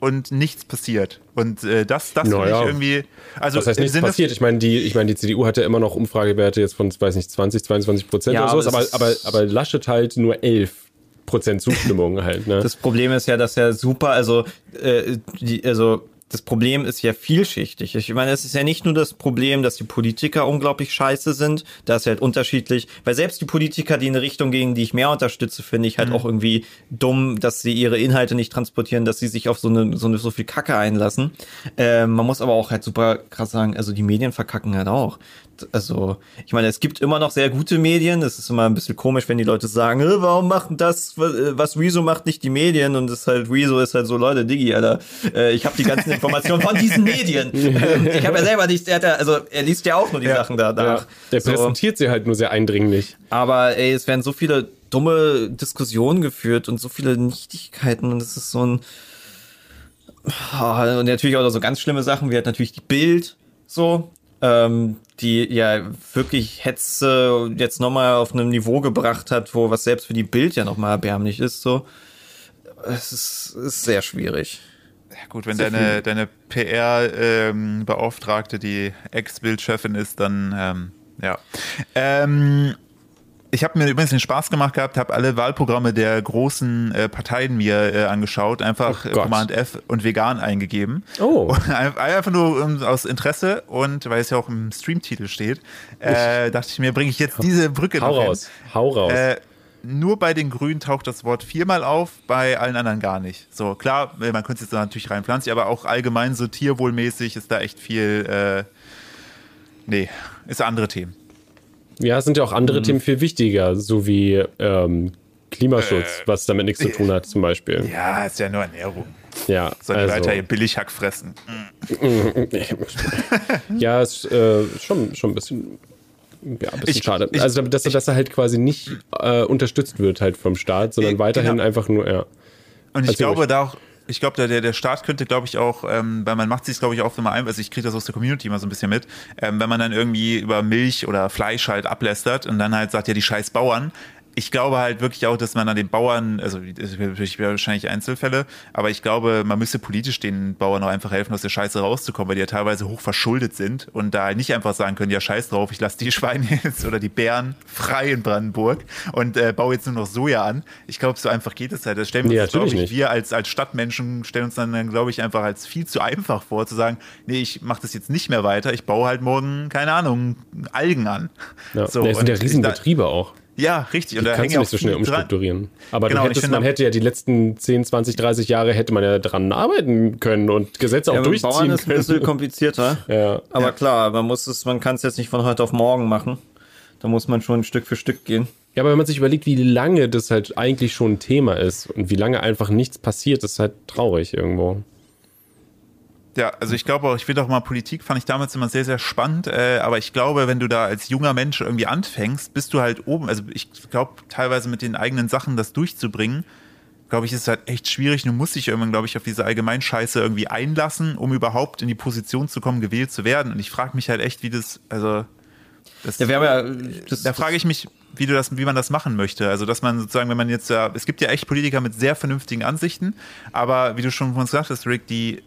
und nichts passiert. Und äh, das, das finde Naja. ich irgendwie. Also Was heißt nichts Sinne- passiert? Ich meine, die, ich meine, die CDU hat ja immer noch Umfragewerte jetzt von, weiß nicht, 20, 22 Prozent Ja, oder so, aber aber, aber, aber Laschet halt nur 11 Prozent Zustimmung halt, ne? Das Problem ist ja, dass er super, also, äh, die, also das Problem ist ja vielschichtig. Ich meine, es ist ja nicht nur das Problem, dass die Politiker unglaublich scheiße sind, da ist halt unterschiedlich, weil selbst die Politiker, die in eine Richtung gehen, die ich mehr unterstütze, finde ich halt auch irgendwie dumm, dass sie ihre Inhalte nicht transportieren, dass sie sich auf so eine so, eine, so viel Kacke einlassen. Ähm, man muss aber auch halt super krass sagen, also die Medien verkacken halt auch. Also, ich meine, es gibt immer noch sehr gute Medien. Es ist immer ein bisschen komisch, wenn die Leute sagen, "Äh, warum machen das, was, äh, was Rezo macht, nicht die Medien? Und es ist halt, Rezo ist halt so, Leute, Diggi, Alter, äh, ich habe die ganzen Informationen von diesen Medien. Ähm, ich habe ja selber nicht, er hat ja, also er liest ja auch nur die Sachen da ja, danach. der so. präsentiert sie halt nur sehr eindringlich. Aber ey, es werden so viele dumme Diskussionen geführt und so viele Nichtigkeiten und es ist so ein Ah, und natürlich auch so ganz schlimme Sachen, wie halt natürlich die Bild so, ähm, die ja wirklich Hetze jetzt nochmal auf einem Niveau gebracht hat, wo was selbst für die Bild ja nochmal erbärmlich ist, so. Es ist, ist sehr schwierig. Ja, gut, wenn deine, deine PR-Beauftragte die Ex-Bild-Chefin ist, dann ähm, ja. Ähm, ich habe mir übrigens den Spaß gemacht gehabt, habe alle Wahlprogramme der großen äh, Parteien mir äh, angeschaut, einfach Oh äh. Command F und vegan eingegeben. Oh. Und ein- einfach nur um, aus Interesse und weil es ja auch im Streamtitel steht, äh, dachte ich mir, bringe ich jetzt diese Brücke Hau noch hin. raus, hau raus. Äh, nur bei den Grünen taucht das Wort viermal auf, bei allen anderen gar nicht. So, klar, äh, man könnte es jetzt da natürlich reinpflanzen, aber auch allgemein so tierwohlmäßig ist da echt viel, äh, nee, ist andere Themen. ja, es sind ja auch Mhm. andere Themen viel wichtiger, so wie ähm, Klimaschutz, was damit nichts zu tun hat, zum Beispiel. Ja, ist ja nur Ernährung. Ja, Sollen also, weiter ihr Billighack fressen? ja, ist äh, schon, schon ein bisschen, ja, ein bisschen Ich- schade. ich- also, dass, dass er halt quasi nicht äh, unterstützt wird halt vom Staat, sondern Äh, weiterhin genau. einfach nur, ja. Und ich Erzähl glaube ruhig. da auch, ich glaube, der, der der Staat könnte, glaube ich, auch, ähm, weil man macht sich, glaube ich, auch immer ein, also ich kriege das aus der Community immer so ein bisschen mit, ähm, wenn man dann irgendwie über Milch oder Fleisch halt ablästert und dann halt sagt, ja, die scheiß Bauern, ich glaube halt wirklich auch, dass man an den Bauern, also das wäre wahrscheinlich Einzelfälle, aber ich glaube, man müsste politisch den Bauern auch einfach helfen, aus der Scheiße rauszukommen, weil die ja teilweise hoch verschuldet sind und da nicht einfach sagen können, ja scheiß drauf, ich lasse die Schweine jetzt oder die Bären frei in Brandenburg und äh, baue jetzt nur noch Soja an. Ich glaube, so einfach geht es halt. Das stellen wir Nee, uns, glaube ich, natürlich nicht. wir als, als Stadtmenschen stellen uns dann, glaube ich, einfach als viel zu einfach vor, zu sagen, nee, ich mache das jetzt nicht mehr weiter, ich baue halt morgen, keine Ahnung, Algen an. Ja, So, es sind ja Riesenbetriebe auch. Ja, richtig. Die Und da kannst du nicht so auch schnell umstrukturieren. Aber Genau, hättest, man hätte ja die letzten 10, 20, 30 Jahre hätte man ja dran arbeiten können und Gesetze auch Ja, mit durchziehen Bauern ist ein können. bisschen komplizierter. Ja. Aber Ja. klar, man muss es, man kann es jetzt nicht von heute auf morgen machen. Da muss man schon Stück für Stück gehen. Ja, aber wenn man sich überlegt, wie lange das halt eigentlich schon ein Thema ist und wie lange einfach nichts passiert, ist halt traurig irgendwo. Ja, also ich glaube auch, ich finde auch mal Politik, fand ich damals immer sehr, sehr spannend. Äh, aber ich glaube, wenn du da als junger Mensch irgendwie anfängst, bist du halt oben. Also ich glaube, teilweise mit den eigenen Sachen das durchzubringen, glaube ich, ist halt echt schwierig. Du musst dich irgendwann, glaube ich, auf diese Allgemeinscheiße irgendwie einlassen, um überhaupt in die Position zu kommen, gewählt zu werden. Und ich frage mich halt echt, wie das, also das, Ja, wir haben ja, das, da frage ich mich, wie du das, wie man das machen möchte. Also, dass man sozusagen, wenn man jetzt ja, es gibt ja echt Politiker mit sehr vernünftigen Ansichten, aber wie du schon von uns gesagt hast, Rick, die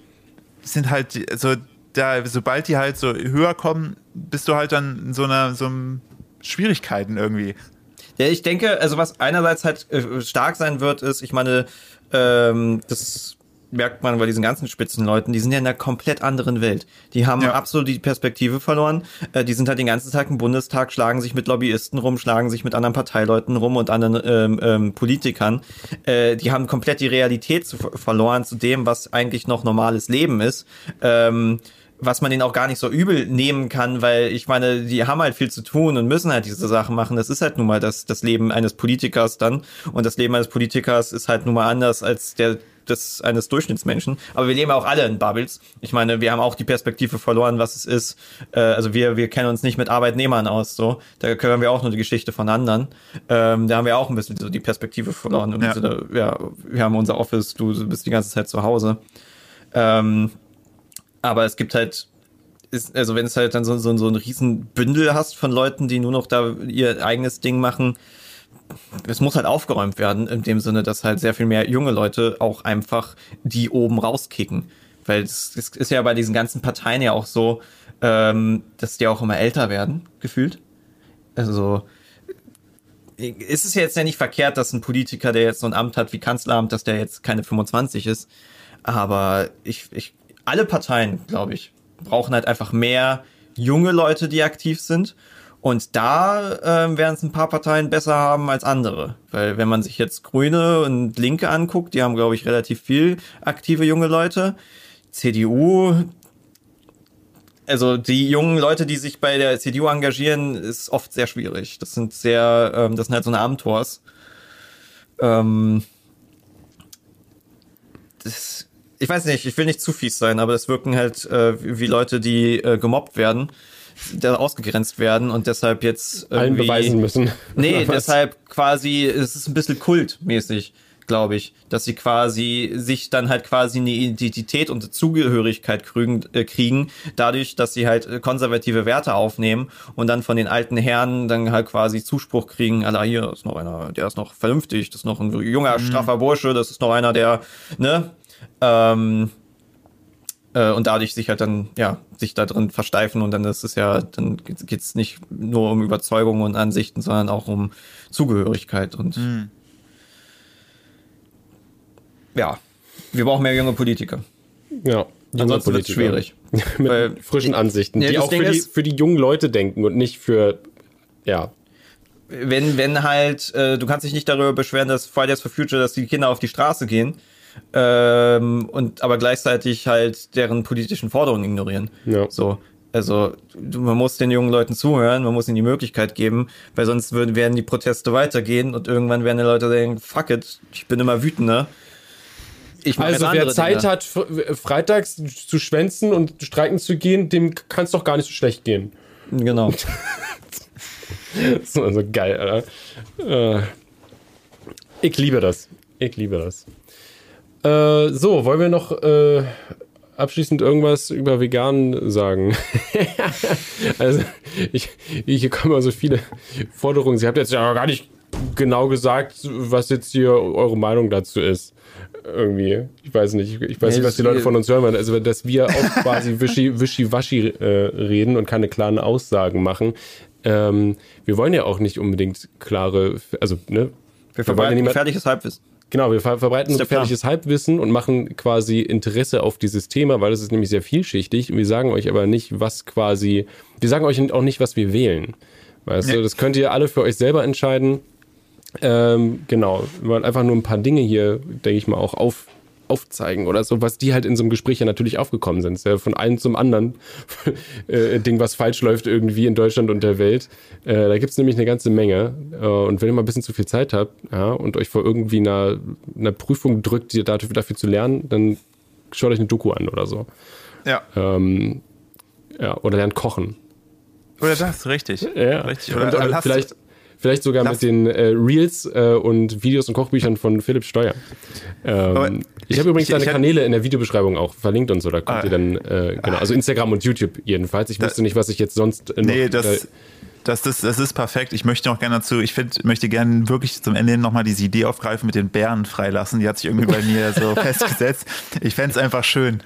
sind halt, also da, sobald die halt so höher kommen, bist du halt dann in so einer, so Schwierigkeiten irgendwie. Ja, ich denke, also was einerseits halt äh, stark sein wird, ist, ich meine, ähm, das merkt man bei diesen ganzen Spitzenleuten, die sind ja in einer komplett anderen Welt. Die haben Ja. absolut die Perspektive verloren. Äh, die sind halt den ganzen Tag im Bundestag, schlagen sich mit Lobbyisten rum, schlagen sich mit anderen Parteileuten rum und anderen ähm, ähm, Politikern. Äh, die haben komplett die Realität zu, verloren zu dem, was eigentlich noch normales Leben ist. Ähm, was man denen auch gar nicht so übel nehmen kann, weil ich meine, die haben halt viel zu tun und müssen halt diese Sachen machen. Das ist halt nun mal das, das Leben eines Politikers dann. Und das Leben eines Politikers ist halt nun mal anders als der des eines Durchschnittsmenschen. Aber wir leben auch alle in Bubbles. Ich meine, wir haben auch die Perspektive verloren, was es ist. Äh, also wir, wir kennen uns nicht mit Arbeitnehmern aus. So, da können wir auch nur die Geschichte von anderen. Ähm, da haben wir auch ein bisschen so die Perspektive verloren. Im Ja. Sinne, ja, wir haben unser Office, du bist die ganze Zeit zu Hause. Ähm, aber es gibt halt, ist, also wenn es halt dann so, so, so ein riesen Bündel hast von Leuten, die nur noch da ihr eigenes Ding machen, es muss halt aufgeräumt werden, in dem Sinne, dass halt sehr viel mehr junge Leute auch einfach die oben rauskicken. Weil es, es ist ja bei diesen ganzen Parteien ja auch so, ähm, dass die auch immer älter werden, gefühlt. Also ist es jetzt ja nicht verkehrt, dass ein Politiker, der jetzt so ein Amt hat wie Kanzleramt, dass der jetzt keine 25 ist. Aber ich, ich, alle Parteien, glaube ich, brauchen halt einfach mehr junge Leute, die aktiv sind. Und da ähm, werden es ein paar Parteien besser haben als andere. Weil wenn man sich jetzt Grüne und Linke anguckt, die haben, glaube ich, relativ viel aktive junge Leute. CDU, also die jungen Leute, die sich bei der CDU engagieren, ist oft sehr schwierig. Das sind sehr, ähm, das sind halt so eine Amtors. Ähm, das, ich weiß nicht, ich will nicht zu fies sein, aber das wirken halt äh, wie wie Leute, die äh, gemobbt werden, da ausgegrenzt werden und deshalb jetzt Allen irgendwie beweisen müssen. Nee, deshalb quasi, es ist ein bisschen kultmäßig, glaube ich, dass sie quasi sich dann halt quasi eine Identität und Zugehörigkeit kriegen, äh, kriegen, dadurch, dass sie halt äh, konservative Werte aufnehmen und dann von den alten Herren dann halt quasi Zuspruch kriegen, Alter, hier ist noch einer, der ist noch vernünftig, das ist noch ein junger, straffer Bursche, das ist noch einer, der, ne, ähm, äh, und dadurch sich halt dann, ja, sich da drin versteifen und dann ist es ja, dann geht es nicht nur um Überzeugung und Ansichten, sondern auch um Zugehörigkeit und ja, wir brauchen mehr junge Politiker. Ja. junge Ansonsten wird's Politiker. schwierig. Mit Weil- frischen Ansichten, Ja, die auch für die, ist- für die jungen Leute denken und nicht für, ja, Wenn, wenn halt, äh, du kannst dich nicht darüber beschweren, dass Fridays for Future, dass die Kinder auf die Straße gehen, ähm, und aber gleichzeitig halt deren politischen Forderungen ignorieren. Ja. So. Also man muss den jungen Leuten zuhören, man muss ihnen die Möglichkeit geben, weil sonst würden, werden die Proteste weitergehen und irgendwann werden die Leute denken, fuck it, ich bin immer wütender. Ich Also wer Zeit Dinge. hat, fr- freitags zu schwänzen und streiken zu gehen, dem kann es doch gar nicht so schlecht gehen. Genau. Das ist also geil, Alter. Äh, ich liebe das. Ich liebe das. Äh, so, wollen wir noch äh, abschließend irgendwas über vegan sagen? also, ich, hier kommen immer so viele Forderungen. Sie habt jetzt ja gar nicht genau gesagt, was jetzt hier eure Meinung dazu ist. Irgendwie. Ich weiß nicht. Ich weiß nicht, was die Leute von uns hören wollen. Also, dass wir auch quasi wischi, wischi-waschi äh, reden und keine klaren Aussagen machen. Ähm, wir wollen ja auch nicht unbedingt klare, also, ne? Wir wollen ja verbreiten niemand- gefährliches Halbwissen. Genau, wir ver verbreiten der Plan. gefährliches Halbwissen und machen quasi Interesse auf dieses Thema, weil es ist nämlich sehr vielschichtig. Und wir sagen euch aber nicht, was quasi, wir sagen euch auch nicht, was wir wählen. Weißt du, Nee. das könnt ihr alle für euch selber entscheiden. Ähm, genau, wir wollen einfach nur ein paar Dinge hier, denke ich mal, auch auf, aufzeigen oder so, was die halt in so einem Gespräch ja natürlich aufgekommen sind. Ist ja von einem zum anderen äh, Ding, was falsch läuft irgendwie in Deutschland und der Welt. Äh, da gibt es nämlich eine ganze Menge. Äh, und wenn ihr mal ein bisschen zu viel Zeit habt ja, und euch vor irgendwie einer, einer Prüfung drückt, die dafür, dafür zu lernen, dann schaut euch eine Doku an oder so. Ja. Ähm, ja, oder lernt kochen. Oder das, richtig. Ja, Richtig. und, Oder äh, lasst- vielleicht, vielleicht sogar lasst- mit den äh, Reels äh, und Videos und Kochbüchern von Philipp Steuer. Ähm, ich ich- habe übrigens ich- deine ich Kanäle in der Videobeschreibung auch verlinkt und so, da kommt Ah. ihr dann, äh, genau, also Instagram und YouTube jedenfalls. Ich wusste nicht, was ich jetzt sonst äh, noch, Nee, das, äh, das, das, das ist perfekt. Ich möchte noch gerne dazu, ich find, möchte gerne wirklich zum Ende hin nochmal diese Idee aufgreifen mit den Bären freilassen. Die hat sich irgendwie bei mir so festgesetzt. Ich fände es einfach schön.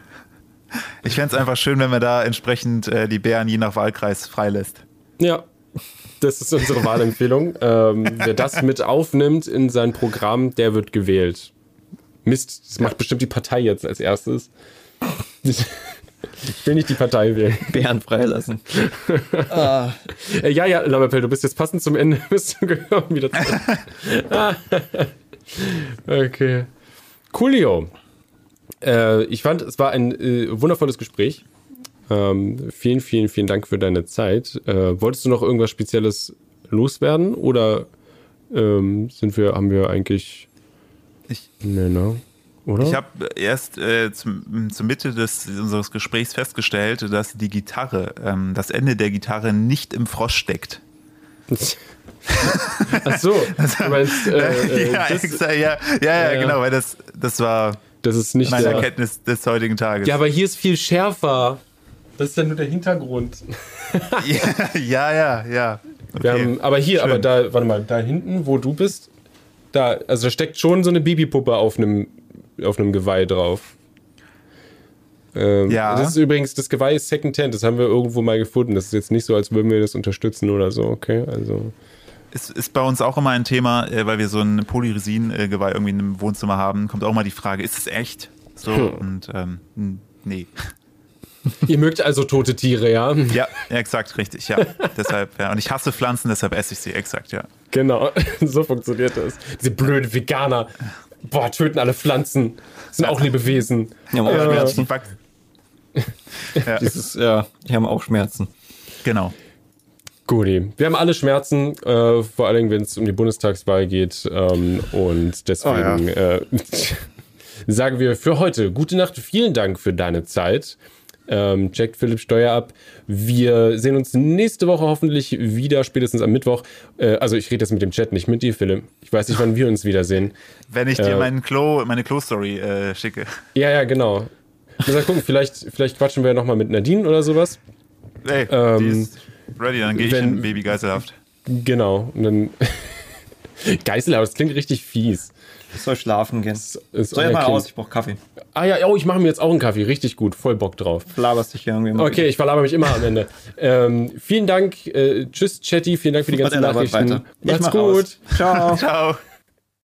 Ich fände es einfach schön, wenn man da entsprechend äh, die Bären je nach Wahlkreis freilässt. Ja, das ist unsere Wahlempfehlung. ähm, wer das mit aufnimmt in sein Programm, der wird gewählt. Mist, das macht bestimmt die Partei jetzt als erstes. Ich will nicht die Partei wählen. Bären freilassen. Äh, ja, ja, Lammerpell, du bist jetzt passend zum Ende. Bist du gekommen wieder zurück. Ah. okay. Coolio. Äh, ich fand, es war ein äh, wundervolles Gespräch. Ähm, vielen, vielen, vielen Dank für deine Zeit. Äh, wolltest du noch irgendwas Spezielles loswerden oder ähm, sind wir, haben wir eigentlich. Ich- Nee, ne? Oder? Ich habe erst äh, zum, zur Mitte des, unseres Gesprächs festgestellt, dass die Gitarre, ähm, das Ende der Gitarre nicht im Frosch steckt. Ach so, du meinst, äh, äh, ja, das, exakt, ja, ja, ja, genau, weil das, das war das ist nicht meine Erkenntnis des heutigen Tages. Ja, aber hier ist viel schärfer. Das ist ja nur der Hintergrund. ja, ja, ja. Okay. haben, aber hier, Schön. aber da, warte mal, da hinten, wo du bist, da, also da steckt schon so eine Babypuppe auf einem, auf einem Geweih drauf. Ähm, Ja. Das ist übrigens, das Geweih ist Secondhand, das haben wir irgendwo mal gefunden. Das ist jetzt nicht so, als würden wir das unterstützen oder so, okay? Also, Es ist bei uns auch immer ein Thema, äh, weil wir so ein Polyresin-Geweih irgendwie im Wohnzimmer haben, kommt auch mal die Frage, ist es echt? So, Hm. und ähm, nee. Ihr mögt also tote Tiere, ja? Ja, exakt, richtig, ja. deshalb, ja. Und ich hasse Pflanzen, deshalb esse ich sie, exakt, ja. Genau, so funktioniert das. Diese blöden Veganer, boah, töten alle Pflanzen, sind auch Lebewesen. Die haben auch Ja. Schmerzen. Ja, Dieses, ja, die haben auch Schmerzen. genau. Guti. Wir haben alle Schmerzen, äh, vor allem wenn es um die Bundestagswahl geht. Ähm, und deswegen äh, sagen wir für heute gute Nacht. Vielen Dank für deine Zeit. Ähm, checkt Philipp Steuer ab. Wir sehen uns nächste Woche hoffentlich wieder, spätestens am Mittwoch. Äh, also ich rede jetzt mit dem Chat, nicht mit dir, Philipp. Ich weiß nicht, wann wir uns wiedersehen. Wenn ich dir Äh, meinen Klo, meine Klo-Story äh, schicke. Ja, ja, genau. Ich muss mal gucken, vielleicht, vielleicht quatschen wir nochmal mit Nadine oder sowas. Ey, Ähm, die ist ready, dann gehe ich in Babygeiselhaft. Genau. Und dann. Geiselhaus, das klingt richtig fies. Ich soll schlafen gehen. Ist Soll ich mal Kind. raus? Ich brauche Kaffee. Ah ja, oh, ich mache mir jetzt auch einen Kaffee. Richtig gut. Voll Bock drauf. Laberst dich hier irgendwie mal. Okay, ich verlaber mich immer am Ende. ähm, vielen Dank. Äh, tschüss, Chatty. Vielen Dank für die ganzen Nachrichten. weiter. Ich Macht's mach gut. aus. Ciao. Ciao.